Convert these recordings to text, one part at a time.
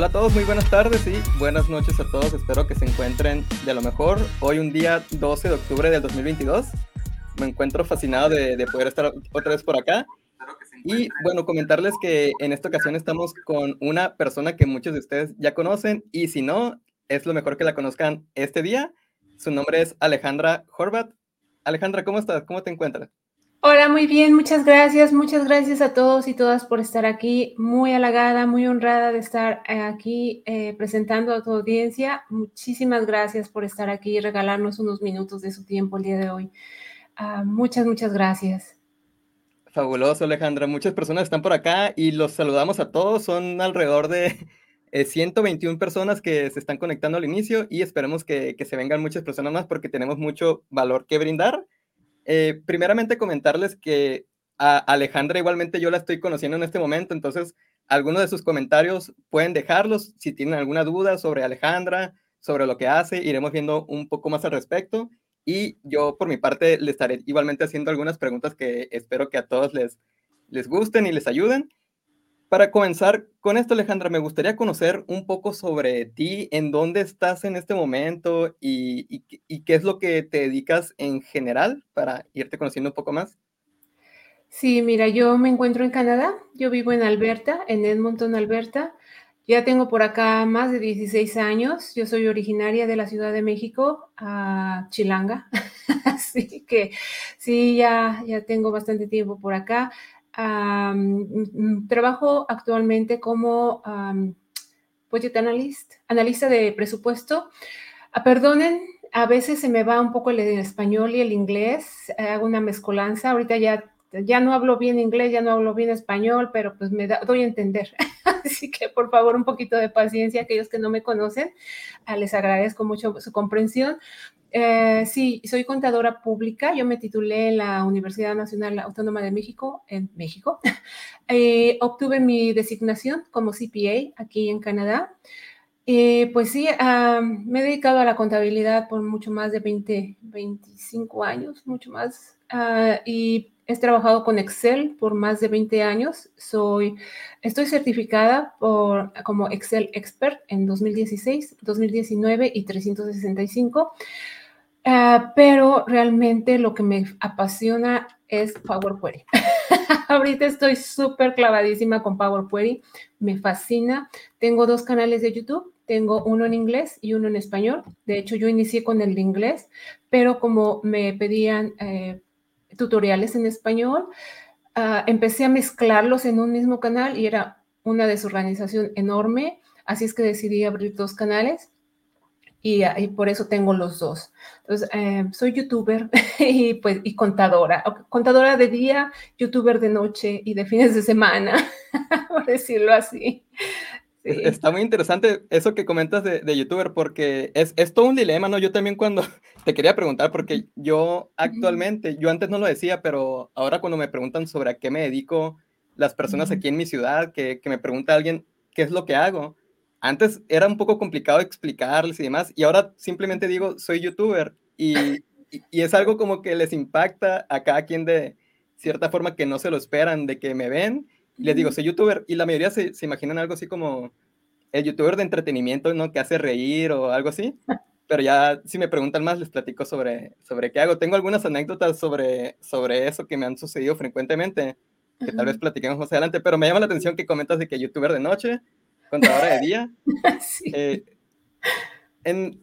Hola a todos, muy buenas tardes y buenas noches a todos. Espero que se encuentren de lo mejor. Hoy un día 12 de octubre del 2022. Me encuentro fascinado de, de poder estar otra vez por acá. Y bueno, comentarles que en esta ocasión estamos con una persona que muchos de ustedes ya conocen y si no, es lo mejor que la conozcan este día. Su nombre es Alejandra Horvat. Alejandra, ¿cómo estás? ¿Cómo te encuentras? Hola, muy bien, muchas gracias, muchas gracias a todos y todas por estar aquí. Muy halagada, muy honrada de estar eh, aquí eh, presentando a tu audiencia. Muchísimas gracias por estar aquí y regalarnos unos minutos de su tiempo el día de hoy. Uh, muchas, muchas gracias. Fabuloso, Alejandra. Muchas personas están por acá y los saludamos a todos. Son alrededor de 121 eh, personas que se están conectando al inicio y esperemos que, que se vengan muchas personas más porque tenemos mucho valor que brindar. Eh, primeramente comentarles que a Alejandra igualmente yo la estoy conociendo en este momento, entonces algunos de sus comentarios pueden dejarlos si tienen alguna duda sobre Alejandra, sobre lo que hace, iremos viendo un poco más al respecto y yo por mi parte le estaré igualmente haciendo algunas preguntas que espero que a todos les, les gusten y les ayuden. Para comenzar con esto, Alejandra, me gustaría conocer un poco sobre ti, en dónde estás en este momento y, qué es lo que te dedicas en general para irte conociendo un poco más. Sí, mira, yo me encuentro en Canadá, yo vivo en Alberta, en Edmonton, Alberta. Ya tengo por acá más de 16 años. Yo soy originaria de la Ciudad de México, a Chilanga. Así que sí, ya, ya tengo bastante tiempo por acá. Um, trabajo actualmente como um, budget analyst, analista de presupuesto. Uh, perdonen, a veces se me va un poco el español y el inglés, hago una mezcolanza. Ahorita ya, ya no hablo bien inglés, ya no hablo bien español, pero pues me doy a entender. Así que por favor un poquito de paciencia, aquellos que no me conocen, uh, les agradezco mucho su comprensión. Eh, sí, soy contadora pública. Yo me titulé en la Universidad Nacional Autónoma de México, en México. Eh, obtuve mi designación como CPA aquí en Canadá. Eh, pues sí, me he dedicado a la contabilidad por mucho más de 20, 25 años, mucho más. Ah, y he trabajado con Excel por más de 20 años. Soy, estoy certificada por, como Excel Expert en 2016, 2019 y 365. Ah, pero realmente lo que me apasiona es Power Query. Ahorita estoy súper clavadísima con Power Query, me fascina. Tengo dos canales de YouTube, tengo uno en inglés y uno en español. De hecho, yo inicié con el de inglés, pero como me pedían eh, tutoriales en español, uh, empecé a mezclarlos en un mismo canal y era una desorganización enorme. Así es que decidí abrir dos canales y, por eso tengo los dos. Entonces, eh, soy youtuber y, pues, y contadora, contadora de día, youtuber de noche y de fines de semana, por decirlo así. Está muy interesante eso que comentas de, de youtuber porque es, es, todo un dilema, ¿no? Yo también cuando te quería preguntar, porque yo actualmente, yo antes no lo decía, pero ahora cuando me preguntan sobre a qué me dedico, las personas aquí en mi ciudad, que, que me pregunta alguien qué es lo que hago, antes era un poco complicado explicarles y demás, y ahora simplemente digo, soy youtuber, y, y, es algo como que les impacta a cada quien de cierta forma que no se lo esperan, de que me ven, y les digo, soy youtuber, y la mayoría se, se imaginan algo así como el youtuber de entretenimiento, ¿no? Que hace reír o algo así. Pero ya si me preguntan más, les platico sobre, sobre qué hago. Tengo algunas anécdotas sobre, sobre eso que me han sucedido frecuentemente, que tal vez platiquemos más adelante, pero me llama la atención que comentas de que youtuber de noche, contadora de día. sí. eh, en,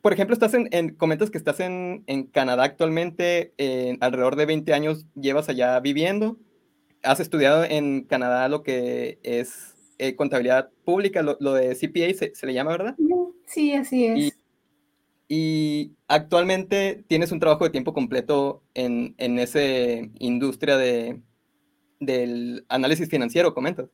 por ejemplo, estás en, en, comentas que estás en, en Canadá actualmente, eh, alrededor de 20 años llevas allá viviendo. Has estudiado en Canadá lo que es eh, contabilidad pública, lo, lo de CPA se, se, le llama, ¿verdad? Sí, así es. Y, y, actualmente tienes un trabajo de tiempo completo en, en esa industria de, del análisis financiero, comentas.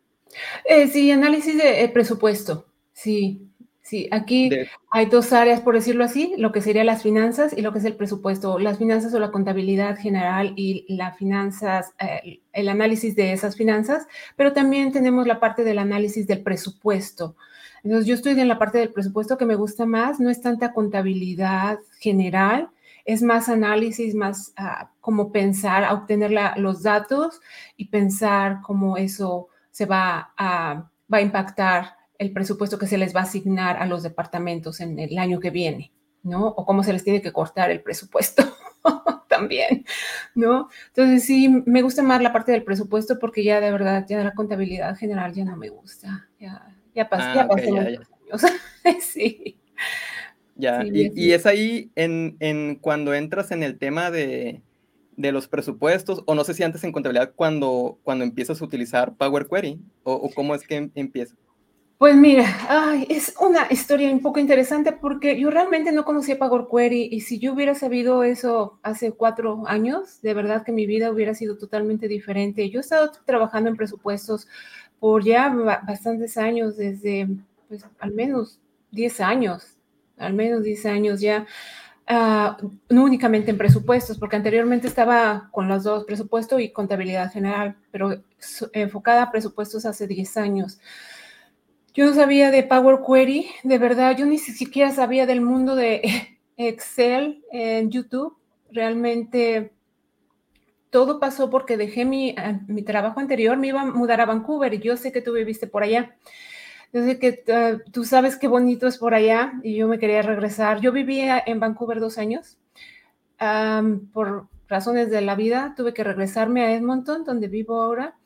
Eh, sí, análisis de eh, presupuesto, sí. Sí, aquí de... hay dos áreas, por decirlo así, lo que serían las finanzas y lo que es el presupuesto. Las finanzas o la contabilidad general y las finanzas, eh, el análisis de esas finanzas, pero también tenemos la parte del análisis del presupuesto. Entonces, yo estoy en la parte del presupuesto que me gusta más, no es tanta contabilidad general, es más análisis, más uh, como pensar, obtener la, los datos y pensar cómo eso se va a, va a impactar el presupuesto que se les va a asignar a los departamentos en el año que viene, ¿no? O cómo se les tiene que cortar el presupuesto también, ¿no? Entonces sí, me gusta más la parte del presupuesto porque ya de verdad, ya la contabilidad general ya no me gusta, ya, ya, pasé, ya pasé años. sí. Ya, y, es ahí en, en, cuando entras en el tema de, de, los presupuestos, o no sé si antes en contabilidad cuando, cuando empiezas a utilizar Power Query, o, cómo es que em, empieza. Pues mira, es una historia un poco interesante porque yo realmente no conocía Power Query y si yo hubiera sabido eso hace cuatro años, de verdad que mi vida hubiera sido totalmente diferente. Yo he estado trabajando en presupuestos por ya bastantes años, desde pues al menos 10 años, al menos 10 años ya. Uh, no únicamente en presupuestos, porque anteriormente estaba con los dos, presupuesto y contabilidad general, pero enfocada a presupuestos hace 10 años. Yo no sabía de Power Query, de verdad, yo ni siquiera sabía del mundo de Excel en YouTube. Realmente todo pasó porque dejé mi, mi trabajo anterior, me iba a mudar a Vancouver y yo sé que tú viviste por allá. Sé que uh, tú sabes qué bonito es por allá y yo me quería regresar. Yo vivía en Vancouver dos años. Por razones de la vida tuve que regresarme a Edmonton, donde vivo ahora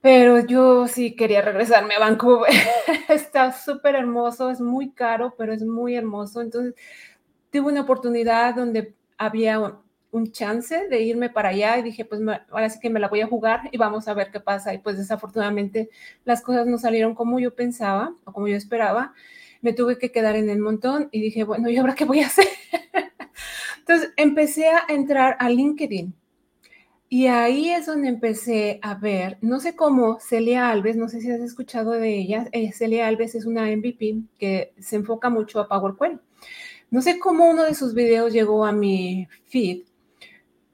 pero yo sí quería regresarme a Vancouver. Está súper hermoso, es muy caro, pero es muy hermoso. Entonces, tuve una oportunidad donde había un chance de irme para allá y dije, pues ahora sí que me la voy a jugar y vamos a ver qué pasa. Y pues desafortunadamente las cosas no salieron como yo pensaba o como yo esperaba. Me tuve que quedar en el montón y dije, bueno, ¿y ahora qué voy a hacer? Entonces empecé a entrar a LinkedIn y ahí es donde empecé a ver, no sé cómo, Celia Alves, no sé si has escuchado de ella, eh, Celia Alves es una MVP que se enfoca mucho a Power. No sé cómo uno de sus videos llegó a mi feed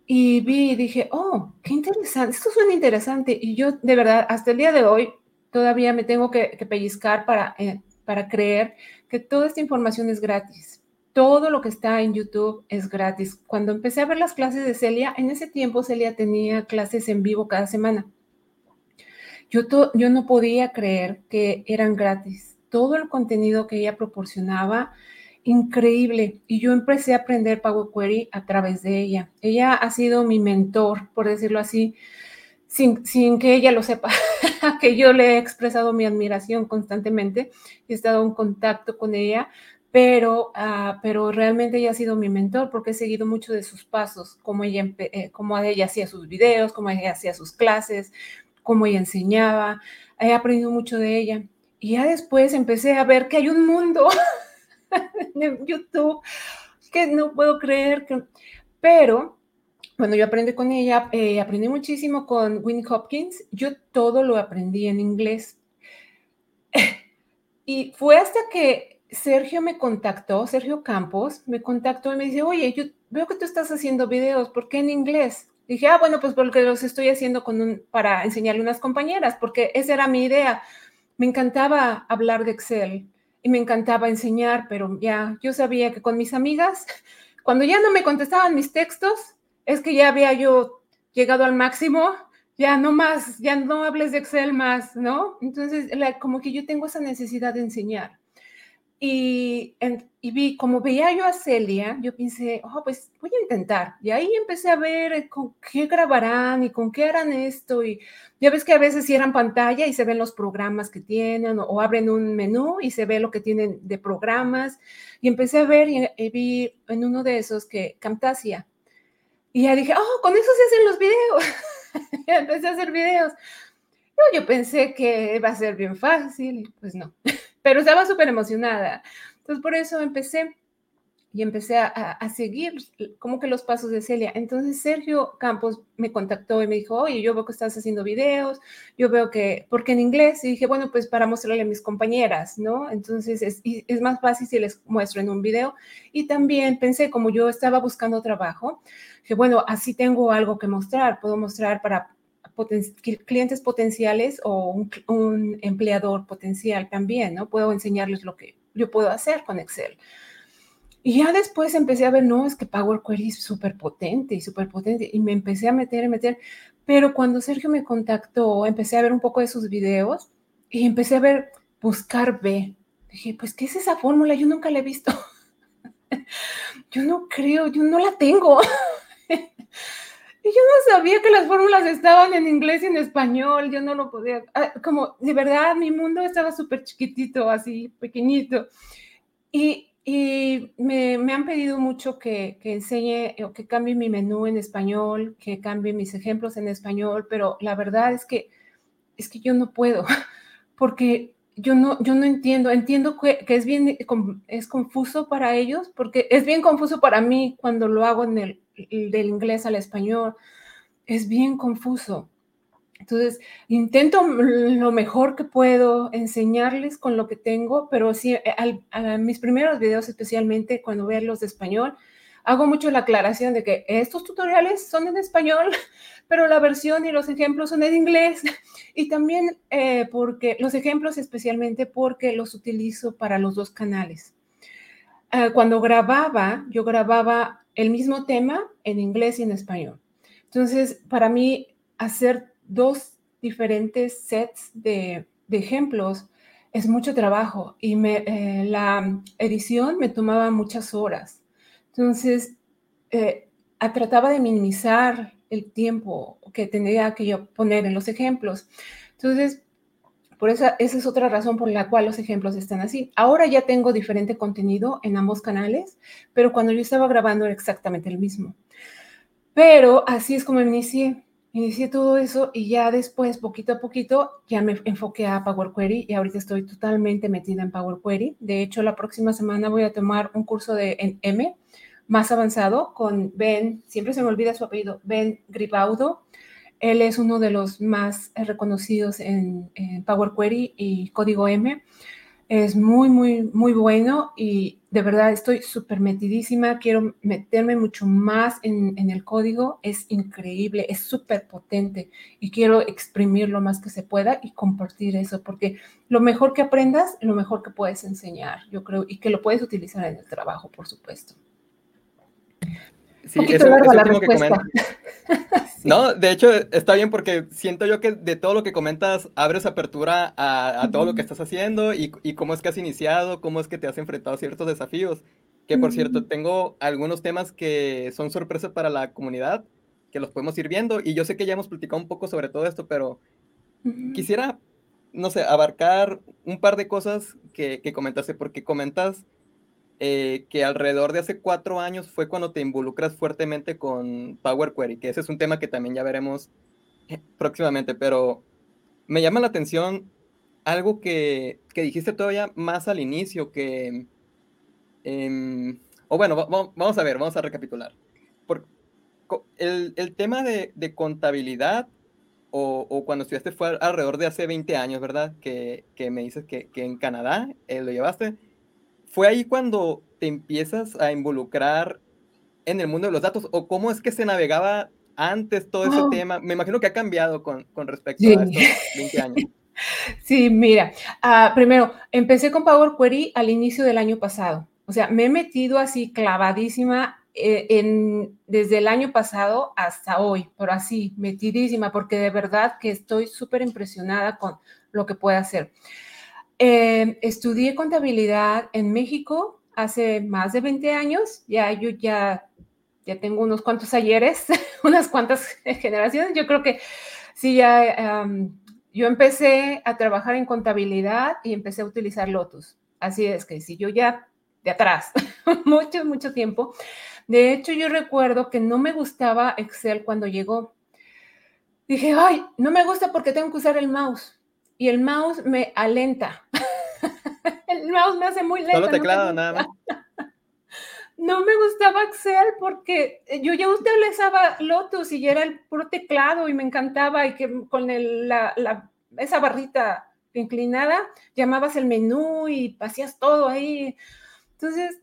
y vi y dije, oh, qué interesante, esto suena interesante. Y yo de verdad, hasta el día de hoy, todavía me tengo que, pellizcar para, eh, para creer que toda esta información es gratis todo lo que está en YouTube es gratis. Cuando empecé a ver las clases de Celia, en ese tiempo Celia tenía clases en vivo cada semana. Yo, yo no podía creer que eran gratis. Todo el contenido que ella proporcionaba, increíble. Y yo empecé a aprender Power Query a través de ella. Ella ha sido mi mentor, por decirlo así, sin, sin que ella lo sepa, que yo le he expresado mi admiración constantemente. He estado en contacto con ella pero, uh, pero realmente ella ha sido mi mentor porque he seguido mucho de sus pasos, cómo ella, eh, ella hacía sus videos, cómo ella hacía sus clases, cómo ella enseñaba. He aprendido mucho de ella. Y ya después empecé a ver que hay un mundo en YouTube que no puedo creer que... Pero bueno, yo aprendí con ella, eh, aprendí muchísimo con Winnie Hopkins. Yo todo lo aprendí en inglés. y fue hasta que Sergio me contactó, Sergio Campos me contactó y me dice, oye, yo veo que tú estás haciendo videos, ¿por qué en inglés? Dije, ah, bueno, pues porque los estoy haciendo con un, para enseñarle a unas compañeras, porque esa era mi idea. Me encantaba hablar de Excel y me encantaba enseñar, pero ya yo sabía que con mis amigas, cuando ya no me contestaban mis textos, es que ya había yo llegado al máximo, ya no más, ya no hables de Excel más, ¿no? Entonces, como que yo tengo esa necesidad de enseñar. Y, y, vi, como veía yo a Celia, yo pensé, oh, pues voy a intentar. Y ahí empecé a ver eh, con qué grabarán y con qué harán esto. Y ya ves que a veces cierran pantalla y se ven los programas que tienen o, abren un menú y se ve lo que tienen de programas. Y empecé a ver y, vi en uno de esos que Camtasia. Y ya dije, oh, con eso se hacen los videos. y empecé a hacer videos. Yo, yo pensé que iba a ser bien fácil, pues no pero estaba súper emocionada. Entonces por eso empecé y empecé a, seguir como que los pasos de Celia. Entonces Sergio Campos me contactó y me dijo, oye, yo veo que estás haciendo videos, yo veo que, porque en inglés, y dije, bueno, pues para mostrarle a mis compañeras, ¿no? Entonces es, es más fácil si les muestro en un video. Y también pensé, como yo estaba buscando trabajo, que bueno, así tengo algo que mostrar, puedo mostrar para clientes potenciales o un, empleador potencial también, ¿no? Puedo enseñarles lo que yo puedo hacer con Excel. Y ya después empecé a ver, no, es que Power Query es súper potente y súper potente. Y me empecé a meter, a meter. Pero cuando Sergio me contactó, empecé a ver un poco de sus videos y empecé a ver, buscar B. Dije, pues, ¿qué es esa fórmula? Yo nunca la he visto. yo no creo, yo no la tengo. Y yo no sabía que las fórmulas estaban en inglés y en español, yo no lo podía, ah, como de verdad mi mundo estaba súper chiquitito, así pequeñito. Y, y me, me, han pedido mucho que, que, enseñe o que cambie mi menú en español, que cambie mis ejemplos en español, pero la verdad es que, es que yo no puedo, porque yo no, yo no entiendo, entiendo que, que es bien, es confuso para ellos, porque es bien confuso para mí cuando lo hago en el del inglés al español, es bien confuso. Entonces, intento lo mejor que puedo enseñarles con lo que tengo, pero sí, a mis primeros videos, especialmente cuando veo los de español, hago mucho la aclaración de que estos tutoriales son en español, pero la versión y los ejemplos son en inglés. Y también eh, porque los ejemplos especialmente porque los utilizo para los dos canales. Ah, cuando grababa, yo grababa el mismo tema en inglés y en español. Entonces, para mí, hacer dos diferentes sets de, ejemplos es mucho trabajo y eh, la edición me tomaba muchas horas. Entonces, eh, trataba de minimizar el tiempo que tendría que yo poner en los ejemplos. Entonces, por eso, esa es otra razón por la cual los ejemplos están así. Ahora ya tengo diferente contenido en ambos canales, pero cuando yo estaba grabando era exactamente el mismo. Pero así es como inicié. Inicié todo eso y ya después, poquito a poquito, ya me enfoqué a Power Query y ahorita estoy totalmente metida en Power Query. De hecho, la próxima semana voy a tomar un curso de en M más avanzado con Ben, siempre se me olvida su apellido, Ben Gribaudo él es uno de los más reconocidos en, Power Query y Código M. Es muy, muy, muy bueno y de verdad estoy súper metidísima. Quiero meterme mucho más en, el código. Es increíble, es súper potente y quiero exprimir lo más que se pueda y compartir eso porque lo mejor que aprendas, lo mejor que puedes enseñar, yo creo, y que lo puedes utilizar en el trabajo, por supuesto. Sí, Un poquito larga la respuesta. No, de hecho está bien porque siento yo que de todo lo que comentas abres apertura a, todo lo que estás haciendo y, cómo es que has iniciado, cómo es que te has enfrentado a ciertos desafíos. Que por cierto, tengo algunos temas que son sorpresas para la comunidad, que los podemos ir viendo. Y yo sé que ya hemos platicado un poco sobre todo esto, pero quisiera, no sé, abarcar un par de cosas que, que comentaste, porque comentas eh, que alrededor de hace cuatro años fue cuando te involucras fuertemente con Power Query, que ese es un tema que también ya veremos eh, próximamente, pero me llama la atención algo que, que dijiste todavía más al inicio, que... Em, o bueno, vamos a ver, vamos a recapitular. Por, el, el, tema de, de contabilidad o, o, cuando estudiaste fue alrededor de hace 20 años, ¿verdad? Que, que me dices que, que en Canadá eh, lo llevaste. ¿Fue ahí cuando te empiezas a involucrar en el mundo de los datos? ¿O cómo es que se navegaba antes todo ese tema? Me imagino que ha cambiado con, con respecto a estos 20 años. Sí, mira, uh, primero, empecé con Power Query al inicio del año pasado. O sea, me he metido así clavadísima eh, en, desde el año pasado hasta hoy, pero así, metidísima, porque de verdad que estoy súper impresionada con lo que puede hacer. Eh, estudié contabilidad en México hace más de 20 años. Ya yo ya, ya tengo unos cuantos ayeres, unas cuantas generaciones. Yo creo que sí, ya yo empecé a trabajar en contabilidad y empecé a utilizar Lotus. Así es que si yo ya de atrás, mucho, mucho tiempo. De hecho, yo recuerdo que no me gustaba Excel cuando llegó. Dije, ay, no me gusta porque tengo que usar el mouse y el mouse me alenta. el mouse me hace muy lento. Solo teclado, nada más. No me gustaba Excel porque yo ya utilizaba Lotus y era el puro teclado y me encantaba y que con la, esa barrita inclinada llamabas el menú y hacías todo ahí. Entonces,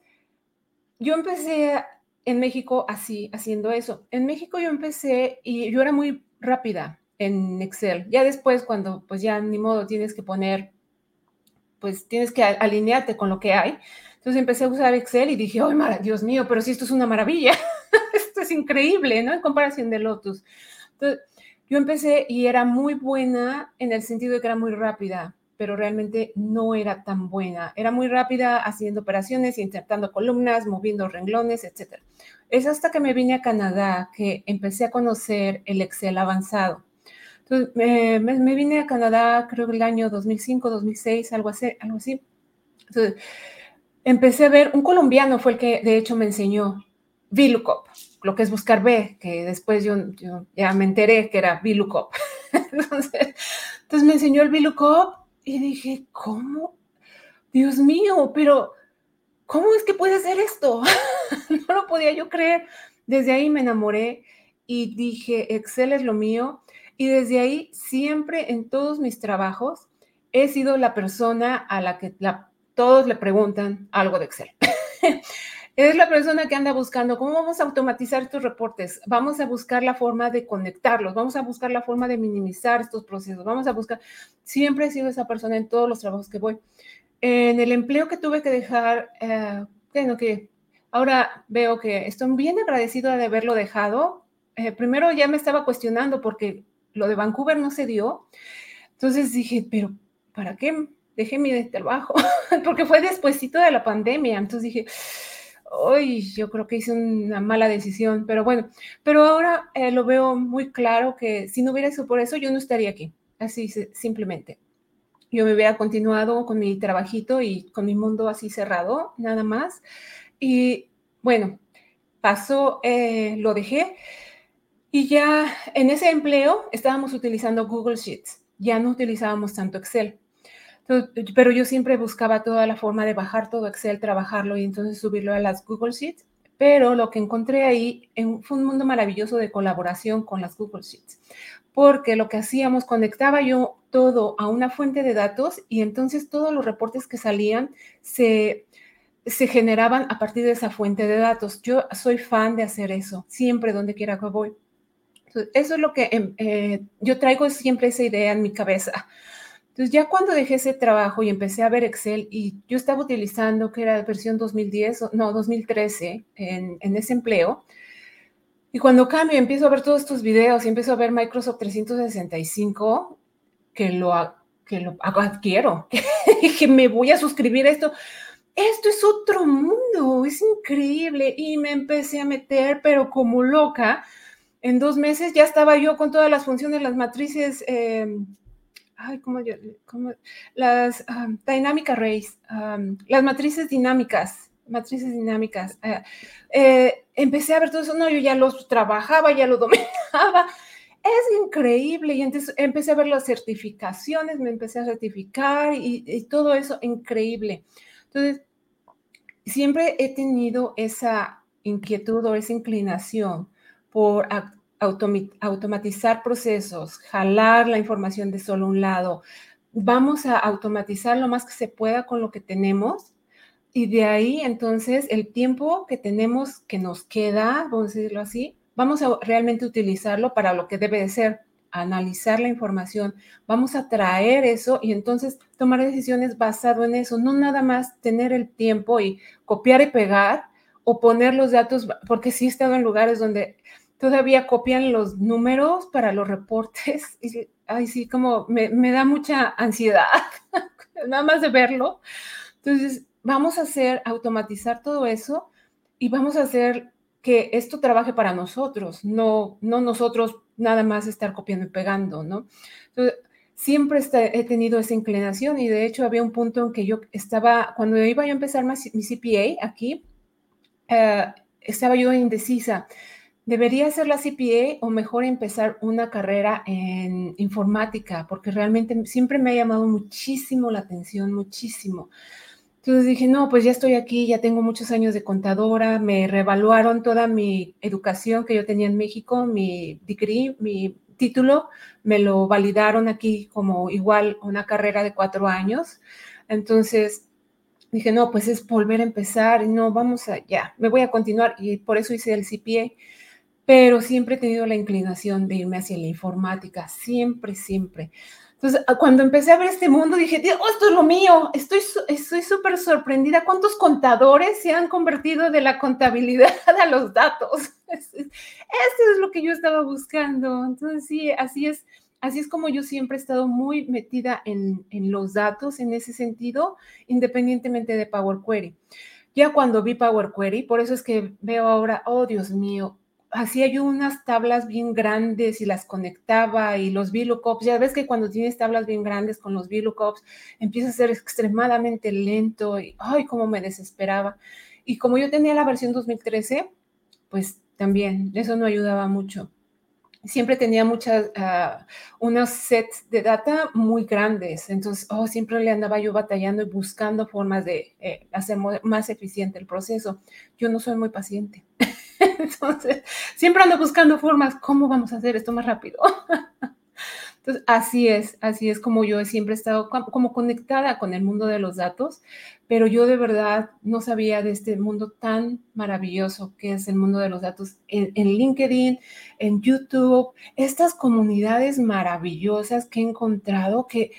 yo empecé en México así, haciendo eso. En México yo empecé y yo era muy rápida en Excel. Ya después, cuando pues ya ni modo tienes que poner, pues tienes que alinearte con lo que hay. Entonces empecé a usar Excel y dije, ¡ay, Dios mío! Pero si esto es una maravilla, esto es increíble, ¿no? En comparación de Lotus. Entonces, yo empecé y era muy buena en el sentido de que era muy rápida, pero realmente no era tan buena. Era muy rápida haciendo operaciones, insertando columnas, moviendo renglones, etc. Es hasta que me vine a Canadá que empecé a conocer el Excel avanzado. Entonces, me, vine a Canadá, creo que el año 2005, 2006, algo así. Algo así. Entonces, empecé a ver, un colombiano fue el que de hecho me enseñó VLOOKUP, lo que es buscar B, que después yo, ya me enteré que era VLOOKUP. entonces, entonces me enseñó el VLOOKUP y dije, ¿cómo? Dios mío, pero ¿cómo es que puede hacer esto? no lo podía yo creer. Desde ahí me enamoré y dije, Excel es lo mío. Y desde ahí siempre en todos mis trabajos he sido la persona a la que todos le preguntan algo de Excel. es la persona que anda buscando cómo vamos a automatizar estos reportes, vamos a buscar la forma de conectarlos, vamos a buscar la forma de minimizar estos procesos, vamos a buscar, siempre he sido esa persona en todos los trabajos que voy. En el empleo que tuve que dejar, eh, bueno, que ahora veo que estoy bien agradecido de haberlo dejado. Eh, primero ya me estaba cuestionando porque lo de Vancouver no se dio. Entonces dije, pero ¿para qué dejé mi trabajo? porque fue despuesito de la pandemia. Entonces dije, Uy, yo creo que hice una mala decisión, pero bueno, pero ahora eh, lo veo muy claro que si no hubiera sido por eso, yo no estaría aquí, así simplemente. Yo me hubiera continuado con mi trabajito y con mi mundo así cerrado, nada más. Y bueno, pasó, eh, lo dejé y ya en ese empleo estábamos utilizando Google Sheets, ya no utilizábamos tanto Excel pero yo siempre buscaba toda la forma de bajar todo Excel, trabajarlo y entonces subirlo a las Google Sheets. Pero lo que encontré ahí fue un mundo maravilloso de colaboración con las Google Sheets, porque lo que hacíamos, conectaba yo todo a una fuente de datos y entonces todos los reportes que salían se, se generaban a partir de esa fuente de datos. Yo soy fan de hacer eso, siempre donde quiera que voy. Eso es lo que em, eh, yo traigo siempre esa idea en mi cabeza. Entonces ya cuando dejé ese trabajo y empecé a ver Excel y yo estaba utilizando que era versión 2010, no, 2013 en, en ese empleo, y cuando cambio empiezo a ver todos estos videos y empiezo a ver Microsoft 365, que lo, que lo adquiero, que me voy a suscribir a esto. Esto es otro mundo, es increíble. Y me empecé a meter, pero como loca. En dos meses ya estaba yo con todas las funciones, las matrices eh, ay, ¿cómo yo? las um, Dynamic Arrays, las matrices dinámicas, matrices dinámicas. Eh, eh, empecé a ver todo eso, no, yo ya los trabajaba, ya lo dominaba. Es increíble. Y entonces empecé a ver las certificaciones, me empecé a certificar y, y todo eso, increíble. Entonces, siempre he tenido esa inquietud o esa inclinación por automatizar procesos, jalar la información de solo un lado. Vamos a automatizar lo más que se pueda con lo que tenemos y de ahí entonces el tiempo que tenemos que nos queda, vamos a decirlo así, vamos a realmente utilizarlo para lo que debe de ser, analizar la información, vamos a traer eso y entonces tomar decisiones basado en eso, no nada más tener el tiempo y copiar y pegar o poner los datos, porque sí he estado en lugares donde todavía copian los números para los reportes. Y, ay, sí, como me, me da mucha ansiedad, nada más de verlo. Entonces, vamos a hacer, automatizar todo eso y vamos a hacer que esto trabaje para nosotros, no, no nosotros nada más estar copiando y pegando, ¿no? Entonces, siempre he tenido esa inclinación y de hecho había un punto en que yo estaba, cuando iba a empezar mi, CPA aquí, eh, estaba yo indecisa ¿Debería hacer la CPA o mejor empezar una carrera en informática? Porque realmente siempre me ha llamado muchísimo la atención, muchísimo. Entonces dije, no, pues ya estoy aquí, ya tengo muchos años de contadora, me revaluaron toda mi educación que yo tenía en México, mi degree, mi título, me lo validaron aquí como igual una carrera de cuatro años. Entonces dije, no, pues es volver a empezar, no, vamos a, ya, me voy a continuar y por eso hice el CPA pero siempre he tenido la inclinación de irme hacia la informática, siempre, siempre. Entonces, ah, cuando empecé a ver este mundo, dije, oh, esto es lo mío, estoy estoy súper sorprendida. ¿Cuántos contadores se han convertido de la contabilidad a los datos? Esto es lo que yo estaba buscando. Entonces, sí, así es. así es como yo siempre he estado muy metida en, en los datos en ese sentido, independientemente de Power Query. Ya cuando vi Power Query, por eso es que veo ahora, oh Dios mío, hacía yo unas tablas bien grandes y las conectaba y los VLOOKUPs, ya ves que cuando tienes tablas bien grandes con los VLOOKUPs empieza a ser extremadamente lento y ay, cómo me desesperaba. Y como yo tenía la versión 2013, pues también eso no ayudaba mucho. Siempre tenía muchas, uh, unos sets de data muy grandes, entonces, oh, siempre le andaba yo batallando y buscando formas de eh, hacer más eficiente el proceso. Yo no soy muy paciente. Entonces, siempre ando buscando formas, ¿cómo vamos a hacer esto más rápido? Entonces, así es, así es como yo siempre he estado como conectada con el mundo de los datos, pero yo de verdad no sabía de este mundo tan maravilloso que es el mundo de los datos en, LinkedIn, en YouTube, estas comunidades maravillosas que he encontrado que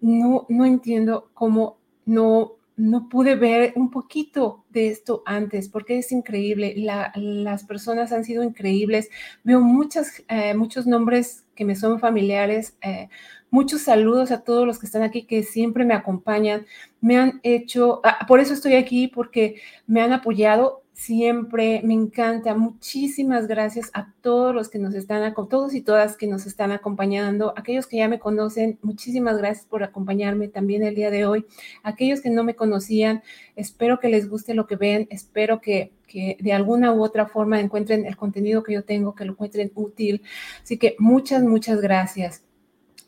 no, no entiendo cómo no no pude ver un poquito de esto antes, porque es increíble. las personas han sido increíbles. Veo muchas, eh, muchos nombres que me son familiares. Eh, muchos saludos a todos los que están aquí, que siempre me acompañan. Me han hecho, ah, por eso estoy aquí, porque me han apoyado siempre, me encanta. Muchísimas gracias a todos los que nos están, todos y todas que nos están acompañando, aquellos que ya me conocen, muchísimas gracias por acompañarme también el día de hoy. Aquellos que no me conocían, espero que les guste lo que ven, espero que, que de alguna u otra forma encuentren el contenido que yo tengo, que lo encuentren útil. Así que muchas, muchas gracias.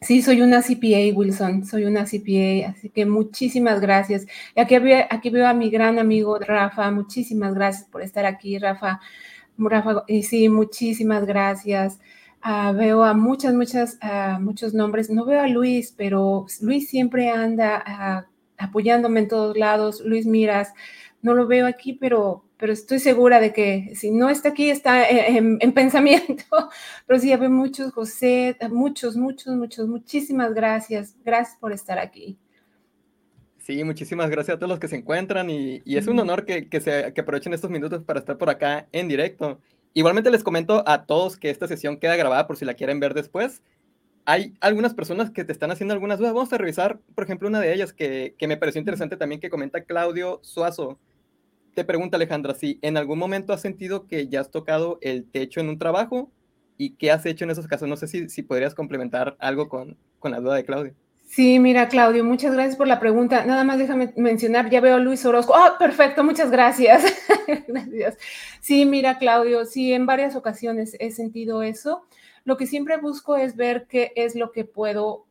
Sí, soy una CPA, Wilson, soy una CPA, así que muchísimas gracias. Y aquí, veo a mi gran amigo Rafa, muchísimas gracias por estar aquí, Rafa. Rafa, y sí, muchísimas gracias. Ah, veo a muchas, muchas, uh, muchos nombres. No veo a Luis, pero Luis siempre anda ah, apoyándome en todos lados. Luis Miras, no lo veo aquí, pero pero estoy segura de que si no está aquí, está en, pensamiento. Pero sí, hay muchos, José, muchos, muchos, muchos, muchísimas gracias. Gracias por estar aquí. Sí, muchísimas gracias a todos los que se encuentran y, es un honor que, que, se, que aprovechen estos minutos para estar por acá en directo. Igualmente les comento a todos que esta sesión queda grabada por si la quieren ver después. Hay algunas personas que te están haciendo algunas dudas. Vamos a revisar, por ejemplo, una de ellas que, que me pareció interesante también que comenta Claudio Suazo te pregunta Alejandra, si en algún momento has sentido que ya has tocado el techo en un trabajo y qué has hecho en esos casos. No sé si, podrías complementar algo con, la duda de Claudio. Sí, mira, Claudio, muchas gracias por la pregunta. Nada más déjame mencionar, ya veo Luis Orozco. Oh, perfecto, muchas gracias. gracias. Sí, mira, Claudio, sí, en varias ocasiones he sentido eso. Lo que siempre busco es ver qué es lo que puedo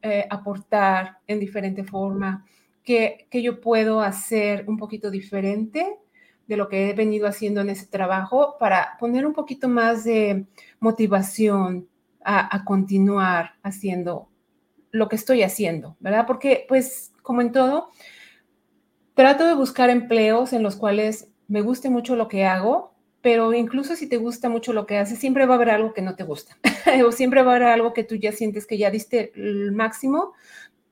eh, aportar en diferente forma que, yo puedo hacer un poquito diferente de lo que he venido haciendo en ese trabajo para poner un poquito más de motivación a, continuar haciendo lo que estoy haciendo, ¿verdad? Porque, pues, como en todo, trato de buscar empleos en los cuales me guste mucho lo que hago, pero incluso si te gusta mucho lo que haces, siempre va a haber algo que no te gusta, o siempre va a haber algo que tú ya sientes que ya diste el máximo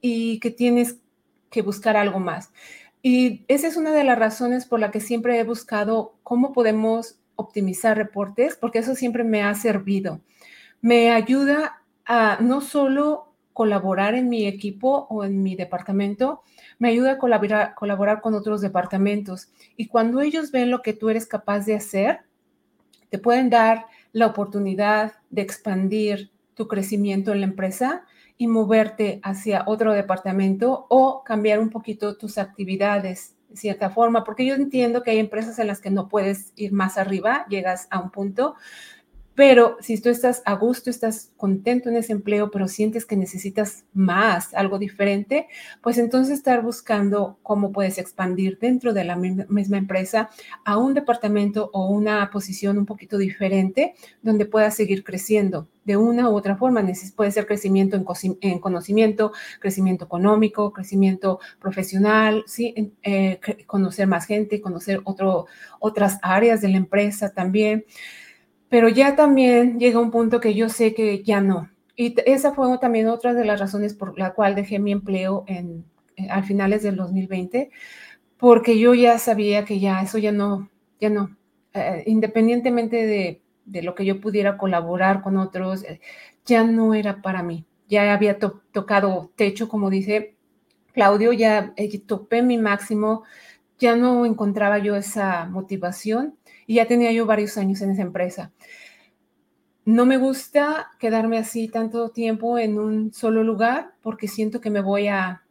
y que tienes que buscar algo más. Y esa es una de las razones por la que siempre he buscado cómo podemos optimizar reportes, porque eso siempre me ha servido. Me ayuda a no solo colaborar en mi equipo o en mi departamento, me ayuda a colaborar, colaborar con otros departamentos. Y cuando ellos ven lo que tú eres capaz de hacer, te pueden dar la oportunidad de expandir tu crecimiento en la empresa y moverte hacia otro departamento o cambiar un poquito tus actividades de cierta forma, porque yo entiendo que hay empresas en las que no puedes ir más arriba, llegas a un punto, pero si tú estás a gusto, estás contento en ese empleo, pero sientes que necesitas más, algo diferente, pues entonces estar buscando cómo puedes expandir dentro de la misma empresa a un departamento o una posición un poquito diferente donde puedas seguir creciendo de una u otra forma. Puede ser crecimiento en, conocimiento, crecimiento económico, crecimiento profesional. Eh, conocer más gente, conocer otro, otras áreas de la empresa también pero ya también llega un punto que yo sé que ya no. Y esa fue también otra de las razones por la cual dejé mi empleo en, eh, al finales del 2020, porque yo ya sabía que ya eso ya no, ya no, eh, independientemente de de lo que yo pudiera colaborar con otros, eh, ya no era para mí. Ya había tocado techo, como dice Claudio, ya topé mi máximo, ya no encontraba yo esa motivación y ya tenía yo varios años en esa empresa. No me gusta quedarme así tanto tiempo en un solo lugar porque siento que me voy a,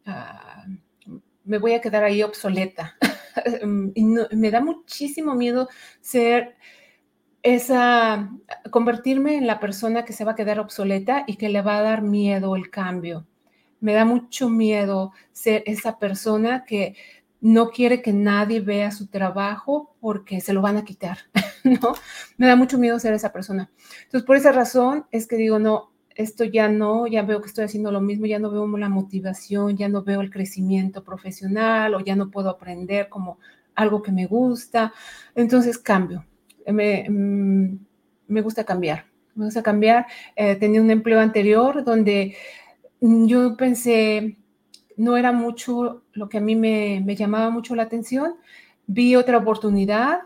me voy a quedar ahí obsoleta. y me da muchísimo miedo ser esa, convertirme en la persona que se va a quedar obsoleta y que le va a dar miedo el cambio. Me da mucho miedo ser esa persona que no quiere que nadie vea su trabajo porque se lo van a quitar, ¿no? Me da mucho miedo ser esa persona. Entonces, por esa razón es que digo, no, esto ya no, ya veo que estoy haciendo lo mismo, ya no veo la motivación, ya no veo el crecimiento profesional o ya no puedo aprender como algo que me gusta. Entonces, cambio. Me, mm, me gusta cambiar. Me gusta cambiar. Eh, tenía un empleo anterior donde yo pensé, no era mucho lo que a mí me, llamaba mucho la atención. Vi otra oportunidad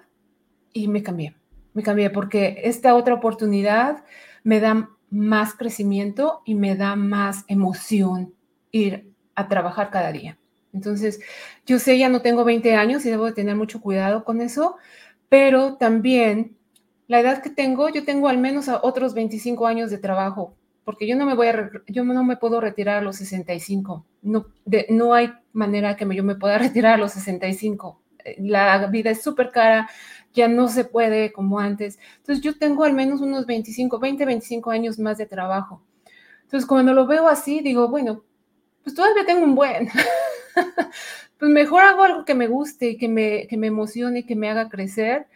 y me cambié. Me cambié porque esta otra oportunidad me da más crecimiento y me da más emoción ir a trabajar cada día. Entonces, yo sé, ya no tengo 20 años y debo de tener mucho cuidado con eso, pero también la edad que tengo, yo tengo al menos otros 25 años de trabajo porque yo no me voy a, yo no me puedo retirar a los 65. No, no hay manera que yo me pueda retirar a los 65. Eh, la vida es súper cara, ya no se puede como antes. Entonces yo tengo al menos unos 25, 20, 25 años más de trabajo. Entonces cuando lo veo así, digo, bueno, pues todavía tengo un buen. pues mejor hago algo que me guste y que me, que me emocione y que me haga crecer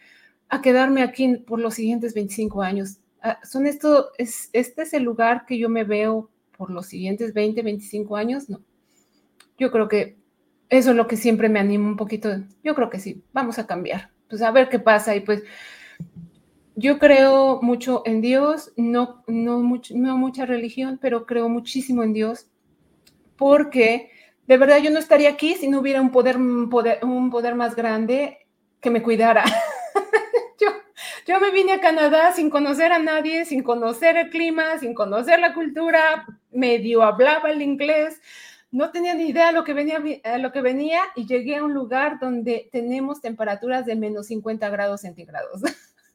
a quedarme aquí por los siguientes 25 años. Ah, son esto, es, este es el lugar que yo me veo por los siguientes 20, 25 años, no. Yo creo que eso es lo que siempre me anima un poquito. Yo creo que sí, vamos a cambiar. Pues a ver qué pasa y pues yo creo mucho en Dios, no, no, mucho, no mucha religión, pero creo muchísimo en Dios porque de verdad yo no estaría aquí si no hubiera un poder, un poder, un poder más grande que me cuidara. Yo me vine a Canadá sin conocer a nadie, sin conocer el clima, sin conocer la cultura, medio hablaba el inglés, no tenía ni idea de lo que venía, lo que venía y llegué a un lugar donde tenemos temperaturas de menos 50 grados centígrados.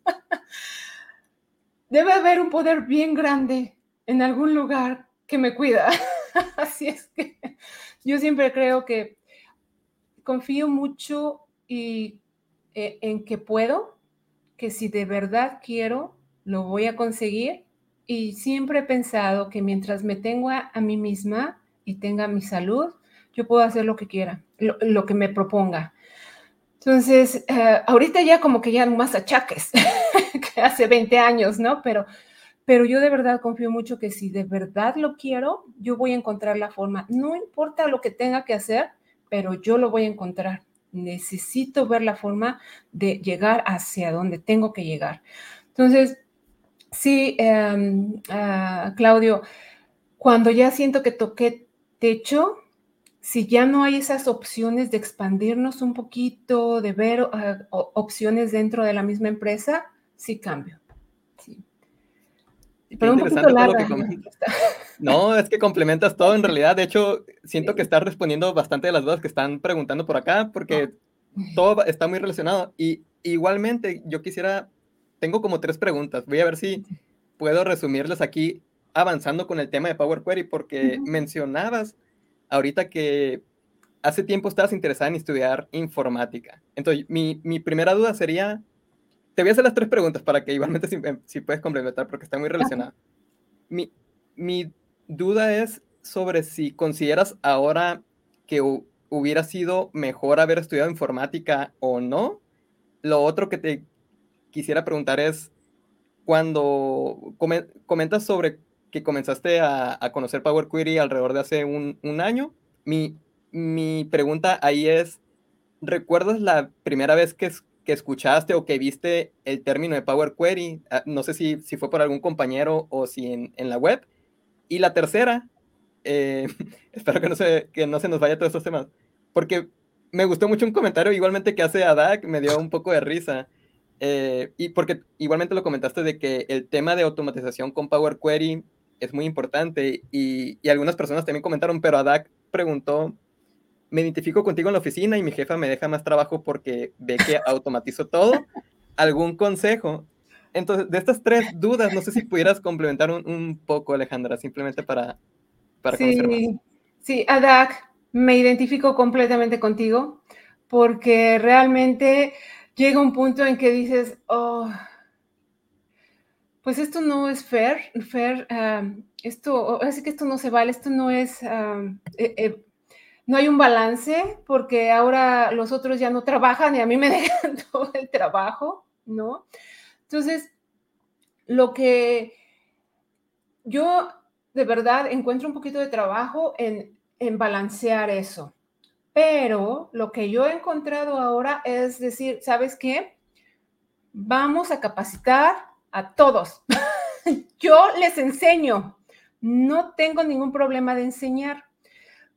Debe haber un poder bien grande en algún lugar que me cuida. Así es que yo siempre creo que confío mucho y, eh, en que puedo que si de verdad quiero, lo voy a conseguir. Y siempre he pensado que mientras me tenga a, mí misma y tenga mi salud, yo puedo hacer lo que quiera, lo, que me proponga. Entonces, eh, ahorita ya como que ya más achaques que hace 20 años, ¿no? Pero, pero yo de verdad confío mucho que si de verdad lo quiero, yo voy a encontrar la forma. No importa lo que tenga que hacer, pero yo lo voy a encontrar necesito ver la forma de llegar hacia donde tengo que llegar. Entonces, sí, em, ah, Claudio, cuando ya siento que toqué techo, si ya no hay esas opciones de expandirnos un poquito, de ver ah, opciones dentro de la misma empresa, sí cambio. Pero un poquito larga. No, es que complementas todo en realidad. De hecho, siento que estás respondiendo bastante de las dudas que están preguntando por acá, porque todo está muy relacionado. Y igualmente, yo quisiera, tengo como tres preguntas. Voy a ver si puedo resumirlas aquí avanzando con el tema de Power Query, porque mencionabas ahorita que hace tiempo estabas interesada en estudiar informática. Entonces, mi, mi primera duda sería, te voy a hacer las tres preguntas para que igualmente si, puedes complementar, porque está muy relacionada. Mi, mi duda es sobre si consideras ahora que hubiera sido mejor haber estudiado informática o no. Lo otro que te quisiera preguntar es, cuando comentas sobre que comenzaste a, conocer Power Query alrededor de hace un, año, mi, mi, pregunta ahí es, ¿recuerdas la primera vez que, que, escuchaste o que viste el término de Power Query? Ah, no sé si, si fue por algún compañero o si en, en la web. Y la tercera, eh, espero que no, se, que no se nos vaya todos estos temas, porque me gustó mucho un comentario igualmente que hace Adak, me dio un poco de risa, eh, y porque igualmente lo comentaste de que el tema de automatización con Power Query es muy importante y, y algunas personas también comentaron, pero Adak preguntó, me identifico contigo en la oficina y mi jefa me deja más trabajo porque ve que automatizo todo. ¿Algún consejo? Entonces, de estas tres dudas, no sé si pudieras complementar un, un poco, Alejandra, simplemente para, para sí, más. Sí, Adak, me identifico completamente contigo porque realmente llega un punto en que dices, oh, pues esto no es fair, fair, um, esto, así que esto no se vale, esto no es, um, eh, eh, no hay un balance porque ahora los otros ya no trabajan y a mí me dejan todo el trabajo, ¿no? Entonces, lo que yo de verdad encuentro un poquito de trabajo en, en balancear eso. Pero lo que yo he encontrado ahora es decir, ¿sabes qué? Vamos a capacitar a todos. yo les enseño. No tengo ningún problema de enseñar.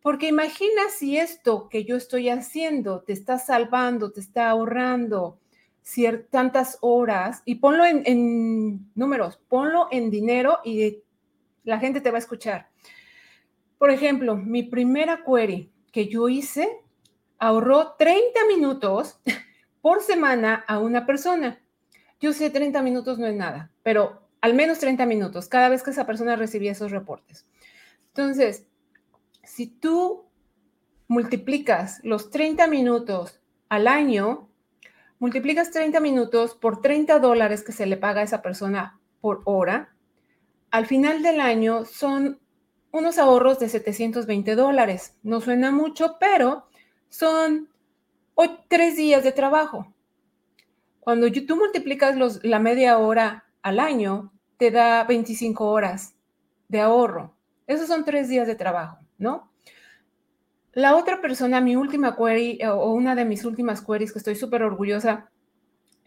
Porque imagina si esto que yo estoy haciendo te está salvando, te está ahorrando tantas horas y ponlo en, en, números, ponlo en dinero y la gente te va a escuchar. Por ejemplo, mi primera query que yo hice ahorró 30 minutos por semana a una persona. Yo sé, 30 minutos no es nada, pero al menos 30 minutos cada vez que esa persona recibía esos reportes. Entonces, si tú multiplicas los 30 minutos al año, multiplicas 30 minutos por 30 dólares que se le paga a esa persona por hora, al final del año son unos ahorros de 720 dólares. No suena mucho, pero son tres días de trabajo. Cuando tú multiplicas la media hora al año, te da 25 horas de ahorro. Esos son tres días de trabajo, ¿no? La otra persona, mi última query eh, o una de mis últimas queries que estoy súper orgullosa,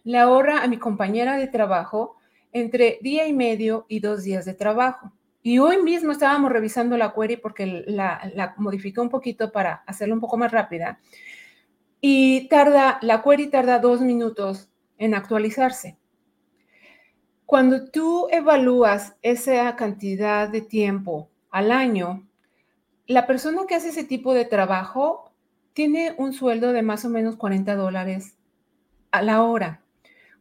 le ahorra a mi compañera de trabajo entre día y medio y dos días de trabajo. Y hoy mismo estábamos revisando la query porque la, la un poquito para hacerla un poco más rápida. Y tarda, la query tarda dos minutos en actualizarse. Cuando tú evalúas esa cantidad de tiempo al año, la persona que hace ese tipo de trabajo tiene un sueldo de más o menos 40 dólares a la hora.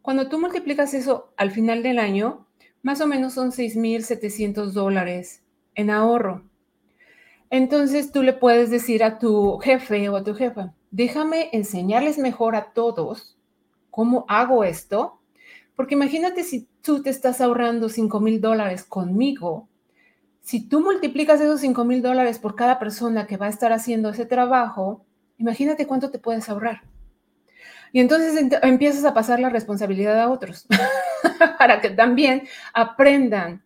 Cuando tú multiplicas eso al final del año, más o menos son 6.700 dólares en ahorro. Entonces tú le puedes decir a tu jefe o a tu jefa, déjame enseñarles mejor a todos cómo hago esto, porque imagínate si tú te estás ahorrando 5 mil dólares conmigo, si tú multiplicas esos 5 mil dólares por cada persona que va a estar haciendo ese trabajo, imagínate cuánto te puedes ahorrar. Y entonces empiezas a pasar la responsabilidad a otros para que también aprendan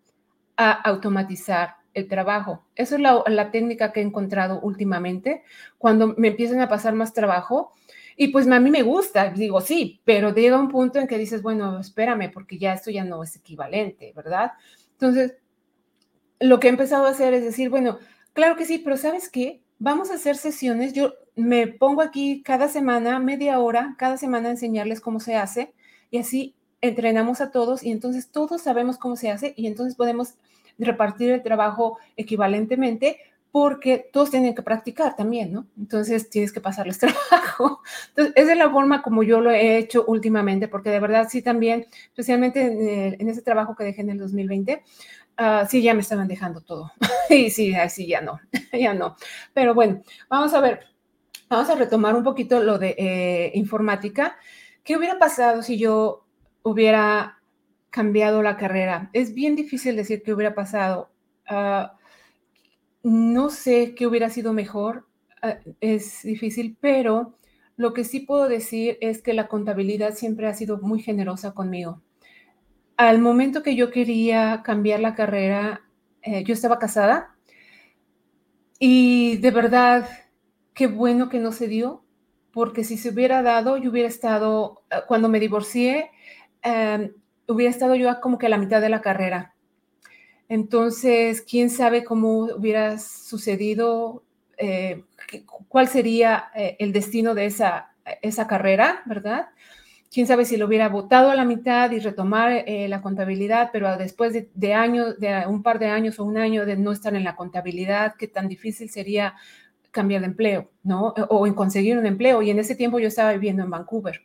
a automatizar el trabajo. Esa es la, técnica que he encontrado últimamente cuando me empiezan a pasar más trabajo. Y pues a mí me gusta, digo, sí, pero llega un punto en que dices, bueno, espérame, porque ya esto ya no es equivalente, ¿verdad? Entonces, lo que he empezado a hacer es decir, bueno, claro que sí, pero ¿sabes qué? Vamos a hacer sesiones. Yo me pongo aquí cada semana, media hora, cada semana a enseñarles cómo se hace y así entrenamos a todos y entonces todos sabemos cómo se hace y entonces podemos repartir el trabajo equivalentemente porque todos tienen que practicar también, ¿no? Entonces tienes que pasarles trabajo. Entonces, esa es la forma como yo lo he hecho últimamente, porque de verdad sí también, especialmente en, ese trabajo que dejé en el 2020, Ah, sí, ya me estaban dejando todo. y sí, así ya no, ya no. Pero bueno, vamos a ver, vamos a retomar un poquito lo de eh, informática. ¿Qué hubiera pasado si yo hubiera cambiado la carrera? Es bien difícil decir qué hubiera pasado. Ah, no sé qué hubiera sido mejor. Ah, es difícil, pero lo que sí puedo decir es que la contabilidad siempre ha sido muy generosa conmigo al momento que yo quería cambiar la carrera, eh, yo estaba casada y de verdad, qué bueno que no se dio, porque si se hubiera dado, yo hubiera estado, eh, cuando me divorcié, em, hubiera estado yo como que a la mitad de la carrera. Entonces, quién sabe cómo hubiera sucedido, eh, cuál sería el destino de esa, esa carrera, ¿verdad? Quién sabe si lo hubiera votado a la mitad y retomar eh, la contabilidad, pero después de, años, de un par de años o un año de no estar en la contabilidad, qué tan difícil sería cambiar de empleo, ¿no? O en conseguir un empleo. Y en ese tiempo yo estaba viviendo en Vancouver.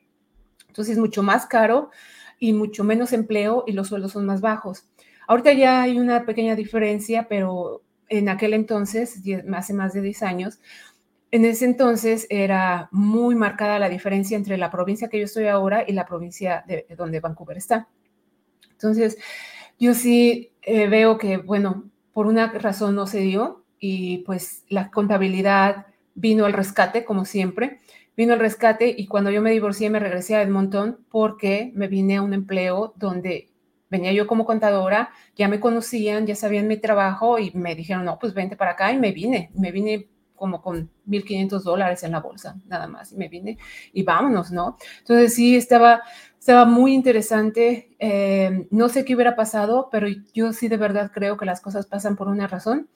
Entonces, es mucho más caro y mucho menos empleo y los sueldos son más bajos. Ahorita ya hay una pequeña diferencia, pero en aquel entonces, hace más de 10 años, en ese entonces era muy marcada la diferencia entre la provincia que yo estoy ahora y la provincia de, donde Vancouver está. Entonces, yo sí eh, veo que, bueno, por una razón no se dio y pues la contabilidad vino al rescate, como siempre, vino al rescate y cuando yo me divorcié me regresé a Edmonton porque me vine a un empleo donde venía yo como contadora, ya me conocían, ya sabían mi trabajo y me dijeron, no, pues vente para acá y me vine, me vine como con 1.500 dólares en la bolsa, nada más, y me vine y vámonos, ¿no? Entonces sí, estaba, estaba muy interesante, eh, no sé qué hubiera pasado, pero yo sí de verdad creo que las cosas pasan por una razón,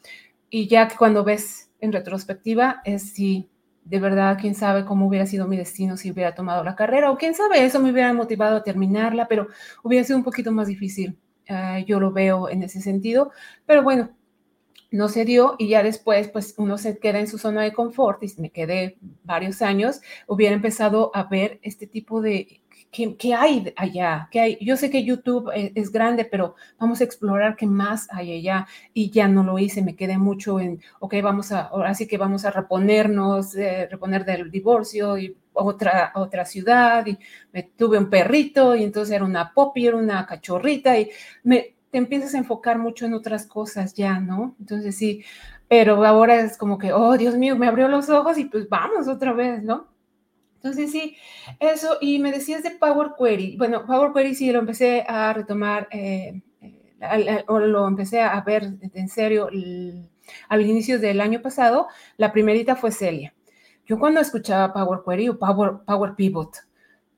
y ya que cuando ves en retrospectiva, es si de verdad, quién sabe cómo hubiera sido mi destino si hubiera tomado la carrera, o quién sabe, eso me hubiera motivado a terminarla, pero hubiera sido un poquito más difícil. Eh, yo lo veo en ese sentido, pero bueno, no se dio y ya después, pues uno se queda en su zona de confort y me quedé varios años, hubiera empezado a ver este tipo de, ¿qué, hay allá? ¿Qué hay? Yo sé que YouTube e, es, grande, pero vamos a explorar qué más hay allá y ya no lo hice, me quedé mucho en, ok, vamos a, ahora sí que vamos a reponernos, eh, reponer del divorcio y otra, otra ciudad y me tuve un perrito y entonces era una popi, era una cachorrita y me, te empiezas a enfocar mucho en otras cosas ya, ¿no? Entonces sí, pero ahora es como que, oh, Dios mío, me abrió los ojos y pues vamos otra vez, ¿no? Entonces sí, eso, y me decías de Power Query. Bueno, Power Query sí lo empecé a retomar, eh, eh, o lo empecé a ver en serio al inicio del año pasado. La primerita fue Celia. Yo cuando escuchaba Power Query o Power, Power Pivot,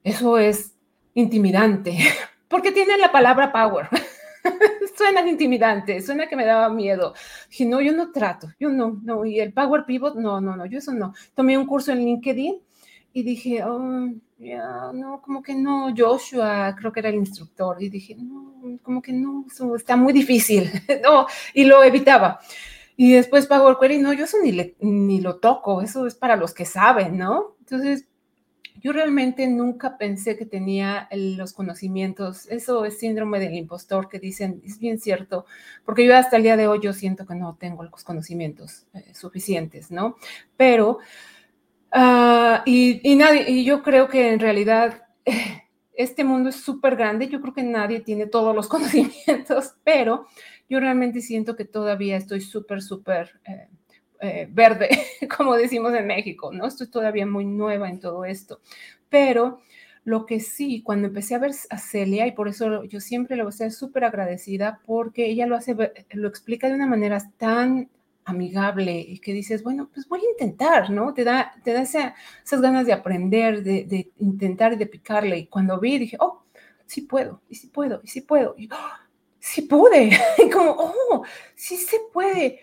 eso es intimidante, porque tiene la palabra power. suena intimidante, suena que me daba miedo. Dije, no, yo no trato, yo no, no. Y el Power Pivot, no, no, no, yo eso no. Tomé un curso en LinkedIn y dije, oh, ya, no, como que no. Joshua, creo que era el instructor, y dije, no, como que no, eso está muy difícil, no, y lo evitaba. Y después Power Query, no, yo eso ni, ni lo toco, eso es para los que saben, ¿no? Entonces, yo realmente nunca pensé que tenía los conocimientos. Eso es síndrome del impostor que dicen, es bien cierto, porque yo hasta el día de hoy yo siento que no tengo los conocimientos eh, suficientes, ¿no? Pero, uh, y, nadie, y yo creo que en realidad este mundo es súper grande, yo creo que nadie tiene todos los conocimientos, pero yo realmente siento que todavía estoy súper, súper... Eh, eh, verde, como decimos en México, ¿no? Estoy todavía muy nueva en todo esto, pero lo que sí, cuando empecé a ver a Celia, y por eso yo siempre le voy a ser súper agradecida, porque ella lo hace, lo explica de una manera tan amigable y que dices, bueno, pues voy a intentar, ¿no? Te da, te da esas ganas de aprender, de, intentar y de picarle. Y cuando vi, dije, oh, sí puedo, y sí puedo, y sí puedo. Y, oh, sí pude. Y como, oh, sí se puede.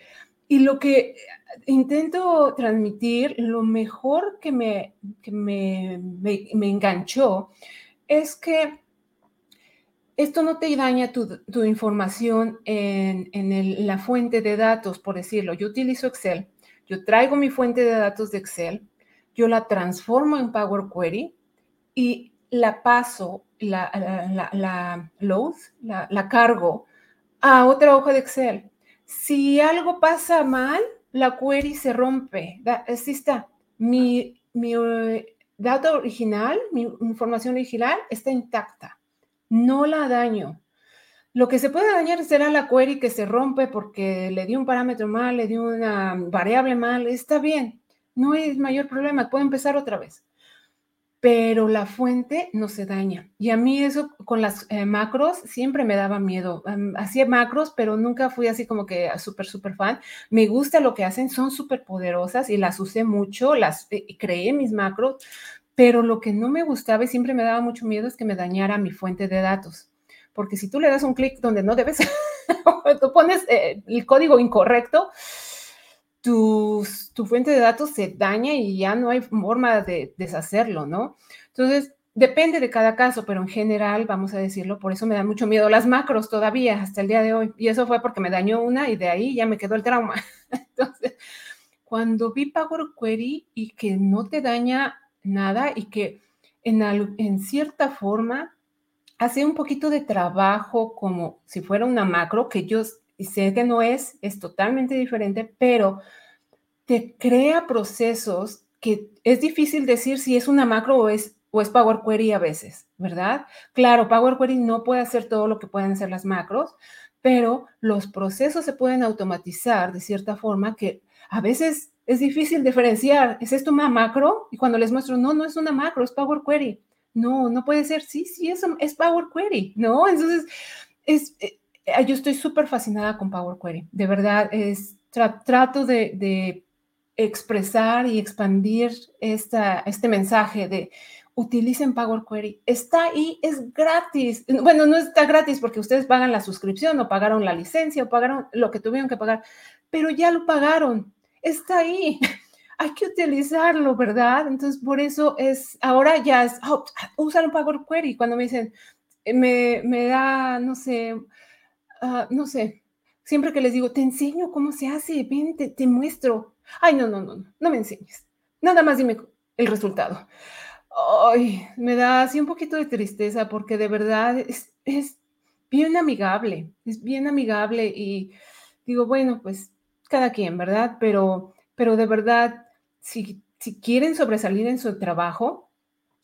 Y lo que intento transmitir, lo mejor que me, me, enganchó es que esto no te daña tu, información en, la fuente de datos, por decirlo. Yo utilizo Excel, yo traigo mi fuente de datos de Excel, yo la transformo en Power Query y la paso, la, la, la load, la cargo a otra hoja de Excel si algo pasa mal, la query se rompe. Así está. Mi, mi eh, dato original, mi información original está intacta. No la daño. Lo que se puede dañar será la query que se rompe porque le di un parámetro mal, le di una variable mal. Está bien. No es mayor problema. Puedo empezar otra vez pero la fuente no se daña. Y a mí eso con las eh, macros siempre me daba miedo. hacía macros, pero nunca fui así como que súper, súper fan. Me gusta lo que hacen, son súper poderosas y las usé mucho, las eh, creé mis macros, pero lo que no me gustaba y siempre me daba mucho miedo es que me dañara mi fuente de datos. Porque si tú le das un clic donde no debes, tú pones eh, el código incorrecto, tu, fuente de datos se daña y ya no hay forma de deshacerlo, ¿no? Entonces, Depende de cada caso, pero en general, vamos a decirlo, por eso me da mucho miedo las macros todavía hasta el día de hoy. Y eso fue porque me dañó una y de ahí ya me quedó el trauma. Entonces, cuando vi Power Query y que no te daña nada y que en cierta forma hace un poquito de trabajo como si fuera una macro, que yo sé que no es, es totalmente diferente, pero te crea procesos que es difícil decir si es una macro o es o es Power Query a veces, ¿verdad? Claro, Power Query no puede hacer todo lo que pueden hacer las macros, pero los procesos se pueden automatizar de cierta forma que a veces es difícil diferenciar, ¿es esto una macro? Y cuando les muestro, no, no es una macro, es Power Query. No, no puede ser, sí, sí, eso es Power Query, ¿no? Entonces, es, eh, yo estoy súper fascinada con Power Query, de verdad, es, trato de, de, expresar y expandir esta, este mensaje de utilicen Power Query. Está ahí, es gratis. Bueno, no está gratis porque ustedes pagan la suscripción o pagaron la licencia o pagaron lo que tuvieron que pagar, pero ya lo pagaron. Está ahí. Hay que utilizarlo, ¿verdad? Entonces, por eso es, ahora ya es, oh, usar un Power Query. Cuando me dicen, eh, me, me da, no sé, uh, no sé, siempre que les digo, te enseño cómo se hace, ven, te, te muestro. Ay, no, no, no, no, no me enseñes. Nada más dime el resultado. Ay, me da así un poquito de tristeza porque de verdad es, es bien amigable, es bien amigable y digo, bueno, pues cada quien, ¿verdad? Pero, pero de verdad, si, si quieren sobresalir en su trabajo,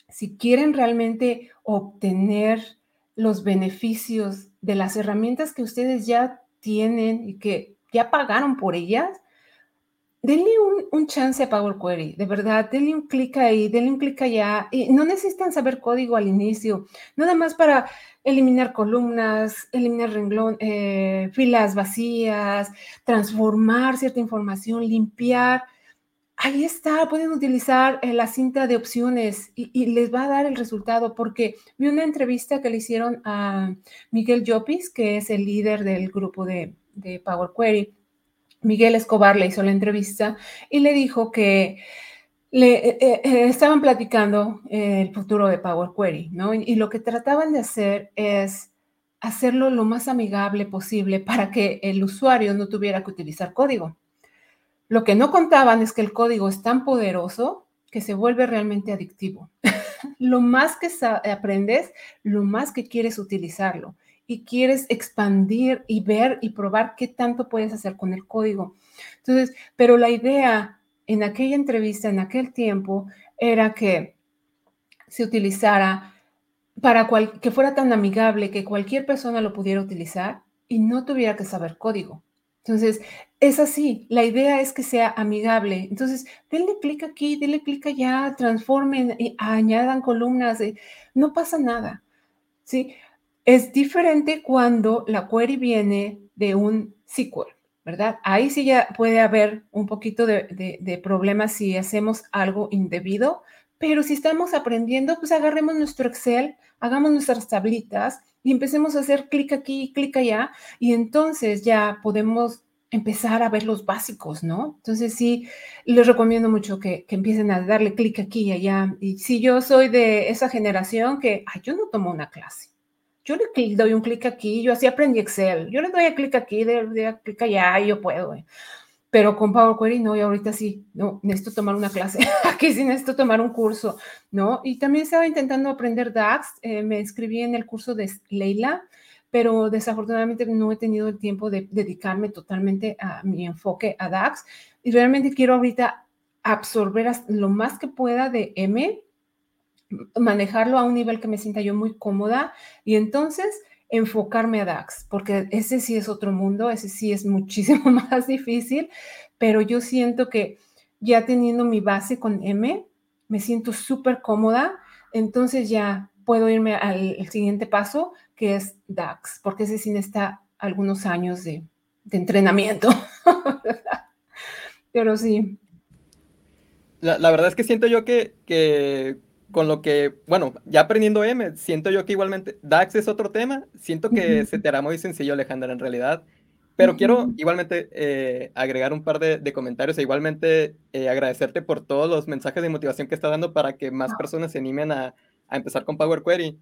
si quieren realmente obtener los beneficios de las herramientas que ustedes ya tienen y que ya pagaron por ellas, denle un, chance a Power Query, de verdad, denle un clic ahí, denle un clic allá. Y no necesitan saber código al inicio, nada más para eliminar columnas, eliminar renglón, eh, filas vacías, transformar cierta información, limpiar. Ahí está, pueden utilizar eh, la cinta de opciones y, les va a dar el resultado, porque vi una entrevista que le hicieron a Miguel Llopis, que es el líder del grupo de, Power Query Miguel Escobar le hizo la entrevista y le dijo que le eh, eh, estaban platicando el futuro de Power Query, ¿no? Y, lo que trataban de hacer es hacerlo lo más amigable posible para que el usuario no tuviera que utilizar código. Lo que no contaban es que el código es tan poderoso que se vuelve realmente adictivo. lo más que aprendes, lo más que quieres utilizarlo y quieres expandir y ver y probar qué tanto puedes hacer con el código. Entonces, pero la idea en aquella entrevista, en aquel tiempo, era que se utilizara para que fuera tan amigable que cualquier persona lo pudiera utilizar y no tuviera que saber código. Entonces, es así, la idea es que sea amigable. Entonces, denle clic aquí, denle clic allá, transformen, y añadan columnas, eh, no pasa nada. ¿sí? Es diferente cuando la query viene de un SQL, ¿verdad? Ahí sí ya puede haber un poquito de, de, problemas si hacemos algo indebido, pero si estamos aprendiendo, pues agarremos nuestro Excel, hagamos nuestras tablitas y empecemos a hacer clic aquí, clic allá, y entonces ya podemos empezar a ver los básicos, ¿no? Entonces sí, les recomiendo mucho que, empiecen a darle clic aquí y allá. Y si yo soy de esa generación que, ay, yo no tomo una clase yo le doy un clic aquí, yo así aprendí Excel, yo le doy a clic aquí, le doy clic allá y yo puedo. Eh. Pero con Power Query no, y ahorita sí, no, necesito tomar una clase, aquí sí necesito tomar un curso, ¿no? Y también estaba intentando aprender DAX, eh, me inscribí en el curso de Leila, pero desafortunadamente no he tenido el tiempo de dedicarme totalmente a mi enfoque a DAX y realmente quiero ahorita absorber lo más que pueda de M manejarlo a un nivel que me sienta yo muy cómoda y entonces enfocarme a DAX, porque ese sí es otro mundo, ese sí es muchísimo más difícil, pero yo siento que ya teniendo mi base con M, me siento súper cómoda, entonces ya puedo irme al, siguiente paso, que es DAX, porque ese sí necesita algunos años de, entrenamiento. pero sí. La, la, verdad es que siento yo que, que con lo que, bueno, ya aprendiendo M, siento yo que igualmente DAX es otro tema, siento que se te hará muy sencillo, Alejandra, en realidad, pero quiero igualmente eh, agregar un par de, comentarios e igualmente eh, agradecerte por todos los mensajes de motivación que está dando para que más personas se animen a, a empezar con Power Query.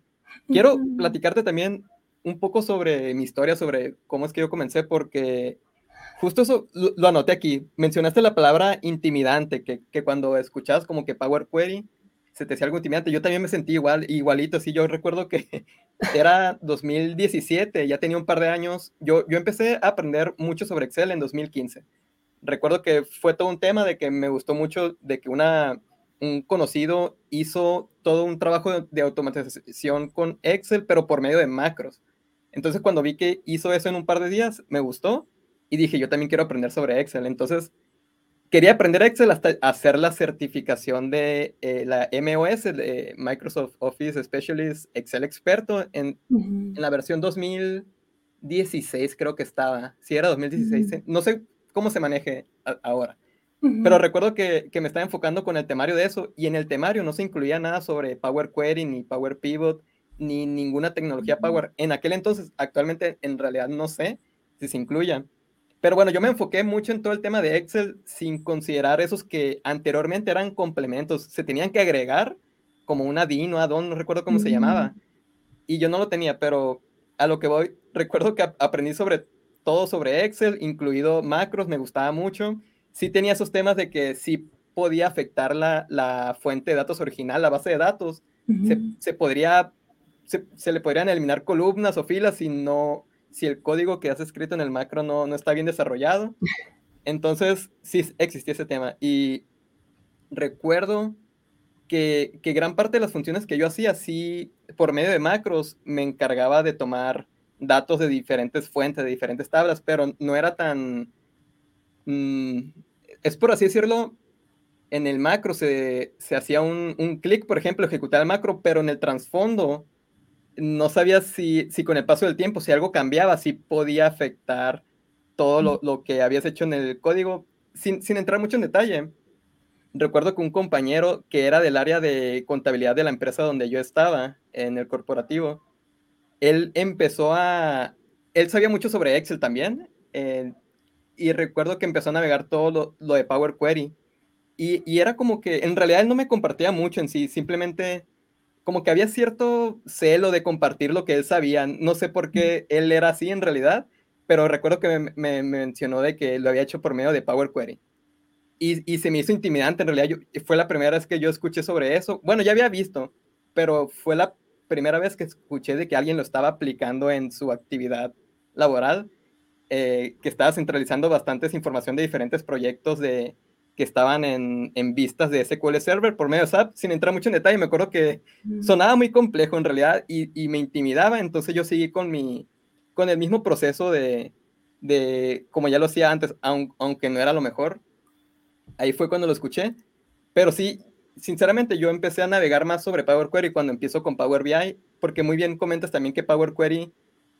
Quiero platicarte también un poco sobre mi historia, sobre cómo es que yo comencé, porque justo eso lo, anoté aquí. Mencionaste la palabra intimidante, que, que, cuando escuchabas como que Power Query se te hacía algo intimidante. Yo también me sentí igual, igualito. Sí, yo recuerdo que era 2017, ya tenía un par de años. Yo, yo empecé a aprender mucho sobre Excel en 2015. Recuerdo que fue todo un tema de que me gustó mucho de que una, un conocido hizo todo un trabajo de automatización con Excel, pero por medio de macros. Entonces, cuando vi que hizo eso en un par de días, me gustó y dije, yo también quiero aprender sobre Excel. Entonces, quería aprender Excel hasta hacer la certificación de eh, la MOS, de Microsoft Office Specialist Excel Experto, en, en, la versión 2016 creo que estaba. Si era 2016, no sé cómo se maneje ahora. Pero recuerdo que, que, me estaba enfocando con el temario de eso y en el temario no se incluía nada sobre Power Query ni Power Pivot ni ninguna tecnología Power. En aquel entonces, actualmente en realidad no sé si se incluya. Pero bueno, yo me enfoqué mucho en todo el tema de Excel sin considerar esos que anteriormente eran complementos. Se tenían que agregar como una DIN o add-on, no recuerdo cómo se llamaba. Y yo no lo tenía, pero a lo que voy, recuerdo que aprendí sobre todo sobre Excel, incluido macros, me gustaba mucho. Sí tenía esos temas de que sí podía afectar la, la fuente de datos original, la base de datos. se, se, podría, se, se, le podrían eliminar columnas o filas si no, si el código que has escrito en el macro no, no está bien desarrollado. Entonces, sí existía ese tema. Y recuerdo que, que, gran parte de las funciones que yo hacía, sí, por medio de macros, me encargaba de tomar datos de diferentes fuentes, de diferentes tablas, pero no era tan... Mm, es por así decirlo, en el macro se, se hacía un, un clic, por ejemplo, ejecutar el macro, pero en el trasfondo no sabía si, si con el paso del tiempo, si algo cambiaba, si podía afectar todo lo, lo que habías hecho en el código, sin, sin, entrar mucho en detalle. Recuerdo que un compañero que era del área de contabilidad de la empresa donde yo estaba, en el corporativo, él empezó a... Él sabía mucho sobre Excel también, eh, y recuerdo que empezó a navegar todo lo, lo de Power Query. Y, y, era como que en realidad él no me compartía mucho en sí, simplemente como que había cierto celo de compartir lo que él sabía. No sé por qué él era así en realidad, pero recuerdo que me, me, mencionó de que lo había hecho por medio de Power Query. Y, y, se me hizo intimidante, en realidad yo, fue la primera vez que yo escuché sobre eso. Bueno, ya había visto, pero fue la primera vez que escuché de que alguien lo estaba aplicando en su actividad laboral, eh, que estaba centralizando bastantes información de diferentes proyectos de, que estaban en, en, vistas de SQL Server por medio de SAP, sin entrar mucho en detalle, me acuerdo que sonaba muy complejo en realidad y, y, me intimidaba, entonces yo seguí con, mi, con el mismo proceso de, de como ya lo hacía antes, aun, aunque no era lo mejor. Ahí fue cuando lo escuché, pero sí, sinceramente yo empecé a navegar más sobre Power Query cuando empiezo con Power BI, porque muy bien comentas también que Power Query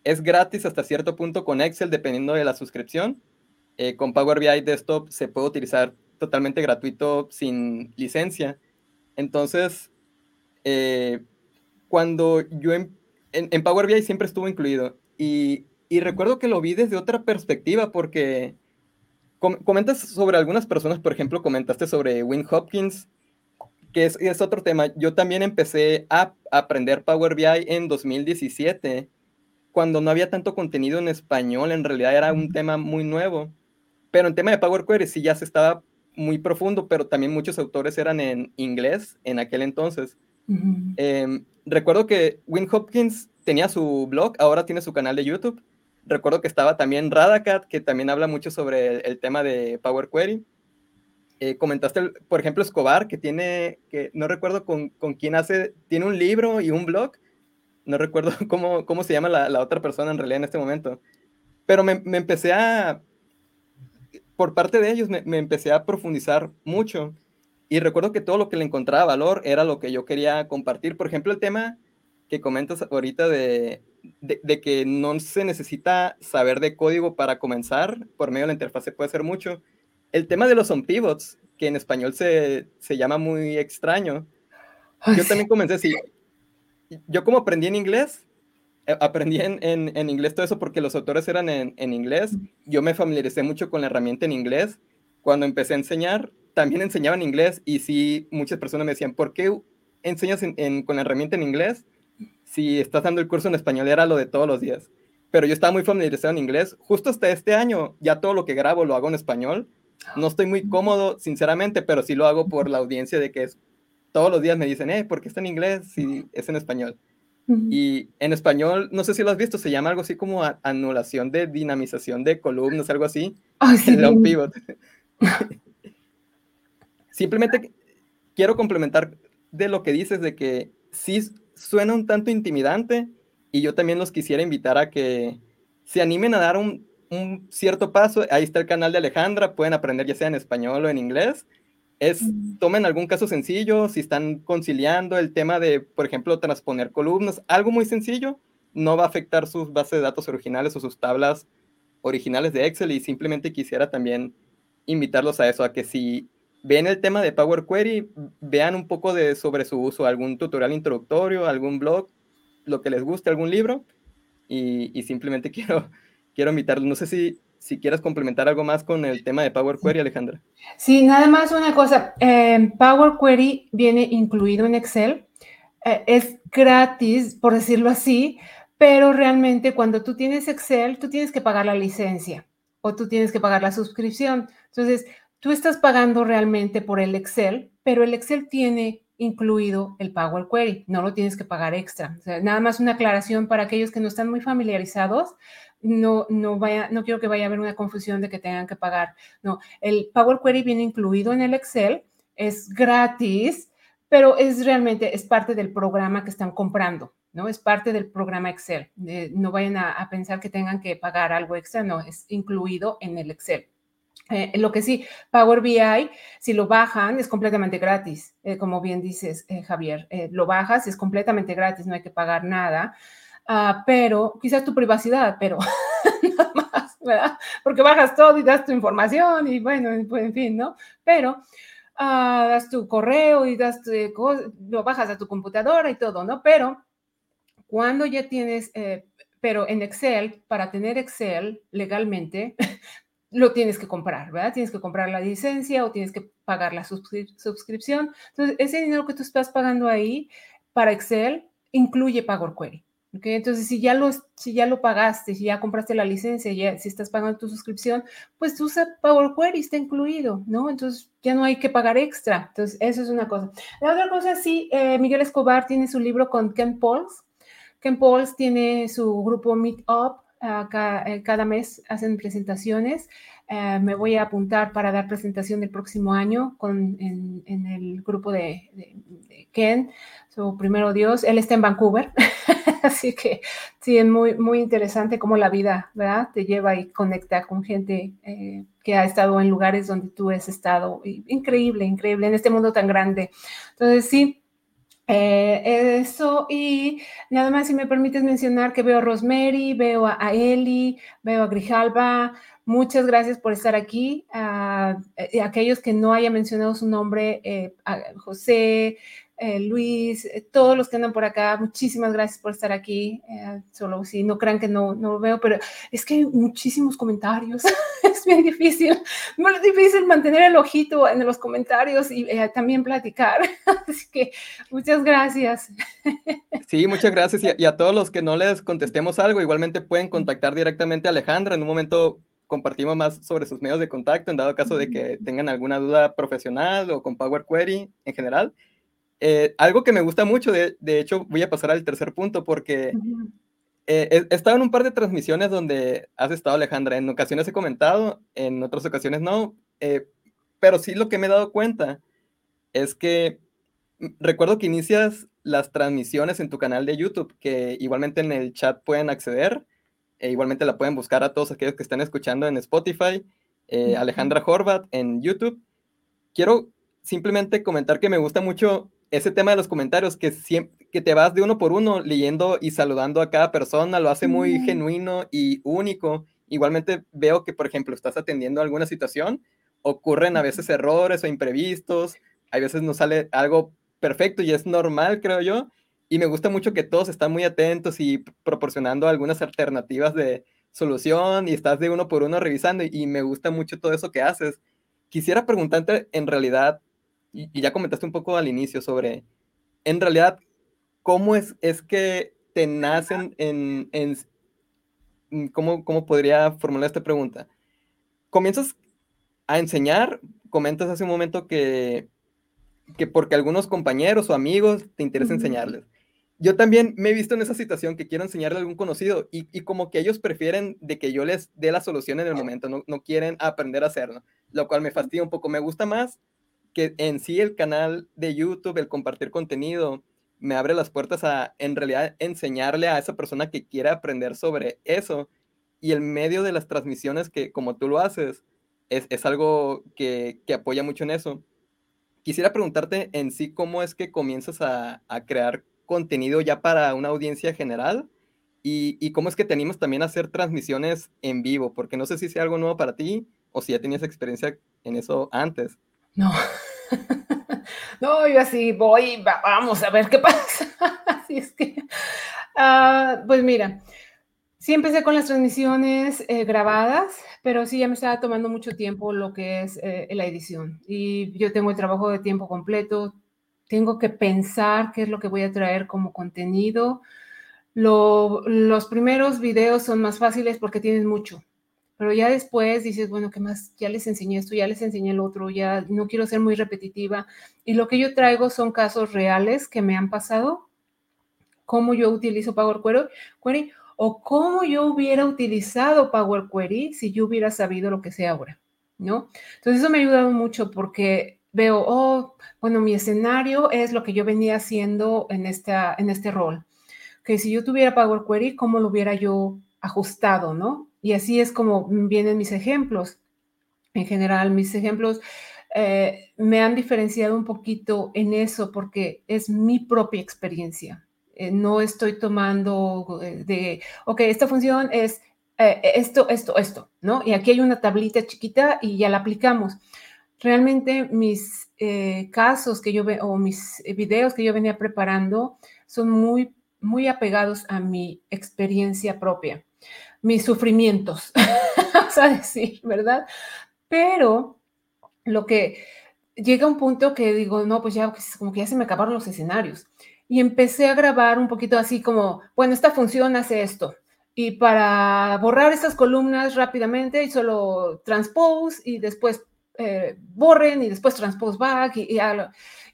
es gratis hasta cierto punto con Excel, dependiendo de la suscripción. Eh, con Power BI Desktop se puede utilizar totalmente gratuito sin licencia. Entonces, eh, cuando yo en, en, Power BI siempre estuvo incluido y, y, recuerdo que lo vi desde otra perspectiva porque com comentas sobre algunas personas, por ejemplo, comentaste sobre Win Hopkins, que es, es otro tema. Yo también empecé a aprender Power BI en 2017, cuando no había tanto contenido en español, en realidad era un tema muy nuevo. Pero en tema de Power Query sí ya se estaba muy profundo, pero también muchos autores eran en inglés en aquel entonces. eh, recuerdo que Win Hopkins tenía su blog, ahora tiene su canal de YouTube. Recuerdo que estaba también Radacat, que también habla mucho sobre el, el tema de Power Query. Eh, comentaste, por ejemplo, Escobar, que tiene, que no recuerdo con, con, quién hace, tiene un libro y un blog. No recuerdo cómo, cómo se llama la, la otra persona en realidad en este momento. Pero me, me empecé a, por parte de ellos me, me, empecé a profundizar mucho y recuerdo que todo lo que le encontraba valor era lo que yo quería compartir. Por ejemplo, el tema que comentas ahorita de, de, de que no se necesita saber de código para comenzar, por medio de la interfase puede ser mucho. El tema de los on pivots, que en español se, se llama muy extraño. Yo también comencé así. Yo como aprendí en inglés, aprendí en, en, en, inglés todo eso porque los autores eran en, en, inglés. Yo me familiaricé mucho con la herramienta en inglés. Cuando empecé a enseñar, también enseñaba en inglés y sí, muchas personas me decían, ¿por qué enseñas con la herramienta en inglés, si estás dando el curso en español era lo de todos los días. Pero yo estaba muy familiarizado en inglés. Justo hasta este año, ya todo lo que grabo lo hago en español. No estoy muy cómodo, sinceramente, pero sí lo hago por la audiencia de que es, todos los días me dicen, eh, ¿por qué está en inglés si es en español? Y en español, no sé si lo has visto, se llama algo así como anulación de dinamización de columnas, algo así. Oh, sí, pivot. Simplemente quiero complementar de lo que dices de que sí suena un tanto intimidante y yo también los quisiera invitar a que se animen a dar un, un cierto paso. Ahí está el canal de Alejandra, pueden aprender ya sea en español o en inglés es, tomen algún caso sencillo, si están conciliando el tema de, por ejemplo, transponer columnas, algo muy sencillo, no va a afectar sus bases de datos originales o sus tablas originales de Excel y simplemente quisiera también invitarlos a eso, a que si ven el tema de Power Query, vean un poco de sobre su uso, algún tutorial introductorio, algún blog, lo que les guste, algún libro y, y simplemente quiero, quiero invitarlos. No sé si si quieres complementar algo más con el tema de Power Query, Alejandra. Sí, nada más una cosa. Eh, Power Query viene incluido en Excel. Eh, es gratis, por decirlo así, pero realmente cuando tú tienes Excel, tú tienes que pagar la licencia o tú tienes que pagar la suscripción. Entonces, tú estás pagando realmente por el Excel, pero el Excel tiene incluido el Power Query, no lo tienes que pagar extra. nada más una aclaración para aquellos que no están muy familiarizados no, no, vaya, no quiero que vaya a haber una confusión de que tengan que pagar. No, el Power Query viene incluido en el Excel, es gratis, pero es realmente, es parte del programa que están comprando, ¿no? Es parte del programa Excel. no vayan a, pensar que tengan que pagar algo extra, no, es incluido en el Excel. Eh, lo que sí, Power BI, si lo bajan, es completamente gratis, eh, como bien dices, eh, Javier. lo bajas, es completamente gratis, no hay que pagar nada. Ah, pero quizás tu privacidad, pero nada más, ¿verdad? Porque bajas todo y das tu información y bueno, pues, en fin, ¿no? Pero ah, das tu correo y das tu, lo bajas a tu computadora y todo, ¿no? Pero cuando ya tienes, eh, pero en Excel, para tener Excel legalmente, lo tienes que comprar, ¿verdad? Tienes que comprar la licencia o tienes que pagar la suscripción. Entonces, ese dinero que tú estás pagando ahí para Excel incluye Power Query. Okay, entonces, si ya, lo, si ya lo pagaste, si ya compraste la licencia, ya, si estás pagando tu suscripción, pues usa Power Query, está incluido, ¿no? Entonces, ya no hay que pagar extra. Entonces, eso es una cosa. La otra cosa, sí, eh, Miguel Escobar tiene su libro con Ken Pauls. Ken Pauls tiene su grupo Meet Up, eh, cada mes hacen presentaciones. Eh, me voy a apuntar para dar presentación el próximo año con, en, el grupo de, Ken, primero Dios. Él está en Vancouver, así que sí, es muy, muy interesante cómo la vida, ¿verdad? Te lleva y conecta con gente eh, que ha estado en lugares donde tú has estado. Increíble, increíble, en este mundo tan grande. Entonces, sí, eh, eso y nada más si me permites mencionar que veo a Rosemary, veo a, a Eli, veo a Grijalba, Muchas gracias por estar aquí. A, eh, aquellos que no haya mencionado su nombre, eh, José, eh, Luis, todos los que andan por acá, muchísimas gracias por estar aquí. solo si no crean que no, no lo veo, pero es que hay muchísimos comentarios. es bien difícil, muy difícil mantener el ojito en los comentarios y también platicar. Así que muchas gracias. sí, muchas gracias. Y a, y a todos los que no les contestemos algo, igualmente pueden contactar directamente a Alejandra. En un momento compartimos más sobre sus medios de contacto en dado caso de que tengan alguna duda profesional o con Power Query en general. Eh, algo que me gusta mucho, de, de, hecho voy a pasar al tercer punto porque eh, he, estado en un par de transmisiones donde has estado Alejandra, en ocasiones he comentado, en otras ocasiones no, eh, pero sí lo que me he dado cuenta es que mm, recuerdo que inicias las transmisiones en tu canal de YouTube, que igualmente en el chat pueden acceder e igualmente la pueden buscar a todos aquellos que están escuchando en Spotify, eh, Alejandra Horvat en YouTube. Quiero simplemente comentar que me gusta mucho ese tema de los comentarios, que, siempre, que te vas de uno por uno leyendo y saludando a cada persona, lo hace muy genuino y único. Igualmente veo que, por ejemplo, estás atendiendo alguna situación, ocurren a veces errores o imprevistos, a veces no sale algo perfecto y es normal, creo yo, y me gusta mucho que todos están muy atentos y proporcionando algunas alternativas de solución y estás de uno por uno revisando y, me gusta mucho todo eso que haces. Quisiera preguntarte en realidad, y, ya comentaste un poco al inicio sobre en realidad, ¿cómo es, es que te nacen en, en ¿cómo, ¿cómo podría formular esta pregunta? Comienzas a enseñar, comentas hace un momento que, que porque algunos compañeros o amigos te interesa enseñarles yo también me he visto en esa situación que quiero enseñarle a algún conocido y, como que ellos prefieren de que yo les dé la solución en el momento, no, no, quieren aprender a hacerlo, lo cual me fastidia un poco. Me gusta más en sí el canal de YouTube, el compartir contenido, me abre las puertas a en realidad enseñarle a esa persona que quiera aprender sobre eso. Y el medio de las transmisiones que como tú lo haces, es, es algo que, que, apoya mucho en eso. Quisiera preguntarte en sí cómo es que comienzas a, a crear contenido ya para una audiencia general? Y, cómo es que te animas también a hacer transmisiones en vivo? Porque no sé si sea algo nuevo para ti o si ya tenías experiencia en eso antes. No. no, yo así voy, vamos a ver qué pasa. así es que, uh, pues mira, sí empecé con las transmisiones eh, grabadas, pero sí ya me estaba tomando mucho tiempo lo que es eh, la edición. Y yo tengo el trabajo de tiempo completo, tengo que pensar qué es lo que voy a traer como contenido. los primeros videos son más fáciles porque tienen mucho, pero ya después dices, bueno, ¿qué más? Ya les enseñé esto, ya les enseñé el otro, ya no quiero ser muy repetitiva. Y lo que yo traigo son casos reales que me han pasado, cómo yo utilizo Power Query o cómo yo hubiera utilizado Power Query si yo hubiera sabido lo que sé ahora, ¿no? Entonces eso me ha ayudado mucho porque veo, oh, bueno, mi escenario es lo que yo venía haciendo en, esta, en este rol. Que si yo tuviera Power Query, ¿cómo lo hubiera yo ajustado, no? Y así es como vienen mis ejemplos. En general, mis ejemplos eh, me han diferenciado un poquito en eso porque es mi propia experiencia. Eh, no estoy tomando eh, de, ok, esta función es esto, esto, esto, ¿no? Y aquí hay una tablita chiquita y ya la aplicamos realmente mis casos que yo veo o mis videos que yo venía preparando son muy, muy apegados a mi experiencia propia, mis sufrimientos, o sea, decir, ¿verdad? Pero lo que llega un punto que digo, no, pues ya, pues como que ya se me acabaron los escenarios. Y empecé a grabar un poquito así como, bueno, esta función hace esto. Y para borrar estas columnas rápidamente, y solo transpose y después eh, borren y después transpose back y, y,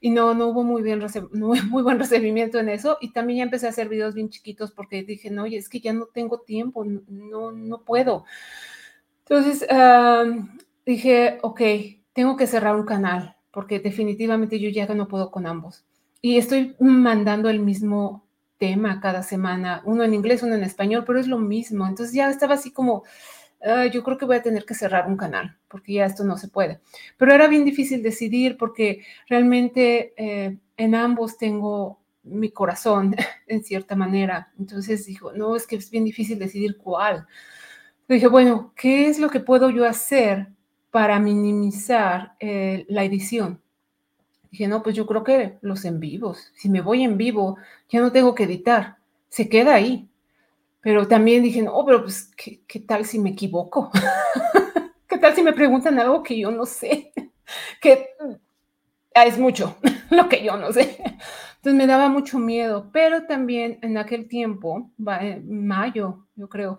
no, no hubo muy, bien muy buen recibimiento en eso y también ya empecé a hacer videos bien chiquitos porque dije, no, es que ya no tengo tiempo, no, no puedo. Entonces dije, ok, tengo que cerrar un canal porque definitivamente yo ya no puedo con ambos. Y estoy mandando el mismo tema cada semana, uno en inglés, uno en español, pero es lo mismo. Entonces ya estaba así como, yo creo que voy a tener que cerrar un canal porque ya esto no se puede. Pero era bien difícil decidir porque realmente eh, en ambos tengo mi corazón en cierta manera. Entonces dijo, no, es que es bien difícil decidir cuál. dije, bueno, ¿qué es lo que puedo yo hacer para minimizar eh, la edición? Dije, no, pues yo creo que los en vivos. Si me voy en vivo, ya no tengo que editar. Se queda ahí. Pero también dije, no, pero pues, ¿qué, qué tal si me equivoco? ¿Qué tal si me preguntan algo que yo no sé? que ah, es mucho lo que yo no sé. Entonces me daba mucho miedo, pero también en aquel tiempo, mayo, yo creo,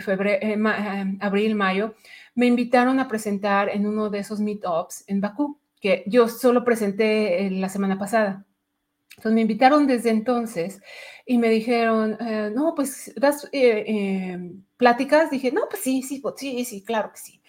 febrero, eh, eh, abril, mayo, me invitaron a presentar en uno de esos meetups en Bakú, que yo solo presenté eh, la semana pasada. Entonces me invitaron desde entonces y me dijeron, eh, no, pues das eh, em, pláticas. Dije, no, pues sí, sí, sí, sí, claro que sí.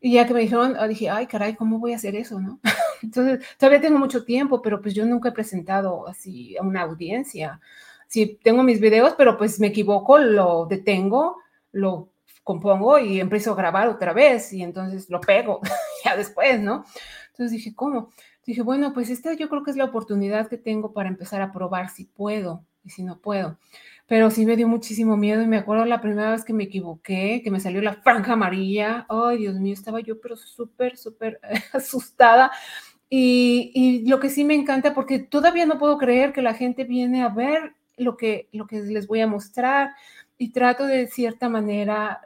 Y ya que me dijeron, ah, dije, ay, caray, ¿cómo voy a hacer eso, no? Entonces, todavía tengo mucho tiempo, pero pues yo nunca he presentado así a una audiencia. Sí, tengo mis videos, pero pues me equivoco, lo detengo, lo compongo y empiezo a grabar otra vez y entonces lo pego ya después, ¿no? Entonces dije, ¿cómo? dije, bueno, pues esta yo creo que es la oportunidad que tengo para empezar a probar si puedo y si no puedo. Pero sí me dio muchísimo miedo y me acuerdo la primera vez que me equivoqué, que me salió la franja amarilla. Ay, Dios mío, estaba yo pero súper, súper asustada. Y, y, lo que sí me encanta, porque todavía no puedo creer que la gente viene a ver lo que, lo que les voy a mostrar y trato de cierta manera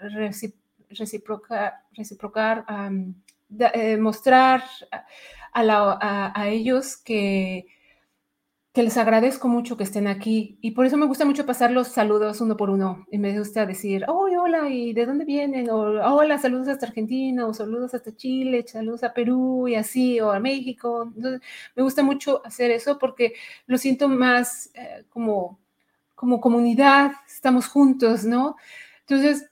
reciprocar, reciprocar eh, mostrar a, ellos que, que les agradezco mucho que estén aquí y por eso me gusta mucho pasar los saludos uno por uno y me gusta decir, oh, hola, ¿y de dónde vienen? O hola, saludos hasta Argentina, o saludos hasta Chile, saludos a Perú y así, o a México. me gusta mucho hacer eso porque lo siento más eh, como, como comunidad, estamos juntos, ¿no? Entonces,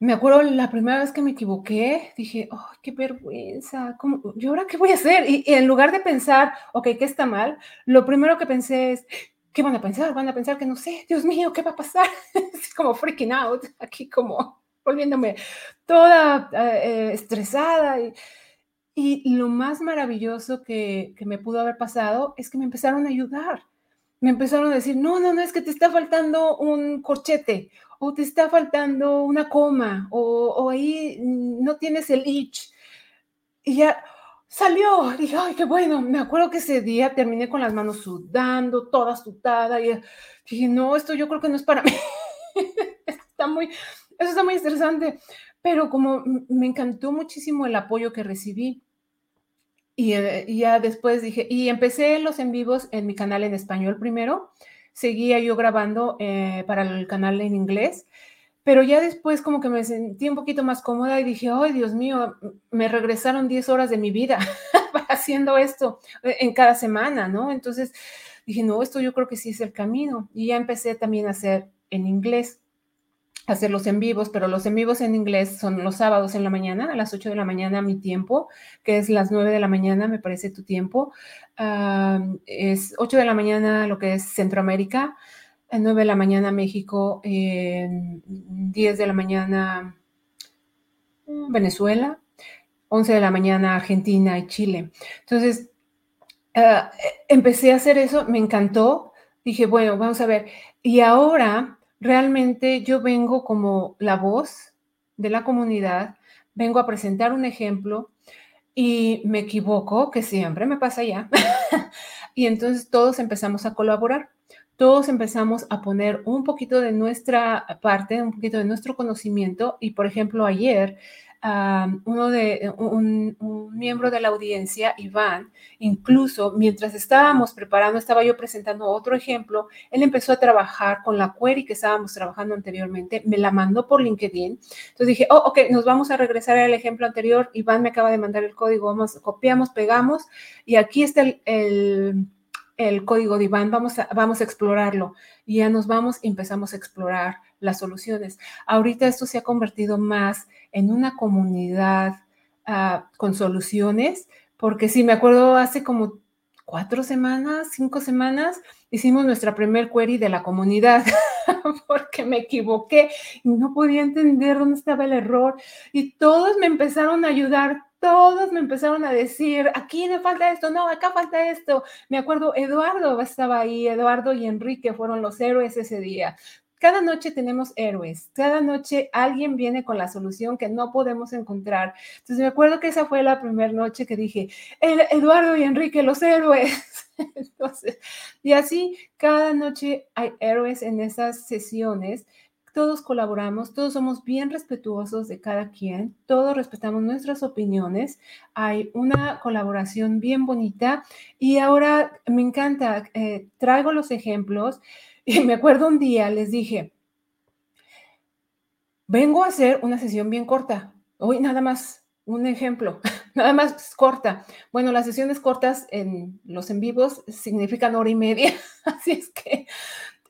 me acuerdo la primera vez que me equivoqué, dije, oh, qué vergüenza, ¿cómo, ¿yo ahora qué voy a hacer? Y, en lugar de pensar, ok, ¿qué está mal? Lo primero que pensé es, ¿qué van a pensar? Van a pensar que no sé, Dios mío, ¿qué va a pasar? Es como freaking out, aquí como volviéndome toda eh, estresada. Y, y, lo más maravilloso que, que me pudo haber pasado es que me empezaron a ayudar. Me empezaron a decir, no, no, no, es que te está faltando un corchete o te está faltando una coma, o, ahí no tienes el itch. Y ya salió, dije, ay, qué bueno. Me acuerdo que ese día terminé con las manos sudando, toda sudada, y dije, no, esto yo creo que no es para mí. está muy, eso está muy estresante. Pero como me encantó muchísimo el apoyo que recibí. Y, eh, y, ya después dije, y empecé los en vivos en mi canal en español primero seguía yo grabando eh, para el canal en inglés, pero ya después como que me sentí un poquito más cómoda y dije, ay Dios mío, me regresaron 10 horas de mi vida haciendo esto eh, en cada semana, ¿no? Entonces dije, no, esto yo creo que sí es el camino. Y ya empecé también a hacer en inglés hacer los en vivos, pero los en vivos en inglés son los sábados en la mañana, a las 8 de la mañana mi tiempo, que es las 9 de la mañana, me parece tu tiempo. es 8 de la mañana lo que es Centroamérica, 9 de la mañana México, 10 de la mañana Venezuela, 11 de la mañana Argentina y Chile. Entonces, ah, empecé a hacer eso, me encantó, dije, bueno, vamos a ver, y ahora realmente yo vengo como la voz de la comunidad, vengo a presentar un ejemplo y me equivoco, que siempre me pasa ya. y entonces todos empezamos a colaborar, todos empezamos a poner un poquito de nuestra parte, un poquito de nuestro conocimiento. Y por ejemplo, ayer uno de un, miembro de la audiencia, Iván, incluso mientras estábamos preparando, estaba yo presentando otro ejemplo, él empezó a trabajar con la query que estábamos trabajando anteriormente, me la mandó por LinkedIn. Entonces dije, oh, ok, nos vamos a regresar al ejemplo anterior. Iván me acaba de mandar el código, vamos, copiamos, pegamos y aquí está el, el código de Iván, vamos a, vamos a explorarlo. Y ya nos vamos y empezamos a explorar las soluciones. Ahorita esto se ha convertido más en una comunidad ah, con soluciones, porque sí, me acuerdo hace como cuatro semanas, cinco semanas, hicimos nuestra primer query de la comunidad porque me equivoqué y no podía entender dónde estaba el error y todos me empezaron a ayudar, todos me empezaron a decir, aquí me falta esto, no, acá falta esto. Me acuerdo, Eduardo estaba ahí, Eduardo y Enrique fueron los héroes ese día. Cada noche tenemos héroes, cada noche alguien viene con la solución que no podemos encontrar. Entonces me acuerdo que esa fue la primera noche que dije, Eduardo y Enrique, los héroes. Entonces, y así cada noche hay héroes en esas sesiones. Todos colaboramos, todos somos bien respetuosos de cada quien, todos respetamos nuestras opiniones, hay una colaboración bien bonita y ahora me encanta, eh, traigo los ejemplos y me acuerdo un día, les dije, vengo a hacer una sesión bien corta. Hoy nada más un ejemplo, nada más corta. Bueno, las sesiones cortas en los en vivos significan hora y media, así es que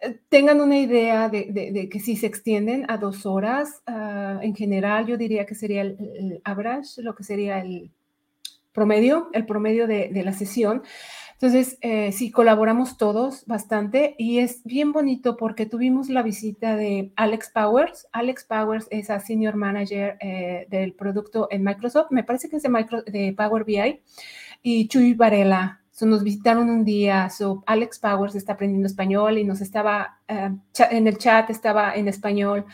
eh, tengan una idea de, que si se extienden a dos horas, ah, en general yo diría que sería el, average, lo que sería el promedio, el promedio de, la sesión. Entonces, eh, sí, colaboramos todos bastante y es bien bonito porque tuvimos la visita de Alex Powers. Alex Powers es a Senior Manager eh, del producto en Microsoft, me parece que es de, Micro, de Power BI, y Chuy Varela. nos visitaron un día, so, Alex Powers está aprendiendo español y nos estaba, eh, en el chat estaba en español.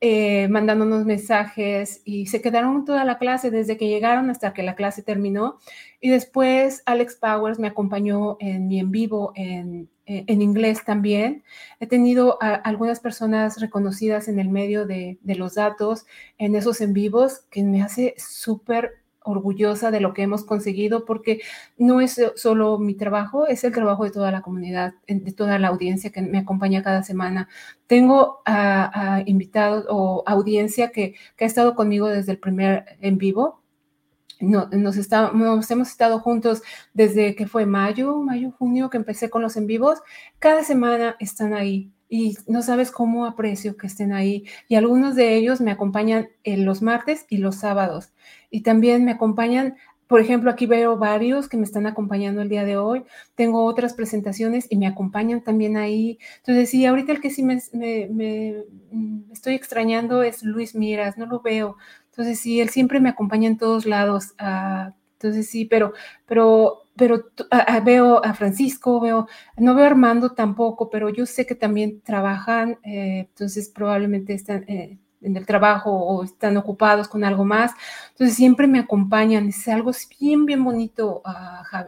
Eh, mandándonos mensajes y se quedaron toda la clase desde que llegaron hasta que la clase terminó. Y después Alex Powers me acompañó en mi en vivo en, eh, en inglés también. He tenido a, algunas personas reconocidas en el medio de, de, los datos en esos en vivos que me hace súper orgullosa de lo que hemos conseguido porque no es solo mi trabajo, es el trabajo de toda la comunidad, de toda la audiencia que me acompaña cada semana. Tengo a, invitados o audiencia que, que, ha estado conmigo desde el primer en vivo. No, nos, está, nos hemos estado juntos desde que fue mayo, mayo, junio, que empecé con los en vivos. Cada semana están ahí y no sabes cómo aprecio que estén ahí. Y algunos de ellos me acompañan en los martes y los sábados. Y también me acompañan, por ejemplo, aquí veo varios que me están acompañando el día de hoy. Tengo otras presentaciones y me acompañan también ahí. Entonces, sí, ahorita el que sí me, me, mm, estoy extrañando es Luis Miras, no lo veo. Entonces, sí, él siempre me acompaña en todos lados. Ah, entonces, sí, pero pero veo a Francisco, veo, no veo a Armando tampoco, pero yo sé que también trabajan, eh, entonces probablemente están eh, en el trabajo o están ocupados con algo más, entonces siempre me acompañan, es algo bien, bien bonito,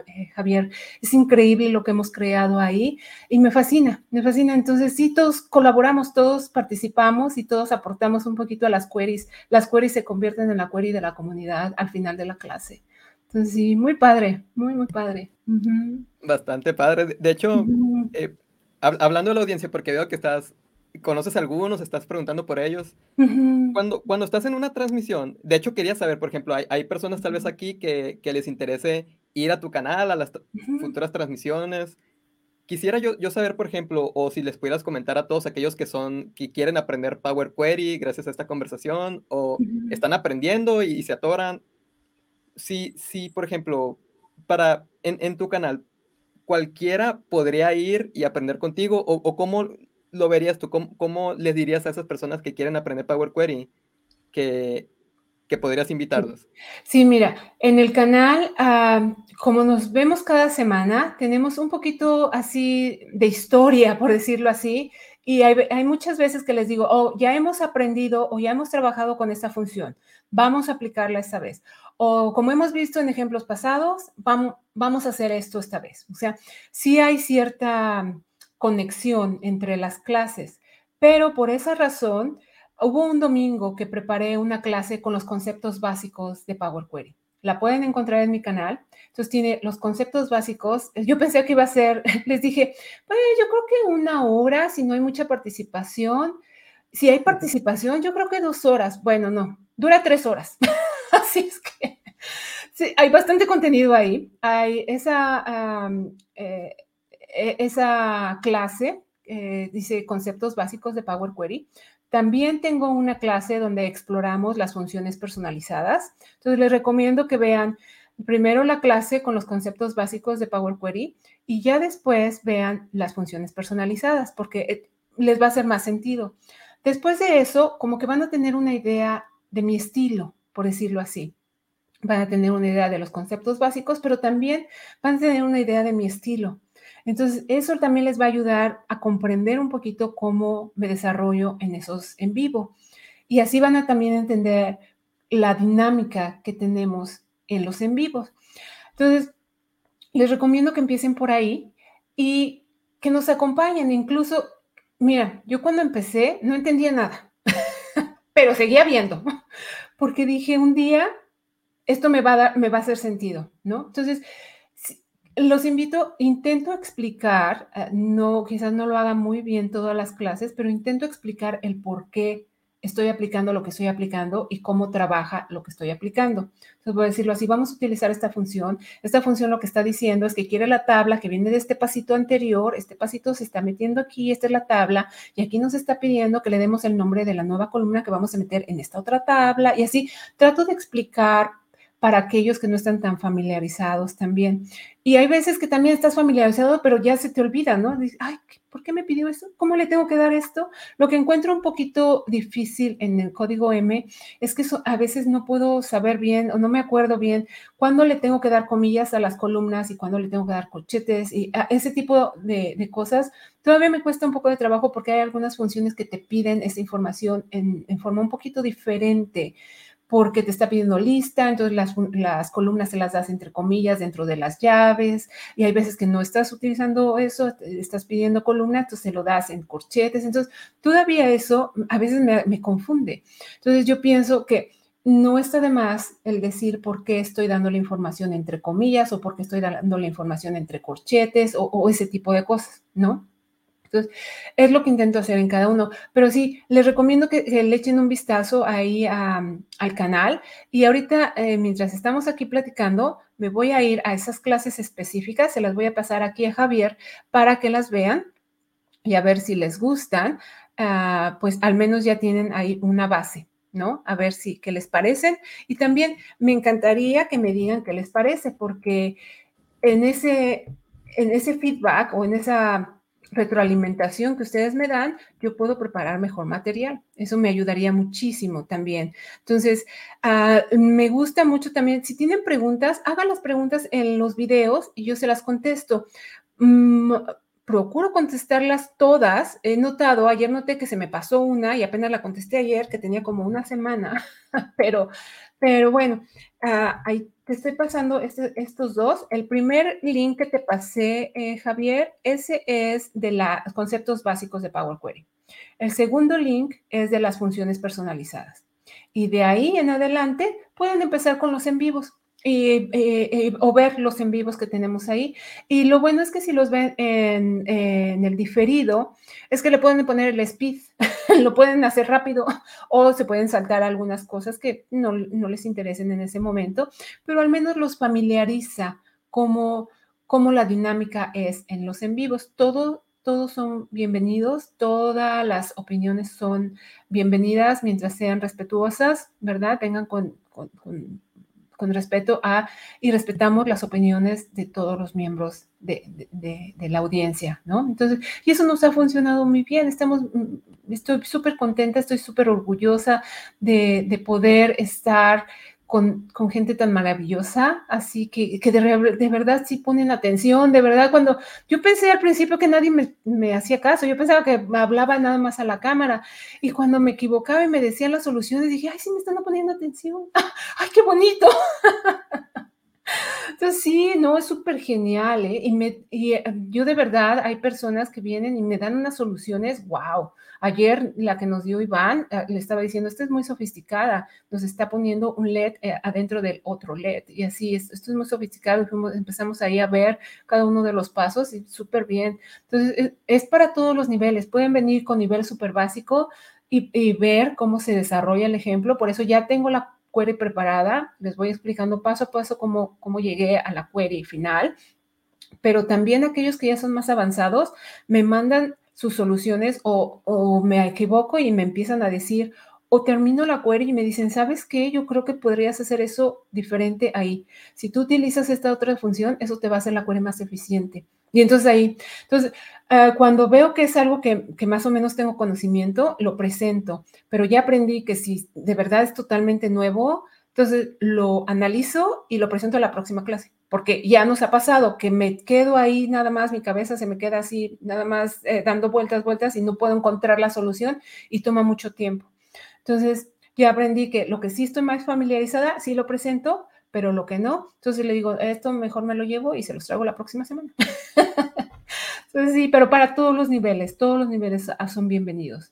eh, Javier, es increíble lo que hemos creado ahí y me fascina, me fascina, entonces sí, todos colaboramos, todos participamos y todos aportamos un poquito a las queries, las queries se convierten en la query de la comunidad al final de la clase. Entonces, sí, muy padre, muy, muy padre. Bastante padre. De hecho, eh, hablando de la audiencia, porque veo que estás, conoces a algunos, estás preguntando por ellos. cuando, cuando estás en una transmisión, de hecho quería saber, por ejemplo, hay, hay personas tal vez aquí que, que, les interese ir a tu canal, a las futuras transmisiones. Quisiera yo, yo, saber, por ejemplo, o si les pudieras comentar a todos aquellos que son, que quieren aprender Power Query gracias a esta conversación, o están aprendiendo y se atoran, si, si por ejemplo, para en, tu canal, cualquiera podría ir y aprender contigo, o, cómo lo verías tú, ¿Cómo, ¿Cómo, les dirías a esas personas que quieren aprender Power Query que, que podrías invitarlos? Sí, mira, en el canal, como nos vemos cada semana, tenemos un poquito así de historia, por decirlo así, y hay, hay, muchas veces que les digo, oh, ya hemos aprendido o ya hemos trabajado con esta función, vamos a aplicarla esta vez. O como hemos visto en ejemplos pasados, vamos, vamos a hacer esto esta vez. O sea, sí hay cierta conexión entre las clases, pero por esa razón hubo un domingo que preparé una clase con los conceptos básicos de Power Query. La pueden encontrar en mi canal. Entonces tiene los conceptos básicos. Yo pensé que iba a ser, les dije, pues yo creo que una hora, si no hay mucha participación. Si hay participación, yo creo que dos horas. Bueno, no, dura tres horas. Así es que hay bastante contenido ahí. Hay esa, eh, e, esa clase, eh, dice conceptos básicos de Power Query. También tengo una clase donde exploramos las funciones personalizadas. Entonces, les recomiendo que vean primero la clase con los conceptos básicos de Power Query y ya después vean las funciones personalizadas porque eh, les va a hacer más sentido. Después de eso, como que van a tener una idea de mi estilo, por decirlo así. Van a tener una idea de los conceptos básicos, pero también van a tener una idea de mi estilo. Entonces, eso también les va a ayudar a comprender un poquito cómo me desarrollo en esos en vivo. Y así van a también entender la dinámica que tenemos en los en vivos. Entonces, les recomiendo que empiecen por ahí y que nos acompañen. Incluso, mira, yo cuando empecé no entendía nada, pero seguía viendo, porque dije un día, esto me va a, dar, me va a hacer sentido, ¿no? Entonces, los invito, intento explicar, eh, no, quizás no lo haga muy bien todas las clases, pero intento explicar el por qué estoy aplicando lo que estoy aplicando y cómo trabaja lo que estoy aplicando. Entonces voy a decirlo así, vamos a utilizar esta función. Esta función lo que está diciendo es que quiere la tabla que viene de este pasito anterior, este pasito se está metiendo aquí, esta es la tabla, y aquí nos está pidiendo que le demos el nombre de la nueva columna que vamos a meter en esta otra tabla, y así trato de explicar para aquellos que no están tan familiarizados también. Y hay veces que también estás familiarizado, pero ya se te olvida, ¿no? Dices, ay, ¿por qué me pidió esto? ¿Cómo le tengo que dar esto? Lo que encuentro un poquito difícil en el código M es que a veces no puedo saber bien o no me acuerdo bien cuándo le tengo que dar comillas a las columnas y cuándo le tengo que dar colchetes y ese tipo de, cosas. Todavía me cuesta un poco de trabajo porque hay algunas funciones que te piden esa información en forma un poquito diferente porque te está pidiendo lista, entonces las, columnas se las das entre comillas dentro de las llaves y hay veces que no estás utilizando eso, estás pidiendo columna, entonces se lo das en corchetes, entonces todavía eso a veces me confunde. Entonces yo pienso que no está de más el decir por qué estoy dando la información entre comillas o por qué estoy dando la información entre corchetes o, ese tipo de cosas, ¿no? Entonces, es lo que intento hacer en cada uno. Pero sí, les recomiendo que, le echen un vistazo ahí al canal. Y ahorita, eh, mientras estamos aquí platicando, me voy a ir a esas clases específicas, se las voy a pasar aquí a Javier para que las vean y a ver si les gustan. Ah, pues al menos ya tienen ahí una base, ¿no? A ver si, qué les parecen. Y también me encantaría que me digan qué les parece, porque en ese, en ese feedback o en esa retroalimentación que ustedes me dan, yo puedo preparar mejor material. Eso me ayudaría muchísimo también. Entonces, ah, me gusta mucho también, si tienen preguntas, hagan las preguntas en los videos y yo se las contesto. Mm, procuro contestarlas todas. He notado, ayer noté que se me pasó una y apenas la contesté ayer, que tenía como una semana, pero, pero bueno, ah, ahí te estoy pasando este, estos dos. El primer link que te pasé, eh, Javier, ese es de los conceptos básicos de Power Query. El segundo link es de las funciones personalizadas. Y de ahí en adelante pueden empezar con los en vivos. Eh, eh, o ver los en vivos que tenemos ahí. Y lo bueno es que si los ven en, el diferido, es que le pueden poner el speed, lo pueden hacer rápido o se pueden saltar algunas cosas que no, les interesen en ese momento, pero al menos los familiariza cómo, cómo la dinámica es en los en vivos. Todo, todos son bienvenidos, todas las opiniones son bienvenidas mientras sean respetuosas, ¿verdad? Vengan con respeto a y respetamos las opiniones de todos los miembros de, la audiencia, ¿no? Entonces, y eso nos ha funcionado muy bien. Estamos, mm, estoy súper contenta, estoy súper orgullosa de, poder estar con, gente tan maravillosa, así que, de, verdad sí ponen atención, de verdad cuando yo pensé al principio que nadie me, hacía caso, yo pensaba que hablaba nada más a la cámara y cuando me equivocaba y me decían las soluciones dije, ay, sí me están poniendo atención, ay, qué bonito. Entonces sí, no, es súper genial, ¿eh? Y, me, y eh, yo de verdad, hay personas que vienen y me dan unas soluciones, wow. Ayer la que nos dio Iván, eh, le estaba diciendo, esta es muy sofisticada, nos está poniendo un LED eh, adentro del otro LED. Y así, es, esto es muy sofisticado. empezamos ahí a ver cada uno de los pasos y súper bien. Entonces, es, para todos los niveles. Pueden venir con nivel súper básico y, y ver cómo se desarrolla el ejemplo. Por eso ya tengo la query preparada, les voy explicando paso a paso cómo, cómo llegué a la query final, pero también aquellos que ya son más avanzados me mandan sus soluciones o, o me equivoco y me empiezan a decir, o termino la query y me dicen, ¿sabes qué? Yo creo que podrías hacer eso diferente ahí. Si tú utilizas esta otra función, eso te va a hacer la query más eficiente. Y entonces ahí, entonces, ah, cuando veo que es algo que, más o menos tengo conocimiento, lo presento, pero ya aprendí que si de verdad es totalmente nuevo, entonces lo analizo y lo presento a la próxima clase, porque ya nos ha pasado que me quedo ahí nada más, mi cabeza se me queda así, nada más eh, dando vueltas, vueltas y no puedo encontrar la solución y toma mucho tiempo. Entonces, ya aprendí que lo que sí estoy más familiarizada, sí lo presento, pero lo que no, entonces le digo, esto mejor me lo llevo y se los traigo la próxima semana. entonces sí, pero para todos los niveles, todos los niveles son bienvenidos.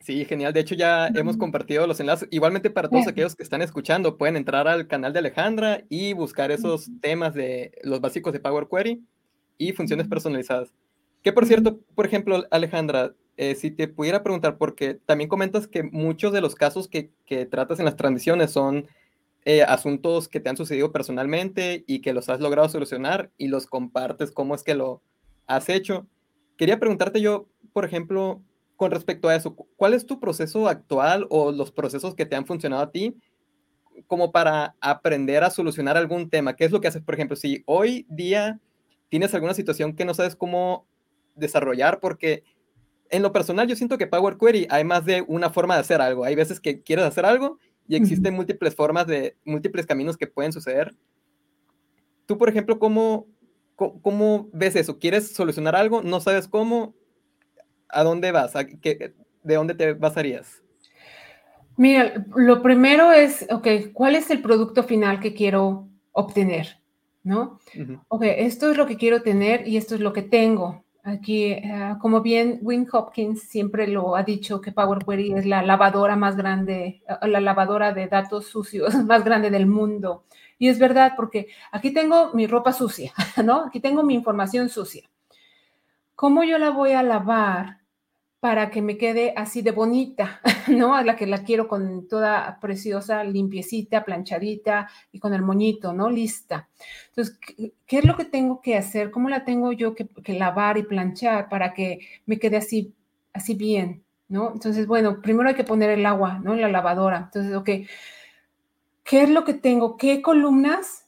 Sí, genial. De hecho, ya hemos compartido los enlaces. Igualmente para todos aquellos que están escuchando, pueden entrar al canal de Alejandra y buscar esos temas de los básicos de Power Query y funciones personalizadas. Que por cierto, por ejemplo, Alejandra, eh, si te pudiera preguntar, porque también comentas que muchos de los casos que, que tratas en las transmisiones son eh, asuntos que te han sucedido personalmente y que los has logrado solucionar y los compartes, cómo es que lo has hecho. Quería preguntarte yo, por ejemplo, con respecto a eso, ¿cuál es tu proceso actual o los procesos que te han funcionado a ti como para aprender a solucionar algún tema? ¿Qué es lo que haces, por ejemplo, si hoy día tienes alguna situación que no sabes cómo desarrollar? Porque en lo personal yo siento que Power Query hay más de una forma de hacer algo. Hay veces que quieres hacer algo y existen múltiples formas de, múltiples caminos que pueden suceder. Tú, por ejemplo, ¿cómo, cómo, ves eso? ¿Quieres solucionar algo? ¿No sabes cómo? ¿A dónde vas? ¿A qué, ¿De dónde te basarías? Mira, lo primero es, ok, ¿cuál es el producto final que quiero obtener? ¿No? Ok, esto es lo que quiero tener y esto es lo que tengo. Aquí, eh, como bien Win Hopkins siempre lo ha dicho, que Power Query es la lavadora más grande, eh, la lavadora de datos sucios más grande del mundo. Y es verdad, porque aquí tengo mi ropa sucia, ¿no? Aquí tengo mi información sucia. ¿Cómo yo la voy a lavar para que me quede así de bonita, ¿no? A la que la quiero con toda preciosa, limpiecita, planchadita y con el moñito, ¿no? Lista. Entonces, ¿qué, es lo que tengo que hacer? ¿Cómo la tengo yo que, lavar y planchar para que me quede así, así bien, ¿no? Entonces, bueno, primero hay que poner el agua, ¿no? En la lavadora. Entonces, ok, ¿qué es lo que tengo? ¿Qué columnas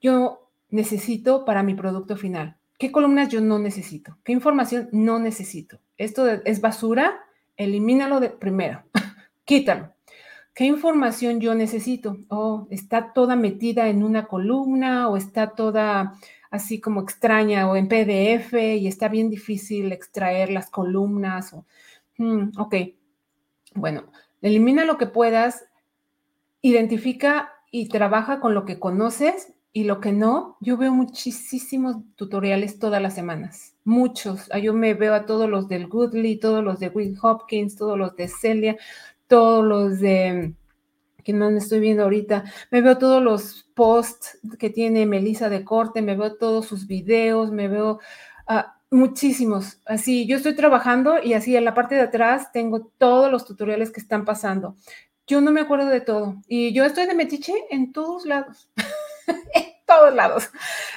yo necesito para mi producto final? ¿Qué columnas yo no necesito? ¿Qué información no necesito? Esto es basura, elimínalo de primero, quítalo. ¿Qué información yo necesito? Oh, está toda metida en una columna o está toda así como extraña o en PDF y está bien difícil extraer las columnas. O, hmm, ok, bueno, elimina lo que puedas, identifica y trabaja con lo que conoces y lo que no, yo veo muchísimos tutoriales todas las semanas, muchos. Ah, yo me veo a todos los del Goodly, todos los de Will Hopkins, todos los de Celia, todos los de, que no me estoy viendo ahorita, me veo todos los posts que tiene Melissa de Corte, me veo todos sus videos, me veo uh, muchísimos. Así, yo estoy trabajando y así en la parte de atrás tengo todos los tutoriales que están pasando. Yo no me acuerdo de todo y yo estoy de metiche en todos lados. en todos lados.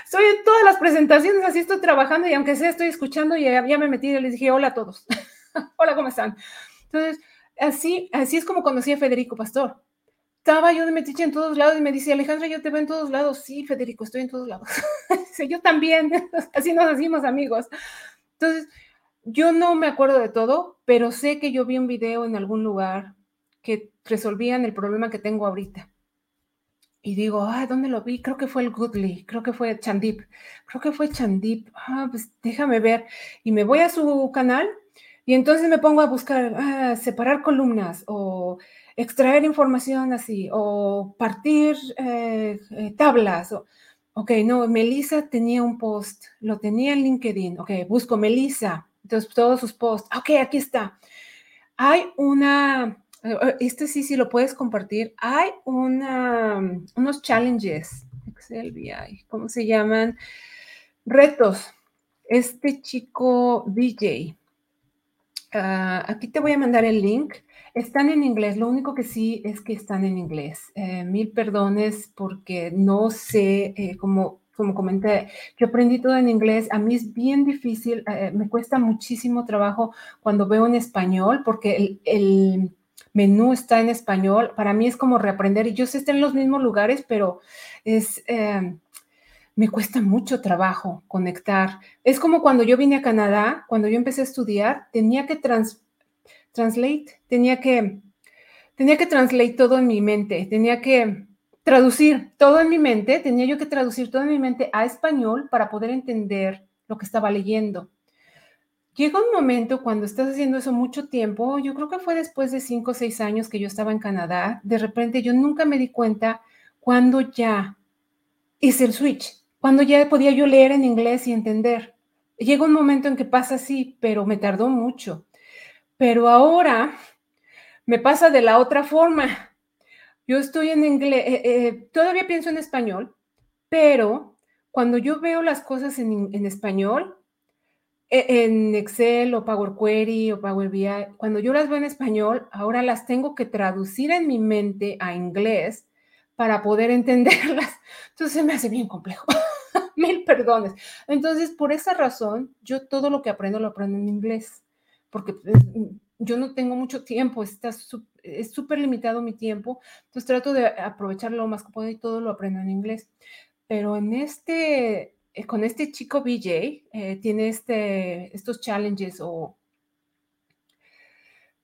Estoy en todas las presentaciones, así estoy trabajando y aunque sea estoy escuchando y ya, me metí y les dije hola a todos. hola, ¿cómo están? Entonces, así, así es como conocí a Federico Pastor. Estaba yo de metiche en todos lados y me dice, Alejandra, yo te veo en todos lados. Sí, Federico, estoy en todos lados. yo también. así nos hacemos amigos. Entonces, yo no me acuerdo de todo, pero sé que yo vi un video en algún lugar que resolvían el problema que tengo ahorita y digo, ah, ¿dónde lo vi? Creo que fue el Goodly, creo que fue Chandip, creo que fue Chandip, ah, pues déjame ver. Y me voy a su canal y entonces me pongo a buscar, ah, separar columnas o extraer información así, o partir eh, eh, tablas. O, ok, no, Melissa tenía un post, lo tenía en LinkedIn, ok, busco Melissa, entonces todos sus posts, ok, aquí está. Hay una este sí, sí lo puedes compartir. Hay una, unos challenges, Excel BI, ¿cómo se llaman? Retos. Este chico DJ. Ah, aquí te voy a mandar el link. Están en inglés, lo único que sí es que están en inglés. Eh, mil perdones porque no sé, eh, como, como comenté, yo aprendí todo en inglés. A mí es bien difícil, me cuesta muchísimo trabajo cuando veo en español porque el menú está en español, para mí es como reaprender. Y yo sé, está en los mismos lugares, pero es, eh, me cuesta mucho trabajo conectar. Es como cuando yo vine a Canadá, cuando yo empecé a estudiar, tenía que trans, translate, tenía que, tenía que translate todo en mi mente, tenía que traducir todo en mi mente, tenía yo que traducir todo en mi mente a español para poder entender lo que estaba leyendo. Llega un momento cuando estás haciendo eso mucho tiempo, yo creo que fue después de cinco o seis años que yo estaba en Canadá, de repente yo nunca me di cuenta cuando ya hice el switch, cuando ya podía yo leer en inglés y entender. Llega un momento en que pasa así, pero me tardó mucho. Pero ahora me pasa de la otra forma. Yo estoy en inglés, eh, eh, todavía pienso en español, pero cuando yo veo las cosas en, español, en Excel o Power Query o Power BI, cuando yo las veo en español, ahora las tengo que traducir en mi mente a inglés para poder entenderlas. Entonces me hace bien complejo. Mil perdones. Entonces, por esa razón, yo todo lo que aprendo lo aprendo en inglés, porque pues, yo no tengo mucho tiempo, está es súper limitado mi tiempo, entonces trato de aprovecharlo lo más que puedo y todo lo aprendo en inglés. Pero en este eh, con este chico BJ, eh, tiene este, estos challenges o...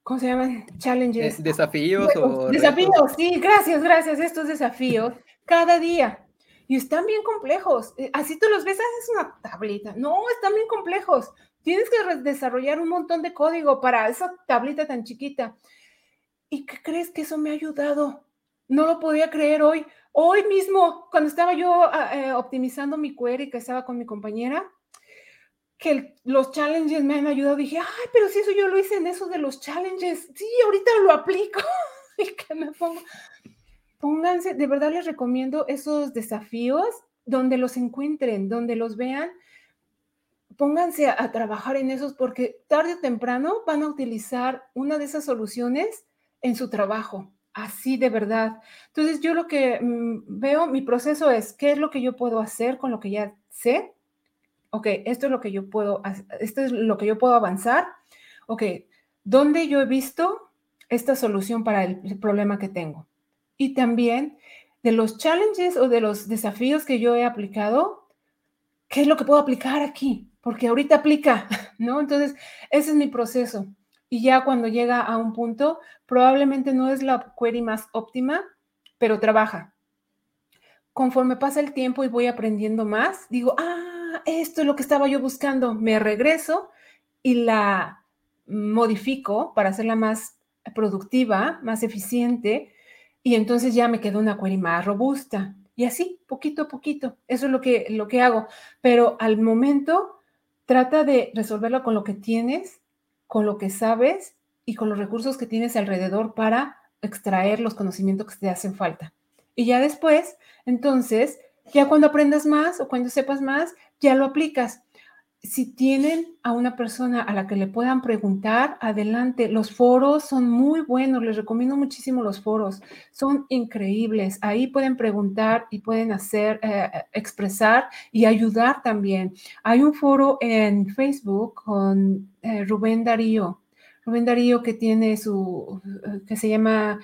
¿Cómo se llaman? Challenges. Desafíos o... Desafíos, sí, gracias, gracias. Estos desafíos cada día. Y están bien complejos. Eh, así tú los ves, es una tablita. No, están bien complejos. Tienes que desarrollar un montón de código para esa tablita tan chiquita. ¿Y qué crees que eso me ha ayudado? No lo podía creer hoy. Hoy mismo, cuando estaba yo ah, eh, optimizando mi query que estaba con mi compañera, que los challenges me han ayudado. Dije, ay, pero si eso yo lo hice en eso de los challenges. Sí, ahorita lo aplico. y que me pongo. Pónganse, de verdad les recomiendo esos desafíos donde los encuentren, donde los vean. Pónganse a, a trabajar en esos porque tarde o temprano van a utilizar una de esas soluciones en su trabajo. Así de verdad. Entonces yo lo que mm, veo, mi proceso es, ¿qué es lo que yo puedo hacer con lo que ya sé? ok, esto es lo que yo puedo, esto es lo que yo puedo avanzar. Ok, ¿dónde yo he visto esta solución para el, problema que tengo? Y también de los challenges o de los desafíos que yo he aplicado, ¿qué es lo que puedo aplicar aquí? Porque ahorita aplica, ¿no? Entonces, ese es mi proceso. Y ya cuando llega a un punto, probablemente no es la query más óptima, pero trabaja. Conforme pasa el tiempo y voy aprendiendo más, digo, ah, esto es lo que estaba yo buscando, me regreso y la modifico para hacerla más productiva, más eficiente, y entonces ya me quedó una query más robusta. Y así, poquito a poquito, eso es lo que, lo que hago. Pero al momento, trata de resolverlo con lo que tienes, con lo que sabes y con los recursos que tienes alrededor para extraer los conocimientos que te hacen falta. Y ya después, entonces, ya cuando aprendas más o cuando sepas más, ya lo aplicas. Si tienen a una persona a la que le puedan preguntar, adelante. Los foros son muy buenos, les recomiendo muchísimo los foros, son increíbles. Ahí pueden preguntar y pueden hacer, eh, expresar y ayudar también. Hay un foro en Facebook con eh, Rubén Darío, Rubén Darío que tiene su, eh, que se llama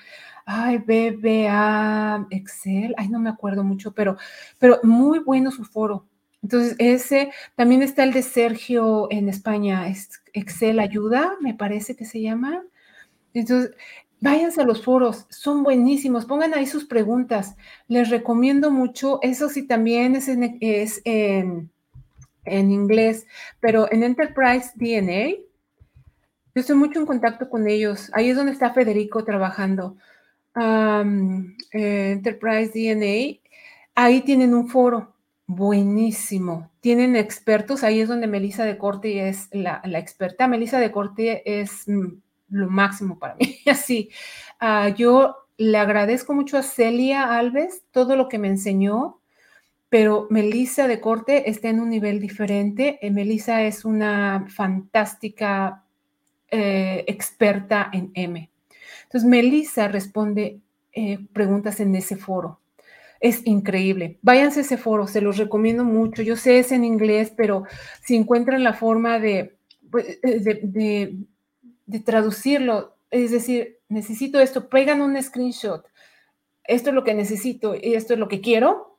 ay, BBA Excel, ay, no me acuerdo mucho, pero, pero muy bueno su foro. Entonces, ese también está el de Sergio en España, Excel Ayuda, me parece que se llama. Entonces, váyanse a los foros, son buenísimos, pongan ahí sus preguntas. Les recomiendo mucho, eso sí también es en, es en, en inglés, pero en Enterprise DNA, yo estoy mucho en contacto con ellos. Ahí es donde está Federico trabajando. Eh, Enterprise DNA, ahí tienen un foro buenísimo. Tienen expertos, ahí es donde Melissa de Corte es la, experta. Melissa de Corte es mm, lo máximo para mí. Así, ah, yo le agradezco mucho a Celia Alves todo lo que me enseñó, pero Melissa de Corte está en un nivel diferente. Eh, Melissa es una fantástica eh, experta en M. Entonces, Melissa responde eh, preguntas en ese foro. Es increíble. Váyanse a ese foro, se los recomiendo mucho. Yo sé es en inglés, pero si encuentran la forma de, pues, eh, de, traducirlo, es decir, necesito esto, pegan un screenshot. Esto es lo que necesito y esto es lo que quiero.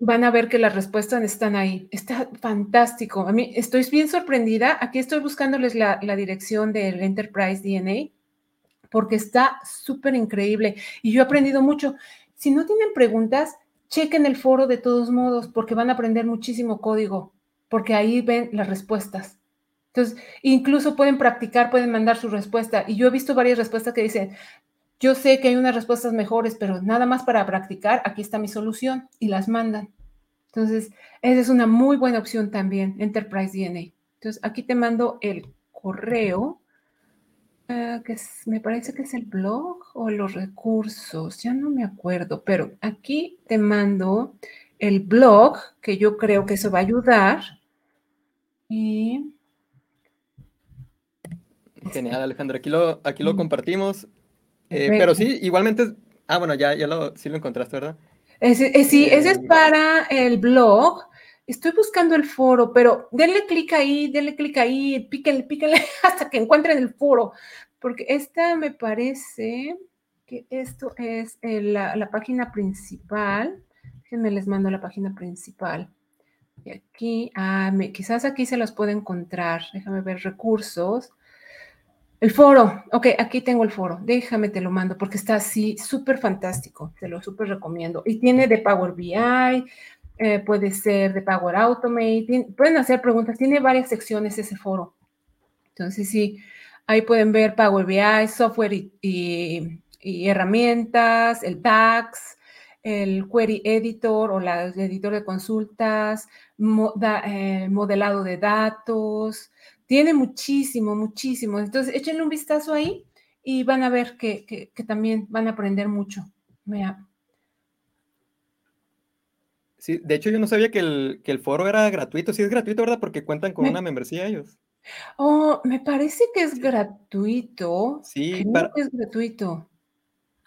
Van a ver que las respuestas están ahí. Está fantástico. A mí estoy bien sorprendida. Aquí estoy buscándoles la, la dirección del Enterprise DNA porque está súper increíble y yo he aprendido mucho. Si no tienen preguntas, chequen el foro de todos modos porque van a aprender muchísimo código, porque ahí ven las respuestas. Entonces, incluso pueden practicar, pueden mandar su respuesta. Y yo he visto varias respuestas que dicen, yo sé que hay unas respuestas mejores, pero nada más para practicar, aquí está mi solución y las mandan. Entonces, esa es una muy buena opción también, Enterprise DNA. Entonces, aquí te mando el correo Ah, que me parece que es el blog o los recursos, ya no me acuerdo, pero aquí te mando el blog, que yo creo que eso va a ayudar. Y... Genial, Alejandra. Aquí lo, aquí lo mm. compartimos. Eh, pero sí, igualmente. Ah, bueno, ya, ya lo, sí lo encontraste, ¿verdad? Sí, ese es eh, para el blog. Estoy buscando el foro, pero denle clic ahí, denle clic ahí, píquenle, píquenle hasta que encuentren el foro, porque esta me parece que esto es eh, la, página principal. Déjenme les mando la página principal. Y aquí, ah, quizás aquí se los puedo encontrar. Déjame ver recursos. El foro, ok, aquí tengo el foro. Déjame, te lo mando porque está así, súper fantástico. Te lo súper recomiendo. Y tiene de Power BI, eh, puede ser de Power Automate, pueden hacer preguntas, tiene varias secciones ese foro. Entonces, sí, ahí pueden ver Power BI, software y, herramientas, el tax, el query editor o la editor de consultas, eh, modelado de datos, tiene muchísimo, muchísimo. Entonces, échenle un vistazo ahí y van a ver que, también van a aprender mucho. Sí, de hecho yo no sabía que el, foro era gratuito. Sí es gratuito, ¿verdad? Porque cuentan con una membresía ellos. Oh, me parece que es gratuito. Sí, es gratuito.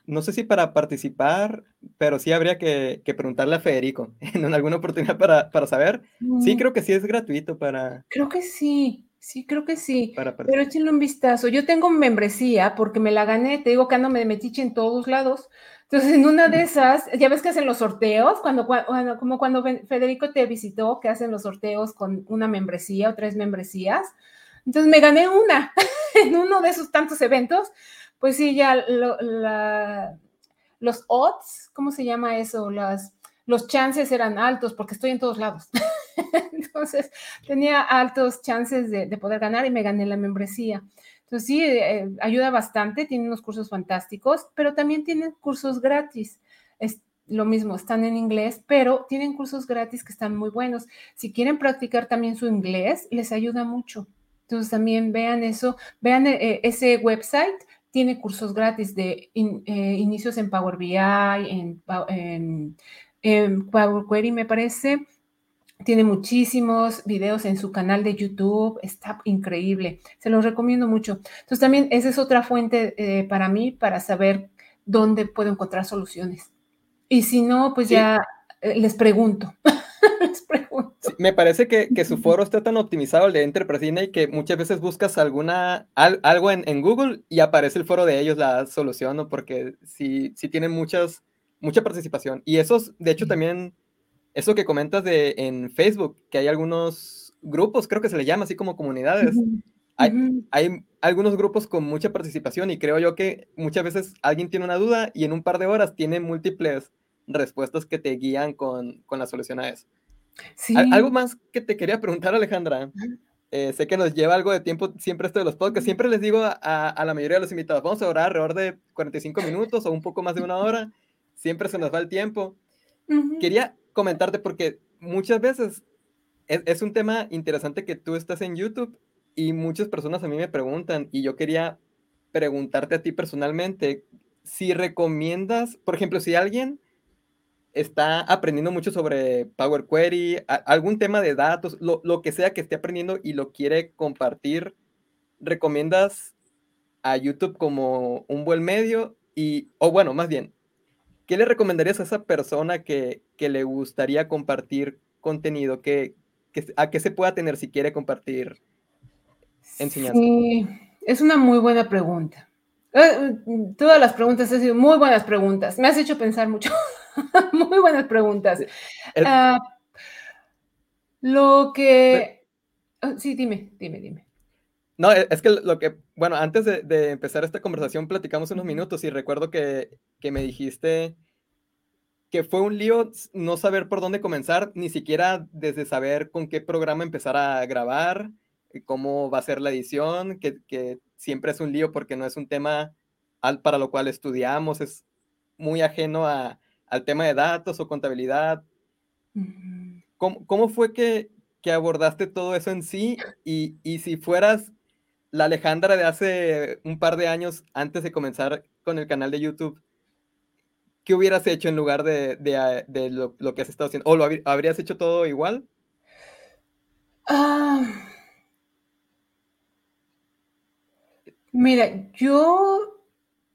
No sé si para participar, pero sí habría que, preguntarle a Federico en alguna oportunidad para, saber. Sí, mm. creo que sí es gratuito para... Creo que sí, sí, creo que sí. pero échenle un vistazo. Yo tengo membresía porque me la gané, te digo que ando me metiche en todos lados. Entonces, en una de esas, ya ves que hacen los sorteos, cuando, como cuando Federico te visitó, que hacen los sorteos con una membresía o tres membresías. Entonces, me gané una en uno de esos tantos eventos pues sí, ya los odds, ¿cómo se llama eso? Las, los chances eran altos porque estoy en todos lados. Entonces tenía altos chances de, poder ganar y me gané la membresía. Entonces sí, eh, ayuda bastante, tiene unos cursos fantásticos, pero también tienen cursos gratis. Es lo mismo, están en inglés, pero tienen cursos gratis que están muy buenos. Si quieren practicar también su inglés, les ayuda mucho. Entonces también vean eso, vean eh, ese website tiene cursos gratis de eh, inicios en Power BI, en, Power Query, me parece. Tiene muchísimos videos en su canal de YouTube, está increíble, se los recomiendo mucho. Entonces también esa es otra fuente eh, para mí para saber dónde puedo encontrar soluciones. Y si no, pues ya eh, les pregunto. me parece que, su foro está tan optimizado, el de Enterprise y que muchas veces buscas alguna, algo en, Google y aparece el foro de ellos la solución, ¿no? Porque sí, sí tienen muchas, mucha participación. Y esos, de hecho, también, eso que comentas de en Facebook, que hay algunos grupos, creo que se le llama así como comunidades. Hay, hay, algunos grupos con mucha participación y creo yo que muchas veces alguien tiene una duda y en un par de horas tiene múltiples respuestas que te guían con, con la solución a eso. Algo más que te quería preguntar, Alejandra. Eh, sé que nos lleva algo de tiempo siempre esto de los podcasts. Siempre les digo a, la mayoría de los invitados, vamos a orar alrededor de 45 minutos o un poco más de una hora. Siempre se nos va el tiempo. Quería comentarte porque muchas veces es, un tema interesante que tú estás en YouTube y muchas personas a mí me preguntan y yo quería preguntarte a ti personalmente si recomiendas, por ejemplo, si alguien está aprendiendo mucho sobre Power Query, algún tema de datos, lo, que sea que esté aprendiendo y lo quiere compartir, ¿recomiendas a YouTube como un buen medio? Y, o bueno, más bien, ¿qué le recomendarías a esa persona que, le gustaría compartir contenido? Que, ¿A qué se pueda tener si quiere compartir enseñanza? Sí, es una muy buena pregunta. Eh, todas las preguntas han sido muy buenas preguntas. Me has hecho pensar mucho. Muy buenas preguntas. Ah, lo que... Ah, sí, dime, dime, dime. No, e, es que lo que, bueno, antes de, empezar esta conversación platicamos unos minutos y recuerdo que, que, me dijiste que fue un lío no saber por dónde comenzar, ni siquiera desde saber con qué programa empezar a grabar, cómo va a ser la edición, que, que siempre es un lío porque no es un tema para lo cual estudiamos, es muy ajeno a, al tema de datos o contabilidad. ¿Cómo, fue que, abordaste todo eso en sí? Y, si fueras la Alejandra de hace un par de años antes de comenzar con el canal de YouTube, ¿qué hubieras hecho en lugar de, lo, que has estado haciendo? ¿O lo habrías hecho todo igual? Ah. mira, yo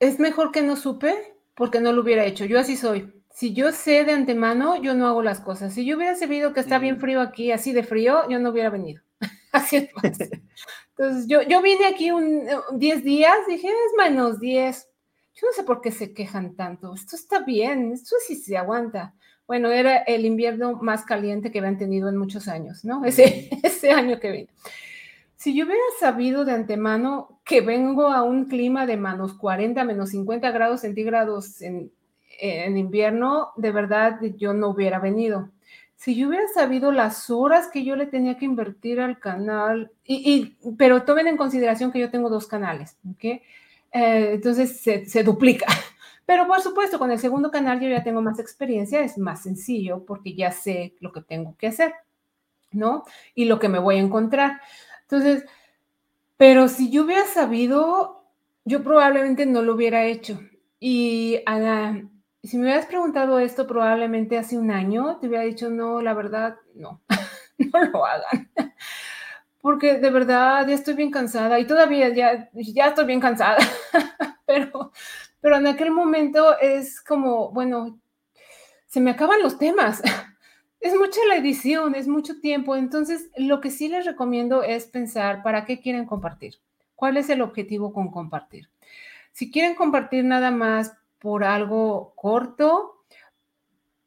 es mejor que no supe porque no lo hubiera hecho. Yo así soy si yo sé de antemano, yo no hago las cosas. Si yo hubiera sabido que está bien mm. frío aquí, así de frío, yo no hubiera venido. así es Entonces, yo, yo vine aquí un 10 días, dije, es menos 10. Yo no sé por qué se quejan tanto. Esto está bien, esto sí se aguanta. Bueno, era el invierno más caliente que habían tenido en muchos años, ¿no? Ese, ese año que vine. Si yo hubiera sabido de antemano que vengo a un clima de menos 40, menos 50 grados centígrados en en invierno, de verdad yo no hubiera venido. Si yo hubiera sabido las horas que yo le tenía que invertir al canal, y, pero tomen en consideración que yo tengo dos canales, ¿ok? Eh, entonces se, duplica. Pero por supuesto, con el segundo canal yo ya tengo más experiencia, es más sencillo porque ya sé lo que tengo que hacer, ¿no? Y lo que me voy a encontrar. Entonces, pero si yo hubiera sabido, yo probablemente no lo hubiera hecho. Y si me hubieras preguntado esto probablemente hace un año, te hubiera dicho, no, la verdad, no, no lo hagan. Porque de verdad ya estoy bien cansada y todavía ya, ya estoy bien cansada. pero, pero en aquel momento es como, bueno, se me acaban los temas. Es mucha la edición, es mucho tiempo. Entonces, lo que sí les recomiendo es pensar para qué quieren compartir. ¿Cuál es el objetivo con compartir? Si quieren compartir nada más por algo corto,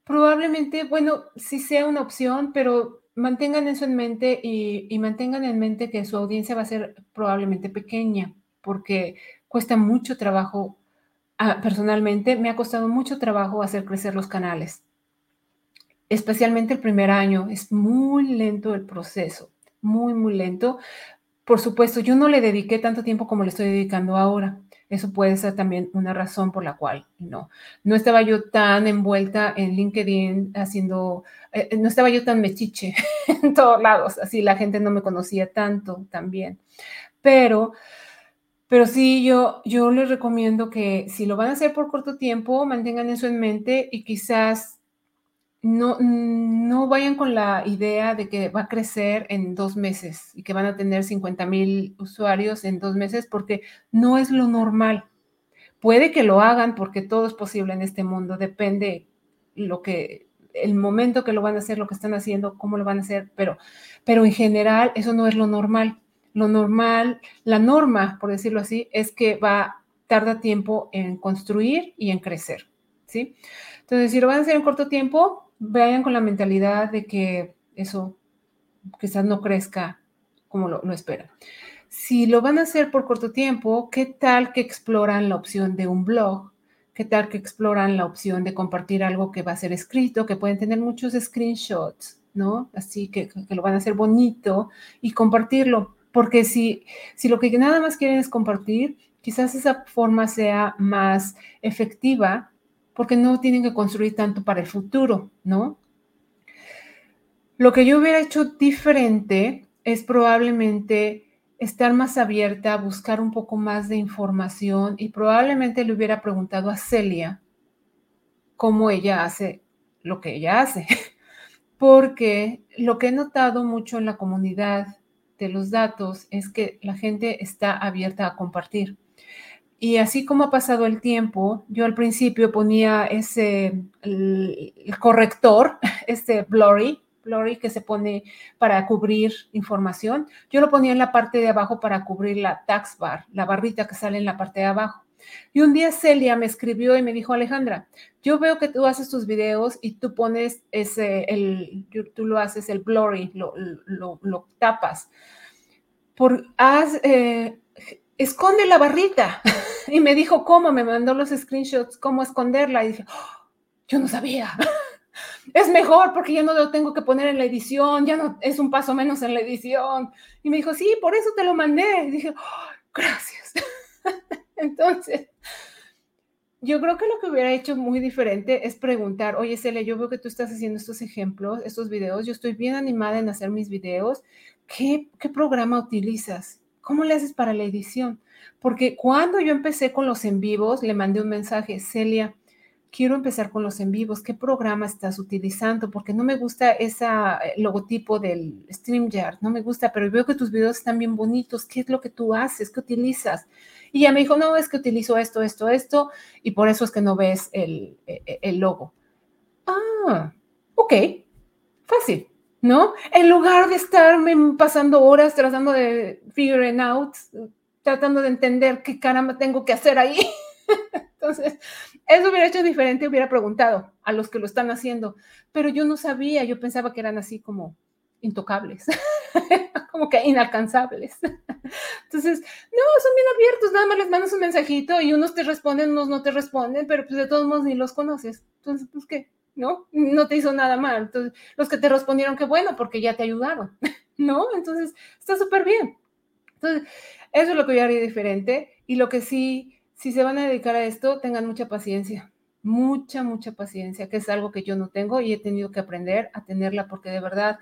probablemente, bueno, sí sea una opción, pero mantengan eso en mente y, mantengan en mente que su audiencia va a ser probablemente pequeña, porque cuesta mucho trabajo. Ah, personalmente, me ha costado mucho trabajo hacer crecer los canales especialmente el primer año, es muy lento el proceso, muy, muy lento. Por supuesto, yo no le dediqué tanto tiempo como le estoy dedicando ahora. Eso puede ser también una razón por la cual no. No estaba yo tan envuelta en LinkedIn haciendo, eh, no estaba yo tan mechiche en todos lados, así la gente no me conocía tanto también. Pero, pero sí, yo, yo les recomiendo que si lo van a hacer por corto tiempo, mantengan eso en mente y quizás no, no vayan con la idea de que va a crecer en dos meses y que van a tener 50 mil usuarios en dos meses, porque no es lo normal. Puede que lo hagan porque todo es posible en este mundo, depende lo que el momento que lo van a hacer, lo que están haciendo, cómo lo van a hacer, pero, pero en general eso no es lo normal. Lo normal, la norma, por decirlo así, es que va, tarda tiempo en construir y en crecer, ¿sí? Entonces, si lo van a hacer en corto tiempo, vayan con la mentalidad de que eso quizás no crezca como lo, lo esperan. Si lo van a hacer por corto tiempo, ¿qué tal que exploran la opción de un blog? ¿Qué tal que exploran la opción de compartir algo que va a ser escrito, que pueden tener muchos screenshots, ¿no? Así que, que lo van a hacer bonito y compartirlo. Porque si, si lo que nada más quieren es compartir, quizás esa forma sea más efectiva porque no tienen que construir tanto para el futuro, ¿no? Lo que yo hubiera hecho diferente es probablemente estar más abierta, buscar un poco más de información y probablemente le hubiera preguntado a Celia cómo ella hace lo que ella hace. Porque lo que he notado mucho en la comunidad de los datos es que la gente está abierta a compartir. Y así como ha pasado el tiempo, yo al principio ponía ese el, corrector, este blurry, blurry que se pone para cubrir información. Yo lo ponía en la parte de abajo para cubrir la tax bar, la barrita que sale en la parte de abajo. Y un día Celia me escribió y me dijo, Alejandra, yo veo que tú haces tus videos y tú pones ese, el, tú lo haces el blurry, lo, lo, tapas. Por, haz, eh, esconde la barrita. y me dijo cómo, me mandó los screenshots, cómo esconderla. Y dije, oh, yo no sabía. es mejor porque ya no lo tengo que poner en la edición, ya no es un paso menos en la edición. Y me dijo, sí, por eso te lo mandé. Y dije, oh, gracias. Entonces, yo creo que lo que hubiera hecho muy diferente es preguntar, oye, Celia, yo veo que tú estás haciendo estos ejemplos, estos videos, yo estoy bien animada en hacer mis videos. ¿Qué, qué programa utilizas? ¿Cómo le haces para la edición? Porque cuando yo empecé con los en vivos, le mandé un mensaje, Celia, quiero empezar con los en vivos, ¿qué programa estás utilizando? Porque no me gusta ese eh, logotipo del StreamYard, no me gusta, pero veo que tus videos están bien bonitos, ¿qué es lo que tú haces? ¿Qué utilizas? Y ella me dijo, no, es que utilizo esto, esto, esto, y por eso es que no ves el, e, e, el logo. Ah, ok, fácil. ¿No? En lugar de estarme pasando horas tratando de figure out, tratando de entender qué caramba tengo que hacer ahí. Entonces, eso hubiera hecho diferente, hubiera preguntado a los que lo están haciendo, pero yo no sabía, yo pensaba que eran así como intocables, como que inalcanzables. Entonces, no, son bien abiertos, nada más les mandas un mensajito y unos te responden, unos no te responden, pero pues de todos modos ni los conoces. Entonces, pues qué, ¿no? No te hizo nada mal. Entonces, los que te respondieron, qué bueno, porque ya te ayudaron, ¿no? Entonces, está súper bien. Entonces, eso es lo que yo haría diferente. Y lo que sí, si se van a dedicar a esto, tengan mucha paciencia, mucha, mucha paciencia, que es algo que yo no tengo y he tenido que aprender a tenerla porque de verdad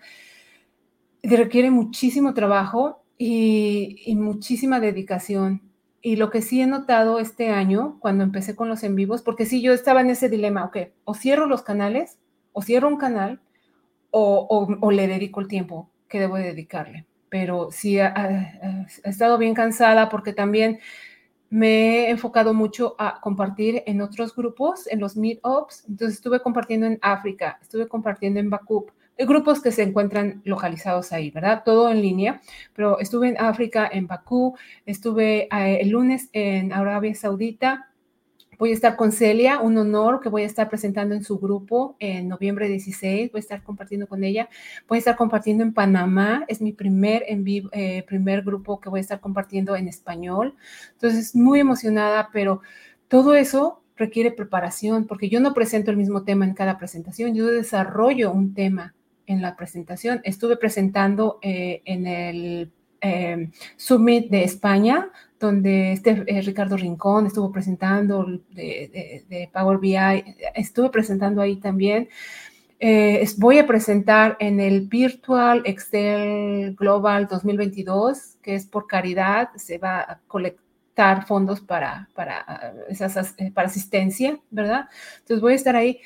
requiere muchísimo trabajo y muchísima dedicación. Y lo que sí he notado este año, cuando empecé con los en vivos, porque sí, yo estaba en ese dilema, ok, o cierro los canales, o cierro un canal, o, o, le dedico el tiempo que debo dedicarle. Pero sí, he estado bien cansada porque también me he enfocado mucho a compartir en otros grupos, en los meetups. Entonces estuve compartiendo en África, estuve compartiendo en Bakú, grupos que se encuentran localizados ahí, ¿verdad? Todo en línea, pero estuve en África, en Bakú, estuve eh, el lunes en Arabia Saudita. Voy a estar con Celia, un honor que voy a estar presentando en su grupo en noviembre 16. Voy a estar compartiendo con ella. Voy a estar compartiendo en Panamá. Es mi primer, en vivo, eh, primer grupo que voy a estar compartiendo en español. Entonces, muy emocionada, pero todo eso requiere preparación porque yo no presento el mismo tema en cada presentación. Yo desarrollo un tema en la presentación. Estuve presentando eh, en el eh, Summit de España, donde este eh, Ricardo Rincón estuvo presentando de, Power BI, estuve presentando ahí también. voy a presentar en el Virtual Excel Global 2022, que es por caridad, se va a colectar fondos para, para, esas, para asistencia, ¿verdad? Entonces voy a estar ahí.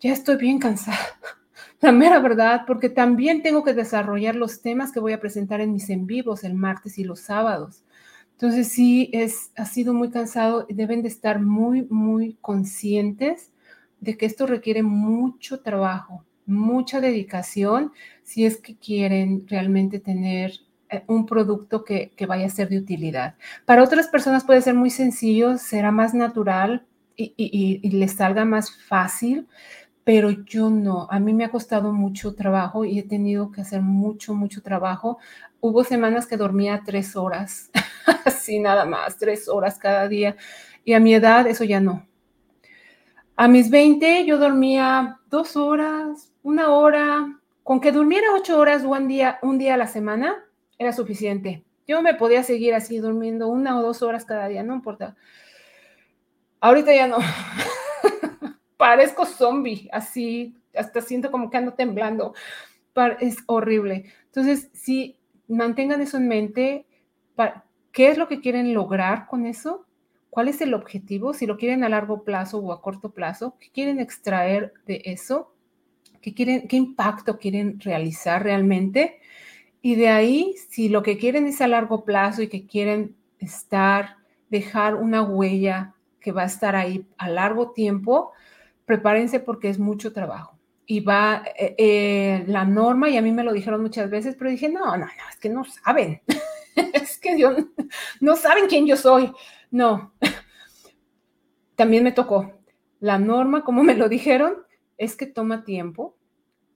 Ya estoy bien cansada la mera verdad, porque también tengo que desarrollar los temas que voy a presentar en mis en vivos el martes y los sábados. Entonces sí, es, ha sido muy cansado y deben de estar muy, muy conscientes de que esto requiere mucho trabajo, mucha dedicación, si es que quieren realmente tener eh, un producto que, vaya a ser de utilidad. Para otras personas puede ser muy sencillo, será más natural y, y les salga más fácil, pero yo no, a mí me ha costado mucho trabajo y he tenido que hacer mucho, mucho trabajo. Hubo semanas que dormía tres horas, así nada más, tres horas cada día. Y a mi edad eso ya no. A mis 20 yo dormía dos horas, una hora, con que durmiera ocho horas un día, un día a la semana era suficiente. Yo me podía seguir así durmiendo una o dos horas cada día, no importa. Ahorita ya no. parezco zombie, así, hasta siento como que ando temblando. Es horrible. Entonces, si mantengan eso en mente, ¿qué es lo que quieren lograr con eso? ¿Cuál es el objetivo? Si lo quieren a largo plazo o a corto plazo, ¿qué quieren extraer de eso? ¿Qué, quieren, qué impacto quieren realizar realmente? Y de ahí, si lo que quieren es a largo plazo y que quieren estar, dejar una huella que va a estar ahí a largo tiempo, prepárense porque es mucho trabajo. Y va eh, eh, la norma, y a mí me lo dijeron muchas veces, pero dije, no, no, no, es que no saben. es que yo, no saben quién yo soy. No. También me tocó. La norma, como me lo dijeron, es que toma tiempo,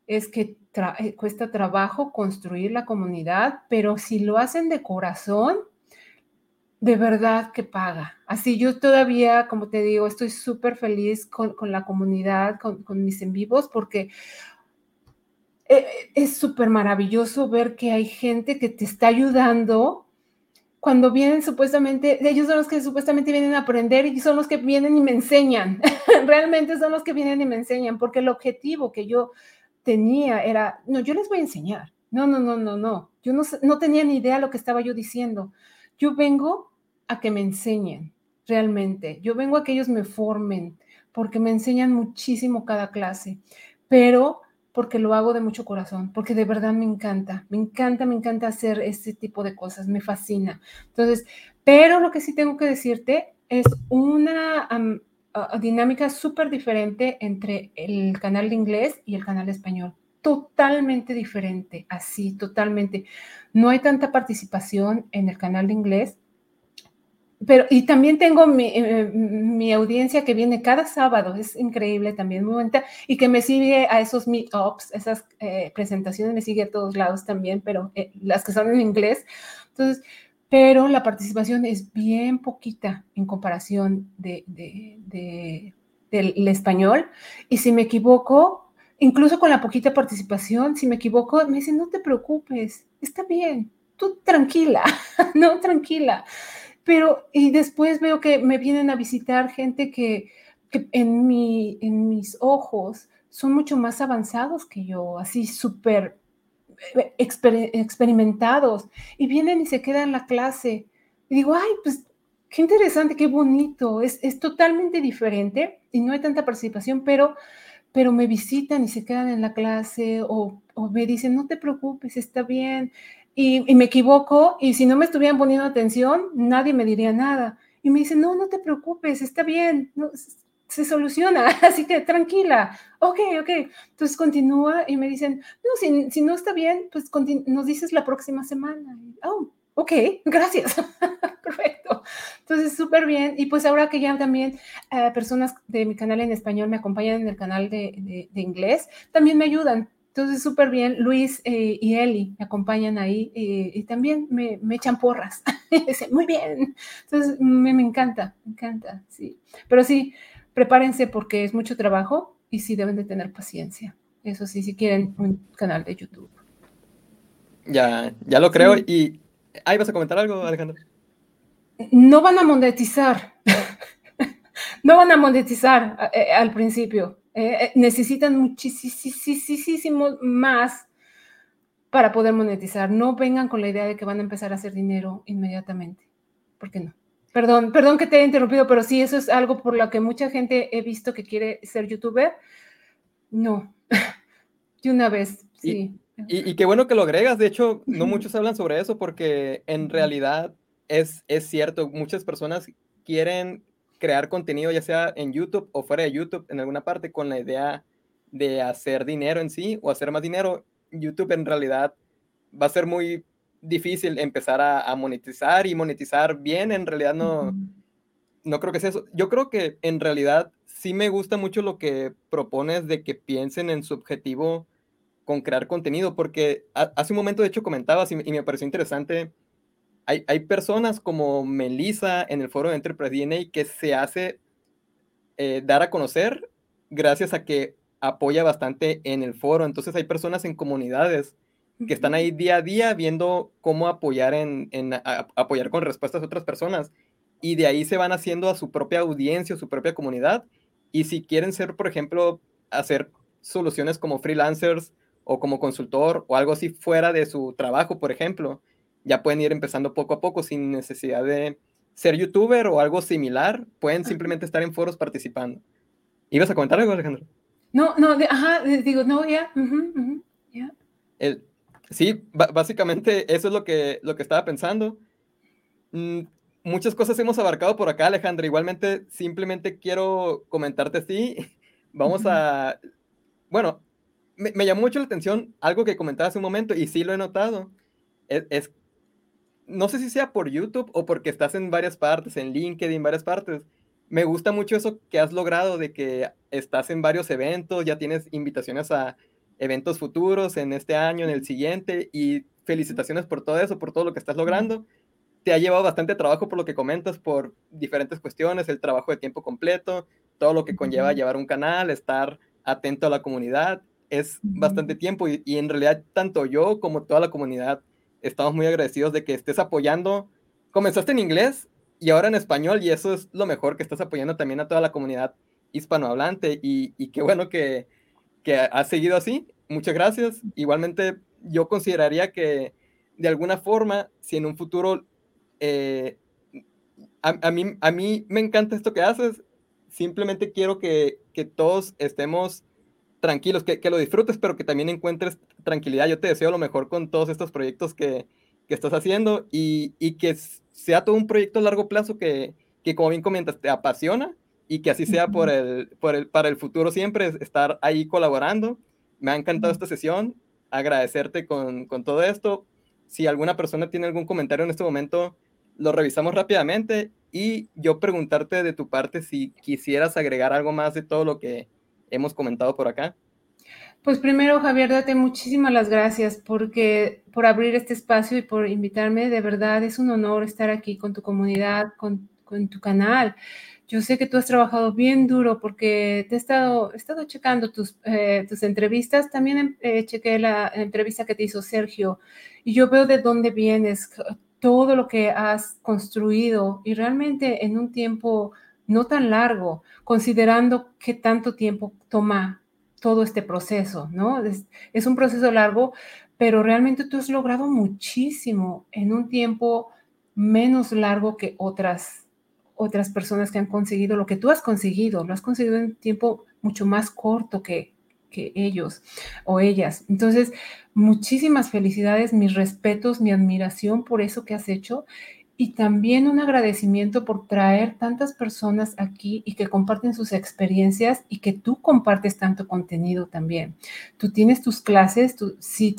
es que eh, cuesta trabajo construir la comunidad, pero si lo hacen de corazón, de verdad que paga. Así yo todavía, como te digo, estoy súper feliz con, la comunidad, con, mis en vivos, porque eh, es súper maravilloso ver que hay gente que te está ayudando cuando vienen supuestamente, ellos son los que supuestamente vienen a aprender y son los que vienen y me enseñan. Realmente son los que vienen y me enseñan, porque el objetivo que yo tenía era, no, yo les voy a enseñar. No, no, no, no, no. Yo no, no tenía ni idea de lo que estaba yo diciendo. Yo vengo a que me enseñen realmente. Yo vengo a que ellos me formen porque me enseñan muchísimo cada clase, pero porque lo hago de mucho corazón, porque de verdad me encanta, me encanta, me encanta hacer este tipo de cosas, me fascina. Entonces, pero lo que sí tengo que decirte es una dinámica súper diferente entre el canal de inglés y el canal de español. Totalmente diferente, así, totalmente. No hay tanta participación en el canal de inglés pero y también tengo eh, mi, audiencia que viene cada sábado, es increíble también, muy bonita, y que me sigue a esos meetups, esas eh, presentaciones, me sigue a todos lados también, pero eh, las que son en inglés. Entonces, pero la participación es bien poquita en comparación de, del español. Y si me equivoco, incluso con la poquita participación, si me equivoco, me dicen, no te preocupes, está bien, tú tranquila, no, tranquila Pero, y después veo que me vienen a visitar gente que, que en, mi, en mis ojos son mucho más avanzados que yo, así súper eh, experimentados, y vienen y se quedan en la clase. Y digo, ay, pues qué interesante, qué bonito, es, es totalmente diferente y no hay tanta participación, pero, pero me visitan y se quedan en la clase o, o me dicen, no te preocupes, está bien. Y, y, me equivoco y si no me estuvieran poniendo atención, nadie me diría nada. Y me dicen, no, no te preocupes, está bien, no, se soluciona, así que tranquila, ok, ok. Entonces continúa y me dicen, no, si, si no está bien, pues nos dices la próxima semana. Oh, ok, gracias. Perfecto. Entonces, súper bien. Y pues ahora que ya también eh, personas de mi canal en español me acompañan en el canal de, de, inglés, también me ayudan. Entonces, súper bien. Luis eh, y Eli me acompañan ahí eh, y también me, me, echan porras. Muy bien. Entonces, me, me encanta, me encanta, sí. Pero sí, prepárense porque es mucho trabajo y sí deben de tener paciencia. Eso sí, si quieren un canal de YouTube. Ya, ya lo creo. Y ahí vas a comentar algo, Alejandro. No van a monetizar. no van a monetizar eh, eh, al principio. Eh, necesitan muchísimo más para poder monetizar. No vengan con la idea de que van a empezar a hacer dinero inmediatamente. ¿Por qué no? Perdón, perdón que te haya interrumpido, pero sí, eso es algo por lo que mucha gente he visto que quiere ser youtuber. No, de una vez, sí. Y, qué bueno que lo agregas, de hecho, no muchos hablan sobre eso porque en realidad es, es cierto, muchas personas quieren crear contenido ya sea en YouTube o fuera de YouTube, en alguna parte, con la idea de hacer dinero en sí o hacer más dinero. YouTube en realidad va a ser muy difícil empezar a, monetizar y monetizar bien, en realidad no, no creo que sea eso. Yo creo que en realidad sí me gusta mucho lo que propones de que piensen en su objetivo con crear contenido, porque hace un momento de hecho comentabas y, me pareció interesante, hay, hay, personas como Melissa en el foro de Enterprise DNA que se hace eh, dar a conocer gracias a que apoya bastante en el foro, entonces hay personas en comunidades que están ahí día a día viendo cómo apoyar en, apoyar con respuestas a otras personas. Y de ahí se van haciendo a su propia audiencia, su propia comunidad. Y si quieren ser, por ejemplo, hacer soluciones como freelancers o como consultor o algo así fuera de su trabajo, por ejemplo, ya pueden ir empezando poco a poco sin necesidad de ser youtuber o algo similar, pueden simplemente estar en foros participando. ¿Ibas a comentar algo, Alejandro? No, no, ajá, digo, no, ya, ya. Sí, básicamente eso es lo que, lo que estaba pensando. Mm, muchas cosas hemos abarcado por acá, Alejandra. Igualmente, simplemente quiero comentarte así. Vamos a... Bueno, me, llamó mucho la atención algo que comentabas hace un momento y sí lo he notado. Es, es, no sé si sea por YouTube o porque estás en varias partes, en LinkedIn, varias partes. Me gusta mucho eso que has logrado de que estás en varios eventos, ya tienes invitaciones a eventos futuros en este año, en el siguiente, y felicitaciones por todo eso, por todo lo que estás logrando. Te ha llevado bastante trabajo por lo que comentas, por diferentes cuestiones, el trabajo de tiempo completo, todo lo que conlleva llevar un canal, estar atento a la comunidad, es bastante tiempo y, en realidad tanto yo como toda la comunidad estamos muy agradecidos de que estés apoyando. Comenzaste en inglés y ahora en español y eso es lo mejor que estás apoyando también a toda la comunidad hispanohablante y, qué bueno que, que ha seguido así. Muchas gracias. Igualmente, yo consideraría que de alguna forma, si en un futuro eh, a, mí, a mí me encanta esto que haces, simplemente quiero que, que todos estemos tranquilos, que, que, lo disfrutes, pero que también encuentres tranquilidad. Yo te deseo lo mejor con todos estos proyectos que, que estás haciendo y, y, que sea todo un proyecto a largo plazo que, que, como bien comentas, te apasiona y que así sea por el, por el, para el futuro siempre, estar ahí colaborando. Me ha encantado esta sesión, agradecerte con, con todo esto. Si alguna persona tiene algún comentario en este momento, lo revisamos rápidamente y yo preguntarte de tu parte si quisieras agregar algo más de todo lo que hemos comentado por acá. Pues primero, Javier, date muchísimas las gracias porque por abrir este espacio y por invitarme. De verdad es un honor estar aquí con tu comunidad, con, con tu canal. Yo sé que tú has trabajado bien duro porque te he estado, he estado checando tus, eh, tus entrevistas. También eh, chequé la entrevista que te hizo Sergio y yo veo de dónde vienes, todo lo que has construido y realmente en un tiempo no tan largo, considerando qué tanto tiempo toma todo este proceso, ¿no? Es, un proceso largo, pero realmente tú has logrado muchísimo en un tiempo menos largo que otras, otras personas que han conseguido lo que tú has conseguido, lo has conseguido en un tiempo mucho más corto que, que ellos o ellas. Entonces, muchísimas felicidades, mis respetos, mi admiración por eso que has hecho y también un agradecimiento por traer tantas personas aquí y que comparten sus experiencias y que tú compartes tanto contenido también. Tú tienes tus clases, tú sí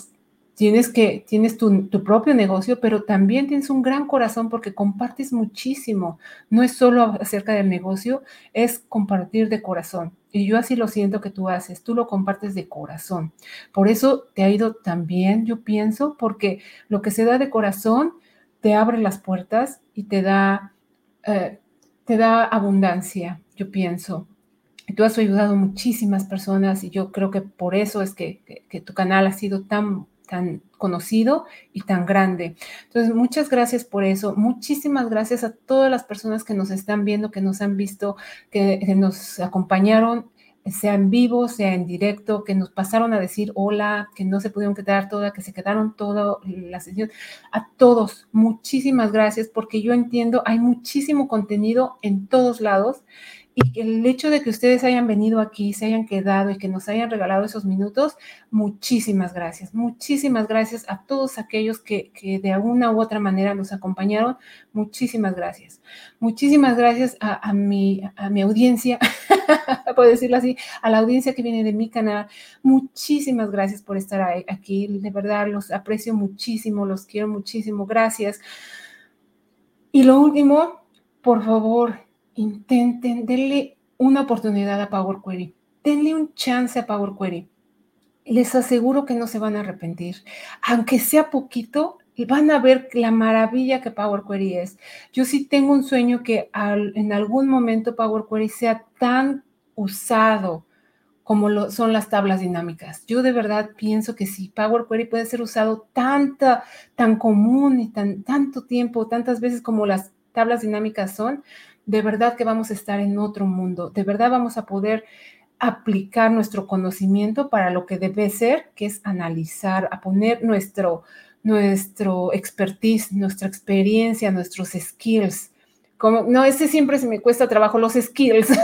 tienes que tienes tu, tu, propio negocio, pero también tienes un gran corazón porque compartes muchísimo. No es solo acerca del negocio, es compartir de corazón. Y yo así lo siento que tú haces, tú lo compartes de corazón. Por eso te ha ido tan bien, yo pienso, porque lo que se da de corazón te abre las puertas y te da, eh, te da abundancia, yo pienso. Tú has ayudado a muchísimas personas y yo creo que por eso es que, que, tu canal ha sido tan, tan conocido y tan grande. Entonces, muchas gracias por eso. Muchísimas gracias a todas las personas que nos están viendo, que nos han visto, que, que nos acompañaron sea en vivo, sea en directo, que nos pasaron a decir hola, que no se pudieron quedar toda, que se quedaron toda la sesión. A todos, muchísimas gracias porque yo entiendo, hay muchísimo contenido en todos lados y el hecho de que ustedes hayan venido aquí, se hayan quedado y que nos hayan regalado esos minutos, muchísimas gracias. Muchísimas gracias a todos aquellos que, de alguna u otra manera nos acompañaron. Muchísimas gracias. Muchísimas gracias a, a, mi, a mi audiencia, puedo decirlo así, a la audiencia que viene de mi canal. Muchísimas gracias por estar aquí. De verdad, los aprecio muchísimo, los quiero muchísimo. Gracias. Y lo último, por favor, intenten, denle una oportunidad a Power Query, denle un chance a Power Query. Les aseguro que no se van a arrepentir. Aunque sea poquito, van a ver la maravilla que Power Query es. Yo sí tengo un sueño que en algún momento Power Query sea tan usado como lo, son las tablas dinámicas. Yo de verdad pienso que si Power Query puede ser usado tanta, tan común y tan, tanto tiempo, tantas veces como las tablas dinámicas son, de verdad que vamos a estar en otro mundo, de verdad vamos a poder aplicar nuestro conocimiento para lo que debe ser, que es analizar, a poner nuestro, nuestro expertise, nuestra experiencia, nuestros skills. Como, no, ese siempre se me cuesta trabajo, los skills.